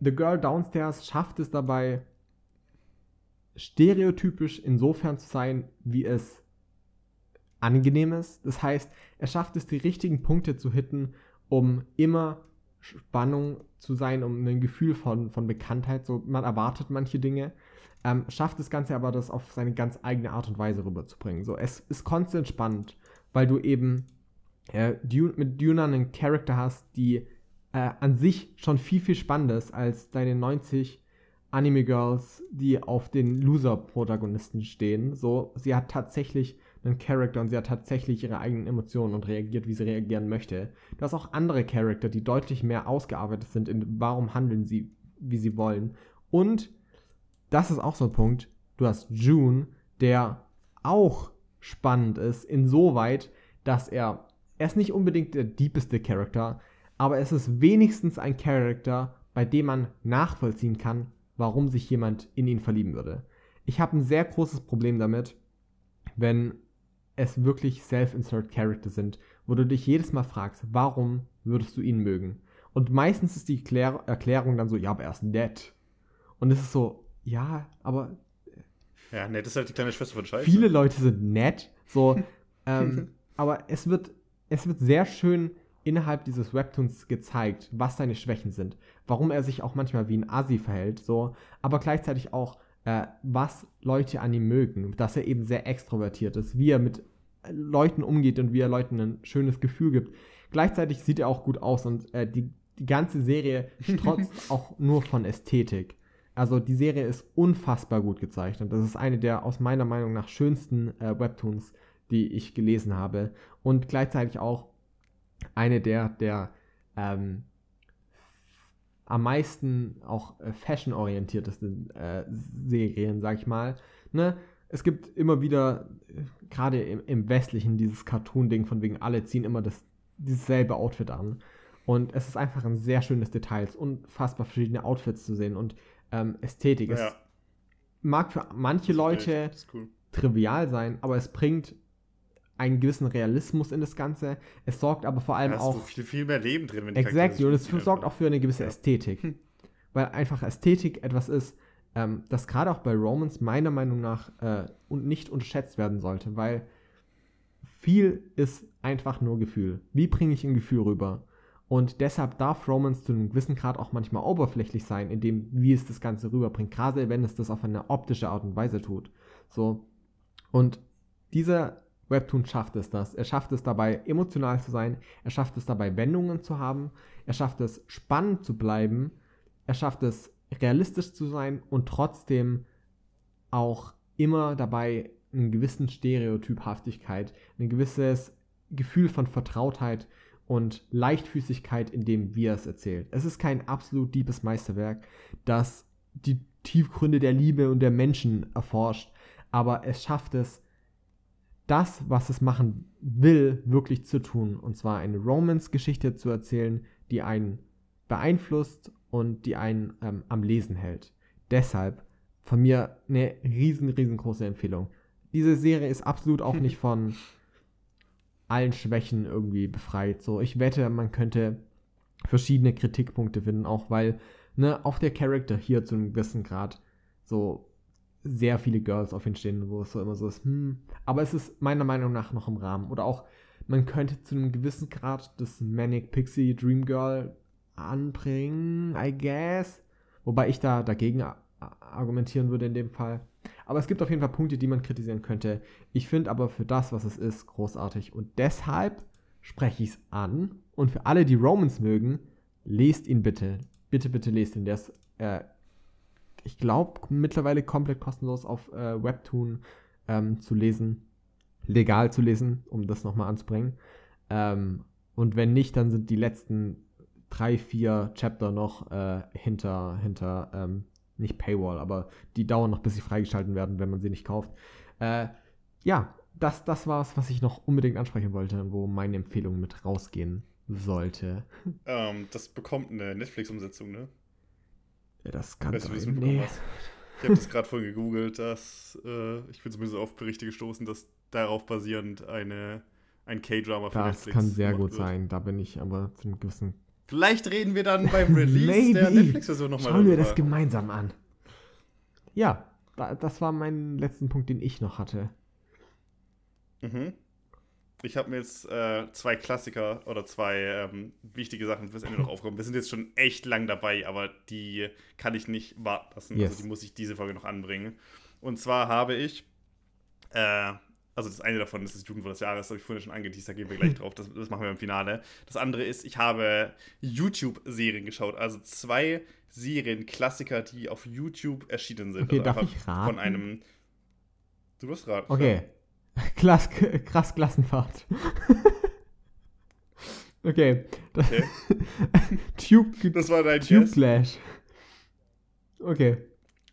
The Girl Downstairs schafft es dabei, stereotypisch insofern zu sein, wie es angenehm ist. Das heißt, er schafft es, die richtigen Punkte zu hitten, um immer Spannung zu sein, um ein Gefühl von, von Bekanntheit. So, man erwartet manche Dinge. ähm, schafft das Ganze aber, das auf seine ganz eigene Art und Weise rüberzubringen. So, es ist konstant spannend, weil du eben äh, Dune, mit Duna einen Charakter hast, die äh, an sich schon viel, viel spannender ist als deine 90 Anime-Girls, die auf den Loser-Protagonisten stehen. So, sie hat tatsächlich einen Charakter und sie hat tatsächlich ihre eigenen Emotionen und reagiert, wie sie reagieren möchte. Du hast auch andere Charakter, die deutlich mehr ausgearbeitet sind in warum handeln sie, wie sie wollen. Und das ist auch so ein Punkt. Du hast June, der auch spannend ist, insoweit, dass er, er ist nicht unbedingt der diepeste Charakter, aber es ist wenigstens ein Charakter, bei dem man nachvollziehen kann, warum sich jemand in ihn verlieben würde. Ich habe ein sehr großes Problem damit, wenn es wirklich Self-Insert Character sind, wo du dich jedes Mal fragst, warum würdest du ihn mögen? Und meistens ist die Klär Erklärung dann so, ja, aber er ist nett. Und es ist so, ja, aber. Ja, nett ist halt die kleine Schwester von Scheiße. Viele Leute sind nett, so. ähm, aber es wird, es wird sehr schön innerhalb dieses Webtoons gezeigt, was seine Schwächen sind, warum er sich auch manchmal wie ein Asi verhält, so, aber gleichzeitig auch, äh, was Leute an ihm mögen, dass er eben sehr extrovertiert ist, wie er mit Leuten umgeht und wie er Leuten ein schönes Gefühl gibt. Gleichzeitig sieht er auch gut aus und äh, die, die ganze Serie strotzt auch nur von Ästhetik. Also die Serie ist unfassbar gut gezeichnet. Das ist eine der aus meiner Meinung nach schönsten äh, Webtoons, die ich gelesen habe. Und gleichzeitig auch eine der, der ähm, am meisten auch äh, fashion-orientiertesten äh, Serien, sag ich mal. Ne? Es gibt immer wieder, äh, gerade im, im, Westlichen, dieses Cartoon-Ding, von wegen alle ziehen immer das, dieses selbe Outfit an. Und es ist einfach ein sehr schönes Detail, unfassbar verschiedene Outfits zu sehen. Und ähm, Ästhetik. Ja. Es mag für manche Leute cool. trivial sein, aber es bringt einen gewissen Realismus in das Ganze. Es sorgt aber vor allem da hast auch. Du viel, viel mehr Leben drin, wenn Exactly, und es sorgt auch für eine gewisse ja. Ästhetik. Hm. Weil einfach Ästhetik etwas ist, ähm, das gerade auch bei Romans meiner Meinung nach äh, und nicht unterschätzt werden sollte, weil viel ist einfach nur Gefühl. Wie bringe ich ein Gefühl rüber? Und deshalb darf Romance zu einem gewissen Grad auch manchmal oberflächlich sein, in dem, wie es das Ganze rüberbringt, gerade wenn es das auf eine optische Art und Weise tut. So. Und dieser Webtoon schafft es das. Er schafft es dabei, emotional zu sein. Er schafft es dabei, Wendungen zu haben. Er schafft es, spannend zu bleiben. Er schafft es, realistisch zu sein und trotzdem auch immer dabei einen gewissen Stereotyphaftigkeit, ein gewisses Gefühl von Vertrautheit und Leichtfüßigkeit, in dem wir es erzählt. Es ist kein absolut deepes Meisterwerk, das die Tiefgründe der Liebe und der Menschen erforscht, aber es schafft es, das, was es machen will, wirklich zu tun. Und zwar eine Romance-Geschichte zu erzählen, die einen beeinflusst und die einen ähm, am Lesen hält. Deshalb von mir eine riesen, riesengroße Empfehlung. Diese Serie ist absolut auch nicht von allen Schwächen irgendwie befreit. So, ich wette, man könnte verschiedene Kritikpunkte finden, auch weil, ne, auch der Charakter hier zu einem gewissen Grad so sehr viele Girls auf ihn stehen, wo es so immer so ist, hm, aber es ist meiner Meinung nach noch im Rahmen. Oder auch, man könnte zu einem gewissen Grad das Manic Pixie Dream Girl anbringen, I guess. Wobei ich da dagegen argumentieren würde in dem Fall. Aber es gibt auf jeden Fall Punkte, die man kritisieren könnte. Ich finde aber für das, was es ist, großartig. Und deshalb spreche ich es an. Und für alle, die Romans mögen, lest ihn bitte. Bitte, bitte lest ihn. Der ist, äh, ich glaube, mittlerweile komplett kostenlos auf äh, Webtoon ähm, zu lesen. Legal zu lesen, um das nochmal anzubringen. Ähm, und wenn nicht, dann sind die letzten drei, vier Chapter noch äh, hinter, hinter ähm, nicht Paywall, aber die dauern noch, bis sie freigeschalten werden, wenn man sie nicht kauft. Äh, ja, das, das war es, was ich noch unbedingt ansprechen wollte, wo meine Empfehlung mit rausgehen sollte. Ähm, das bekommt eine Netflix-Umsetzung, ne? Ja, das kann weißt sein. Nee. Ich habe das gerade vorhin gegoogelt, dass äh, ich bin zumindest auf Berichte gestoßen, dass darauf basierend eine, ein K-Drama für Netflix Das kann sehr gut wird. sein, da bin ich aber zu einem gewissen Vielleicht reden wir dann beim Release der Netflix-Version nochmal Schauen wir das gemeinsam an. Ja, das war mein letzten Punkt, den ich noch hatte. Mhm. Ich habe mir jetzt äh, zwei Klassiker oder zwei ähm, wichtige Sachen fürs Ende noch aufgehoben. Wir sind jetzt schon echt lang dabei, aber die kann ich nicht warten lassen. Also Yes. Also die muss ich diese Folge noch anbringen. Und zwar habe ich, äh, also das eine davon ist das Jugendwort des Jahres, das habe ich vorhin schon angeteased, da gehen wir gleich drauf. Das, das machen wir im Finale. Das andere ist, ich habe YouTube-Serien geschaut. Also zwei Serien-Klassiker, die auf YouTube erschienen sind. Okay, also darf ich raten? Von einem. Du wirst raten. Okay. Klass, krass Klassenfahrt. okay. Okay. Tube, Das war dein Tube Guess. Clash. Okay.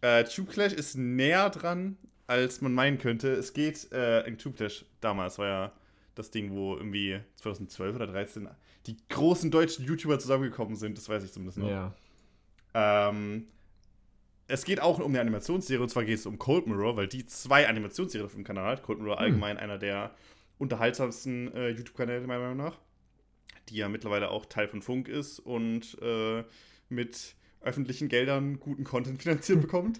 Äh, Tube Clash ist näher dran, als man meinen könnte. Es geht äh, in Tube Clash damals, war ja das Ding, wo irgendwie 2012 oder 2013 die großen deutschen YouTuber zusammengekommen sind. Das weiß ich zumindest noch. Ja. Ähm, es geht auch um eine Animationsserie, und zwar geht es um Cold Mirror, weil die zwei Animationsserien auf dem Kanal hat. Cold Mirror allgemein einer der unterhaltsamsten äh, YouTube-Kanäle, meiner Meinung nach. Die ja mittlerweile auch Teil von Funk ist und äh, mit öffentlichen Geldern guten Content finanziert bekommt.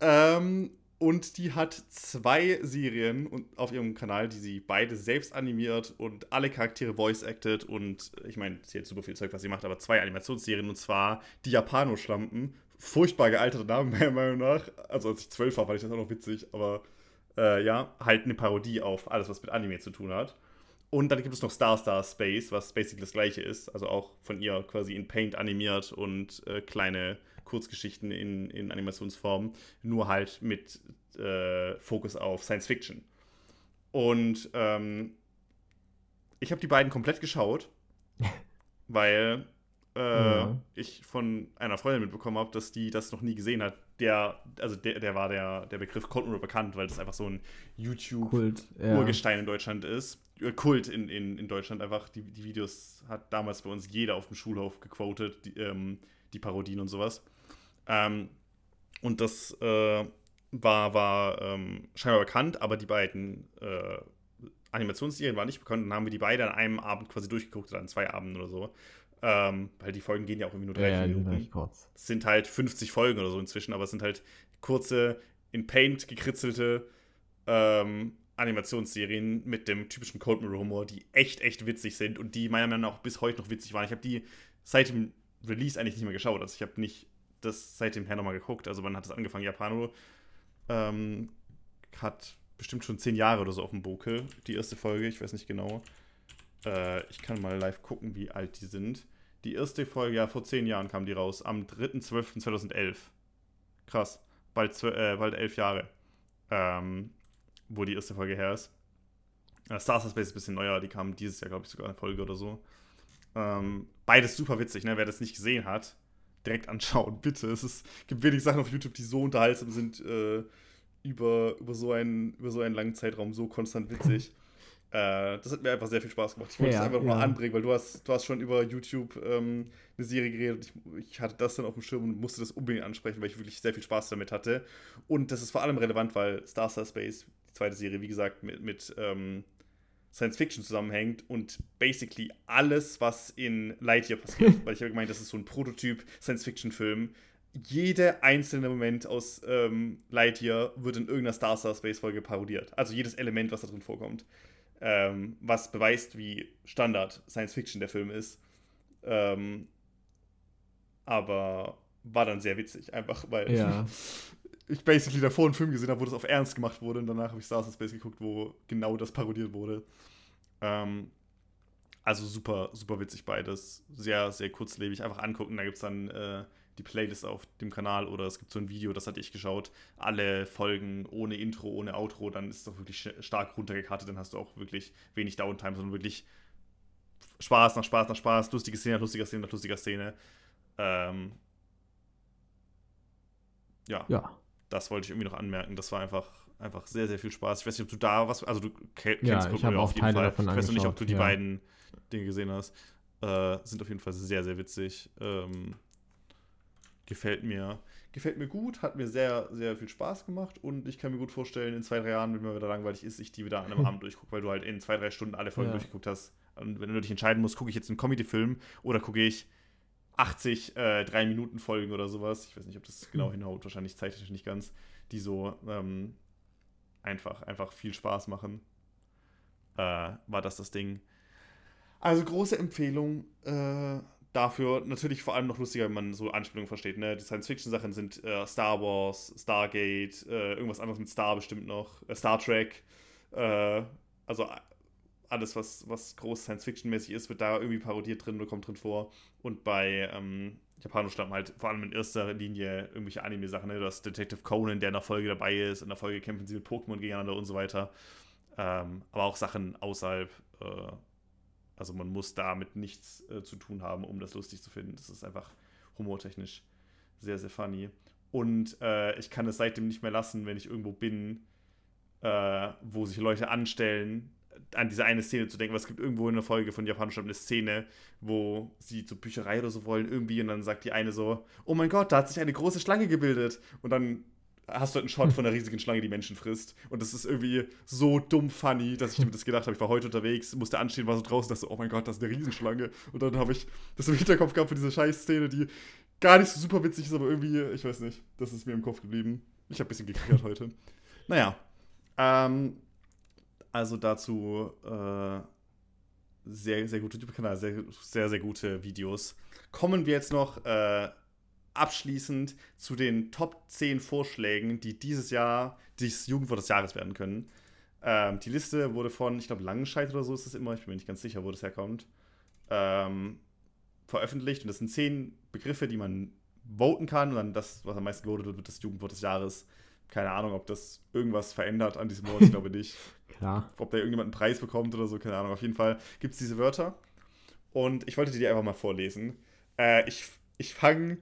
Ähm, und die hat zwei Serien und- auf ihrem Kanal, die sie beide selbst animiert und alle Charaktere voice-acted. Und ich meine, sie hat super viel Zeug, was sie macht, aber zwei Animationsserien und zwar die Japano-Schlampen. Furchtbar gealterter Name, meiner Meinung nach. Also, als ich zwölf war, fand ich das auch noch witzig, aber äh, ja, halt eine Parodie auf alles, was mit Anime zu tun hat. Und dann gibt es noch Star Star Space, was basically das gleiche ist. Also auch von ihr quasi in Paint animiert und äh, kleine Kurzgeschichten in, in Animationsform. Nur halt mit äh, Fokus auf Science Fiction. Und ähm, ich habe die beiden komplett geschaut, weil äh, Ja. ich von einer Freundin mitbekommen habe, dass die das noch nie gesehen hat. Der, also der, der war der, der Begriff Cold Mirror bekannt, weil das einfach so ein YouTube Kult. Ja. In Deutschland ist. Äh, Kult in, in, in Deutschland einfach. Die, die Videos hat damals bei uns jeder auf dem Schulhof gequotet, die, ähm, die Parodien und sowas. Ähm, und das äh, war, war ähm, scheinbar bekannt, aber die beiden äh, Animationsserien waren nicht bekannt. Dann haben wir die beide an einem Abend quasi durchgeguckt oder an zwei Abenden oder so. Ähm, weil die Folgen gehen ja auch irgendwie nur drei, ja, vier Minuten. kurz. Es sind halt 50 Folgen oder so inzwischen, aber es sind halt kurze, in Paint gekritzelte ähm, Animationsserien mit dem typischen Cold Mirror Humor, die echt, echt witzig sind und die meiner Meinung nach auch bis heute noch witzig waren. Ich habe die seit dem Release eigentlich nicht mehr geschaut. Also ich habe nicht das seitdem her nochmal geguckt. Also wann hat es angefangen? Japano ähm, hat bestimmt schon zehn Jahre oder so auf dem Buckel, die erste Folge. Ich weiß nicht genau. Äh, ich kann mal live gucken, wie alt die sind. Die erste Folge, ja, vor zehn Jahren kam die raus, am 3.12.2011. Krass, bald, äh, bald elf Jahre, ähm, wo die erste Folge her ist. Äh, Star Wars Space ist ein bisschen neuer, die kam dieses Jahr, glaube ich, sogar eine Folge oder so. Ähm, beides super witzig, ne? Wer das nicht gesehen hat, direkt anschauen, bitte. Es ist, gibt wenig Sachen auf YouTube, die so unterhaltsam sind, äh, über, über, so einen, über so einen langen Zeitraum so konstant witzig. Äh, das hat mir einfach sehr viel Spaß gemacht. Ich wollte Ja, es einfach ja. mal anbringen, weil du hast, du hast schon über YouTube ähm, eine Serie geredet. Ich, ich hatte das dann auf dem Schirm und musste das unbedingt ansprechen, weil ich wirklich sehr viel Spaß damit hatte. Und das ist vor allem relevant, weil Star Star Space, die zweite Serie, wie gesagt, mit, mit ähm, Science Fiction zusammenhängt und basically alles, was in Lightyear passiert, weil ich habe gemeint, das ist so ein Prototyp Science Fiction Film. Jeder einzelne Moment aus ähm, Lightyear wird in irgendeiner Star Star Space Folge parodiert. Also jedes Element, was da drin vorkommt. Ähm, was beweist, wie Standard Science Fiction der Film ist. Ähm, aber war dann sehr witzig, einfach weil Ja. ich basically davor einen Film gesehen habe, wo das auf Ernst gemacht wurde und danach habe ich Star Wars Space geguckt, wo genau das parodiert wurde. Ähm, also super, super witzig beides. Sehr, sehr kurzlebig. Einfach angucken. Da gibt es dann äh, die Playlist auf dem Kanal oder es gibt so ein Video, das hatte ich geschaut. Alle Folgen ohne Intro, ohne Outro, dann ist es doch wirklich stark runtergekartet. Dann hast du auch wirklich wenig Downtime, sondern wirklich Spaß nach Spaß nach Spaß, lustige Szene nach lustiger Szene nach lustiger Szene. Ähm, ja, Ja. das wollte ich irgendwie noch anmerken. Das war einfach, einfach sehr, sehr viel Spaß. Ich weiß nicht, ob du da was, also du ke- kennst Ja, habe Mirror auch Teile davon Ich weiß noch nicht, ob du die ja. beiden Dinge gesehen hast. Äh, sind auf jeden Fall sehr, sehr witzig. Ähm, gefällt mir. Gefällt mir gut, hat mir sehr, sehr viel Spaß gemacht und ich kann mir gut vorstellen, in zwei, drei Jahren, wenn mir wieder langweilig ist, ich die wieder an einem Abend durchgucke, weil du halt in zwei, drei Stunden alle Folgen Ja. durchgeguckt hast. Und wenn du dich entscheiden musst, gucke ich jetzt einen Comedy-Film oder gucke ich 80 äh, 3-Minuten-Folgen oder sowas. Ich weiß nicht, ob das genau Hm. hinhaut, wahrscheinlich zeittechnisch nicht ganz, die so ähm, einfach, einfach viel Spaß machen. äh, war das das Ding. Also große Empfehlung äh, dafür. Natürlich vor allem noch lustiger, wenn man so Anspielungen versteht. Ne? Die Science-Fiction-Sachen sind äh, Star Wars, Stargate, äh, irgendwas anderes mit Star bestimmt noch, äh, Star Trek. Äh, also alles, was, was groß Science-Fiction-mäßig ist, wird da irgendwie parodiert drin oder kommt drin vor. Und bei ähm, Japanisch dann halt vor allem in erster Linie irgendwelche Anime-Sachen, ne? Das Detective Conan, der in der Folge dabei ist, in der Folge kämpfen sie mit Pokémon gegeneinander und so weiter. Ähm, aber auch Sachen außerhalb, äh, also man muss damit nichts äh, zu tun haben, um das lustig zu finden. Das ist einfach humortechnisch sehr, sehr funny. Und äh, ich kann es seitdem nicht mehr lassen, wenn ich irgendwo bin, äh, wo sich Leute anstellen, an diese eine Szene zu denken, was es gibt irgendwo in der Folge von Japanisch eine Szene, wo sie zur Bücherei oder so wollen irgendwie und dann sagt die eine so, oh mein Gott, da hat sich eine große Schlange gebildet und dann hast du halt einen Shot von einer riesigen Schlange, die Menschen frisst und das ist irgendwie so dumm funny, dass ich mir das gedacht habe, ich war heute unterwegs, musste anstehen, war so draußen, dachte so, oh mein Gott, das ist eine Riesenschlange und dann habe ich das im Hinterkopf gehabt für diese scheiß Szene, die gar nicht so super witzig ist, aber irgendwie, ich weiß nicht, das ist mir im Kopf geblieben. Ich habe ein bisschen gekriegt heute. Naja, ähm, also dazu äh, sehr, sehr gute YouTube-Kanal, sehr, sehr, sehr gute Videos. Kommen wir jetzt noch äh, abschließend zu den Top 10 Vorschlägen, die dieses Jahr dieses Jugendwort des Jahres werden können. Ähm, die Liste wurde von, ich glaube, Langenscheid oder so ist es immer, ich bin mir nicht ganz sicher, wo das herkommt, ähm, veröffentlicht. Und das sind 10 Begriffe, die man voten kann. Und dann das, was am meisten gewotet wird, wird das Jugendwort des Jahres keine Ahnung, ob das irgendwas verändert an diesem Wort, ich glaube nicht. Klar. Ob da irgendjemand einen Preis bekommt oder so, keine Ahnung. Auf jeden Fall gibt es diese Wörter. Und ich wollte die einfach mal vorlesen. Äh, ich ich fange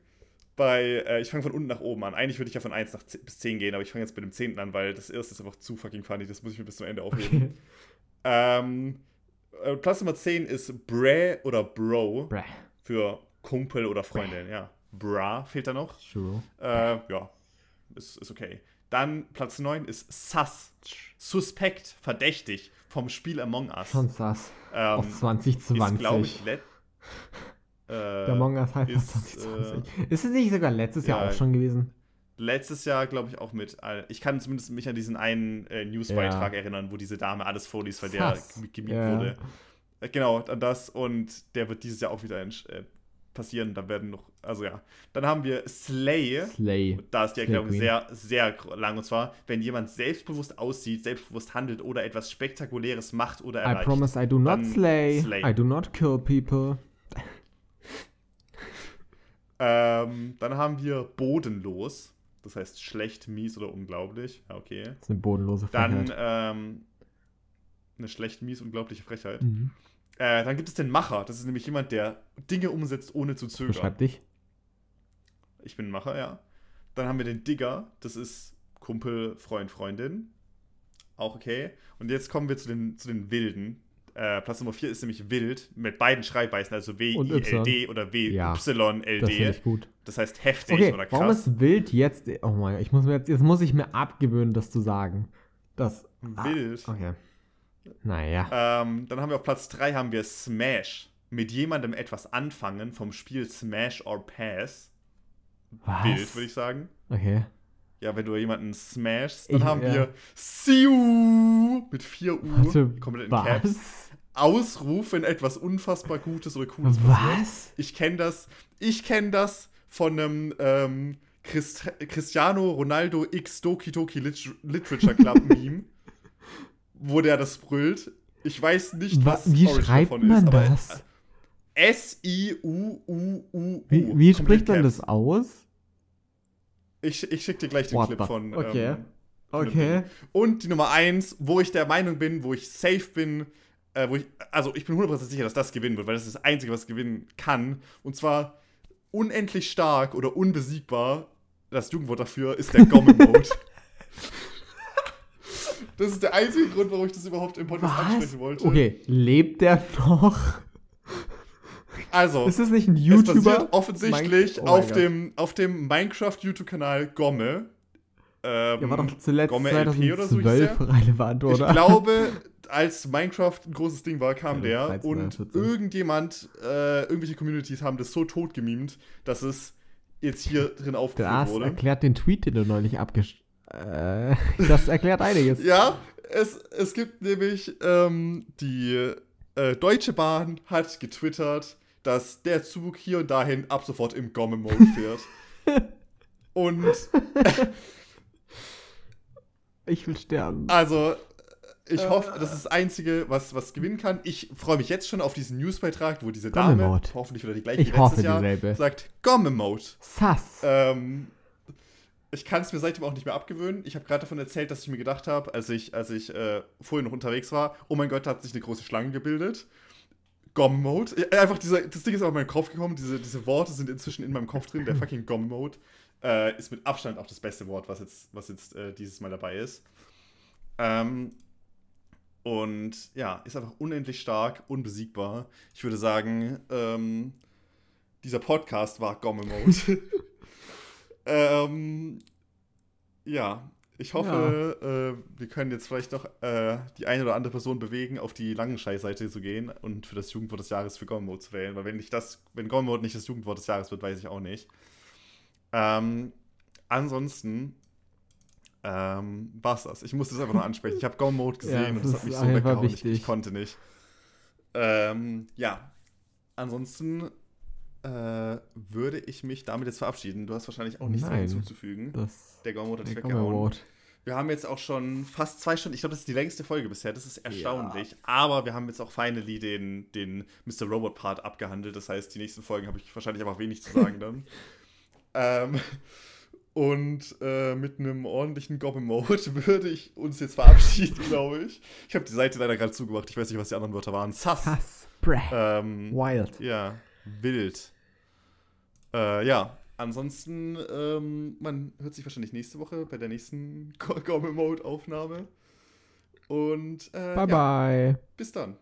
bei, äh, ich fange von unten nach oben an. Eigentlich würde ich ja von 1 nach 10, bis 10 gehen, aber ich fange jetzt mit dem 10. an, weil das erste ist einfach zu fucking funny. Das muss ich mir bis zum Ende aufheben. Ähm, äh, Platz Nummer 10 ist Bra oder Bro Bräh. für Kumpel oder Freundin. Ja. Bra fehlt da noch. True. Äh, ja, ist, ist okay. Dann Platz 9 ist Sus. Suspekt, verdächtig vom Spiel Among Us. Schon sass. Ähm, Aus 2020. Ist, glaube ich, äh, Der Among Us heißt ist, 2020. ist es nicht sogar letztes Jahr ja, auch schon gewesen? letztes Jahr, glaube ich, auch mit. all- Ich kann zumindest mich an diesen einen äh, Newsbeitrag erinnern, wo diese Dame alles vorliest, weil der Sass. gem- gemimt Ja. wurde. Äh, Genau, an das. Und der wird dieses Jahr auch wieder äh, passieren. Da werden noch. Also ja. Dann haben wir Slay. Slay. Da ist die Erklärung sehr, sehr lang. Und zwar, wenn jemand selbstbewusst aussieht, selbstbewusst handelt oder etwas Spektakuläres macht oder I erreicht. promise I do not slay. slay. I do not kill people. Ähm, dann haben wir bodenlos. Das heißt schlecht, mies oder unglaublich. Ja, okay. Das ist eine bodenlose Dann Frechheit. ähm, eine schlecht, mies, unglaubliche Frechheit. Mhm. Äh, dann gibt es den Macher. Das ist nämlich jemand, der Dinge umsetzt, ohne zu zögern. Beschreib dich. Ich bin ein Macher, ja. Dann haben wir den Digger. Das ist Kumpel, Freund, Freundin. Auch okay. Und jetzt kommen wir zu den, zu den Wilden. Äh, Platz Nummer 4 ist nämlich wild mit beiden Schreibweisen, also W-I-L-D oder Ja, W-Y-L-D. Das finde ich gut. Das heißt heftig Okay, oder warum krass. ist wild jetzt. Oh mein Gott, ich muss mir jetzt, jetzt muss ich mir abgewöhnen, das zu sagen. Das. Wild. Ah, okay. Naja. Ähm, dann haben wir auf Platz 3 haben wir Smash. Mit jemandem etwas anfangen vom Spiel Smash or Pass. Was? Wild, würde ich sagen. Okay. Ja, wenn du jemanden smashst, dann Ich- haben ja. wir Siu mit 4 U, Warte, komplett in Caps. was? Ausruf, wenn etwas unfassbar Gutes oder Cooles passiert. Was? Ich kenne das, ich kenne das von einem ähm, Christ Cristiano Ronaldo X Doki Doki Lit Literature Club Meme, wo der das brüllt. Ich weiß nicht, Wa- was wie Origin schreibt davon man ist, das? S-I-U-U-U. Wie, wie spricht man Caps. das aus? Ich, ich schicke dir gleich den What Clip the- von. okay. Ähm, Okay. Und die Nummer eins, wo ich der Meinung bin, wo ich safe bin, äh, wo ich, also ich bin 100% sicher, dass das gewinnen wird, weil das ist das Einzige, was gewinnen kann. Und zwar unendlich stark oder unbesiegbar. Das Jugendwort dafür ist der Gomme-Mode. das ist der einzige Grund, warum ich das überhaupt im Podcast Was? ansprechen wollte. Okay, lebt der noch? Also, Ist das nicht ein es YouTuber? basiert offensichtlich Mein- oh auf, dem, auf dem Minecraft-YouTube-Kanal Gomme. Ähm, Der war doch zuletzt Gomme LP oder so hieß 2012 der? relevant, oder? Ich glaube, als Minecraft ein großes Ding war, kam der 13 oder und 14. irgendjemand, äh, irgendwelche Communities haben das so tot gemimt, dass es jetzt hier drin aufgeführt Das wurde. erklärt den Tweet, den du neulich abgesch Äh, das erklärt einiges. Ja, es, es gibt nämlich ähm, die äh, Deutsche Bahn hat getwittert, dass der Zug hier und dahin ab sofort im Gomme-Mode fährt. und ich will sterben. Also, ich hoffe, das ist das Einzige, was, was gewinnen kann. Ich freue mich jetzt schon auf diesen Newsbeitrag, wo diese Dame, Gomme-Mode. hoffentlich wieder die gleiche Ich letztes Jahr, dieselbe. sagt Gomme-Mode. Sass. Ähm, ich kann es mir seitdem auch nicht mehr abgewöhnen. Ich habe gerade davon erzählt, dass ich mir gedacht habe, als ich, als ich äh, vorhin noch unterwegs war, oh mein Gott, da hat sich eine große Schlange gebildet. Gom-Mode. Einfach dieser, das Ding ist auf meinen Kopf gekommen, diese, diese Worte sind inzwischen in meinem Kopf drin. Der fucking Gom-Mode äh, ist mit Abstand auch das beste Wort, was jetzt, was jetzt äh, dieses Mal dabei ist. Ähm, und ja, ist einfach unendlich stark, unbesiegbar. Ich würde sagen, ähm, dieser Podcast war Gomme-Mode. ähm, ja, ich hoffe, äh, wir können jetzt vielleicht noch äh, die eine oder andere Person bewegen, auf die Langenschei-Seite zu gehen und für das Jugendwort des Jahres für Gomme-Mode zu wählen. Weil wenn nicht das, wenn Gomme-Mode nicht das Jugendwort des Jahres wird, weiß ich auch nicht. Ähm, ansonsten ähm, war's das. Ich musste es einfach noch ansprechen. Ich habe Gomme-Mode gesehen Ja, und das hat mich so weggehauen. Ich, ich konnte nicht. Ähm, ja. Ansonsten äh, würde ich mich damit jetzt verabschieden. Du hast wahrscheinlich auch nichts mehr Nein. hinzuzufügen. Das. Der Gomme-Mode hat dich weggehauen. Wir haben jetzt auch schon fast zwei Stunden. Ich glaube, das ist die längste Folge bisher. Das ist erstaunlich. Aber wir haben jetzt auch finally den, den Mr. Robot-Part abgehandelt. Das heißt, die nächsten Folgen habe ich wahrscheinlich einfach wenig zu sagen dann. ähm, und äh, mit einem ordentlichen Gomme-Mode würde ich uns jetzt verabschieden, glaube ich. Ich habe die Seite leider gerade zugemacht. Ich weiß nicht, was die anderen Wörter waren. Sass. Sass. Breh. Ähm, Wild. ja, wild. Äh, ja, ansonsten, ähm, man hört sich wahrscheinlich nächste Woche bei der nächsten Gomme-Mode-Aufnahme. Und äh, Bye ja, bye. bis dann.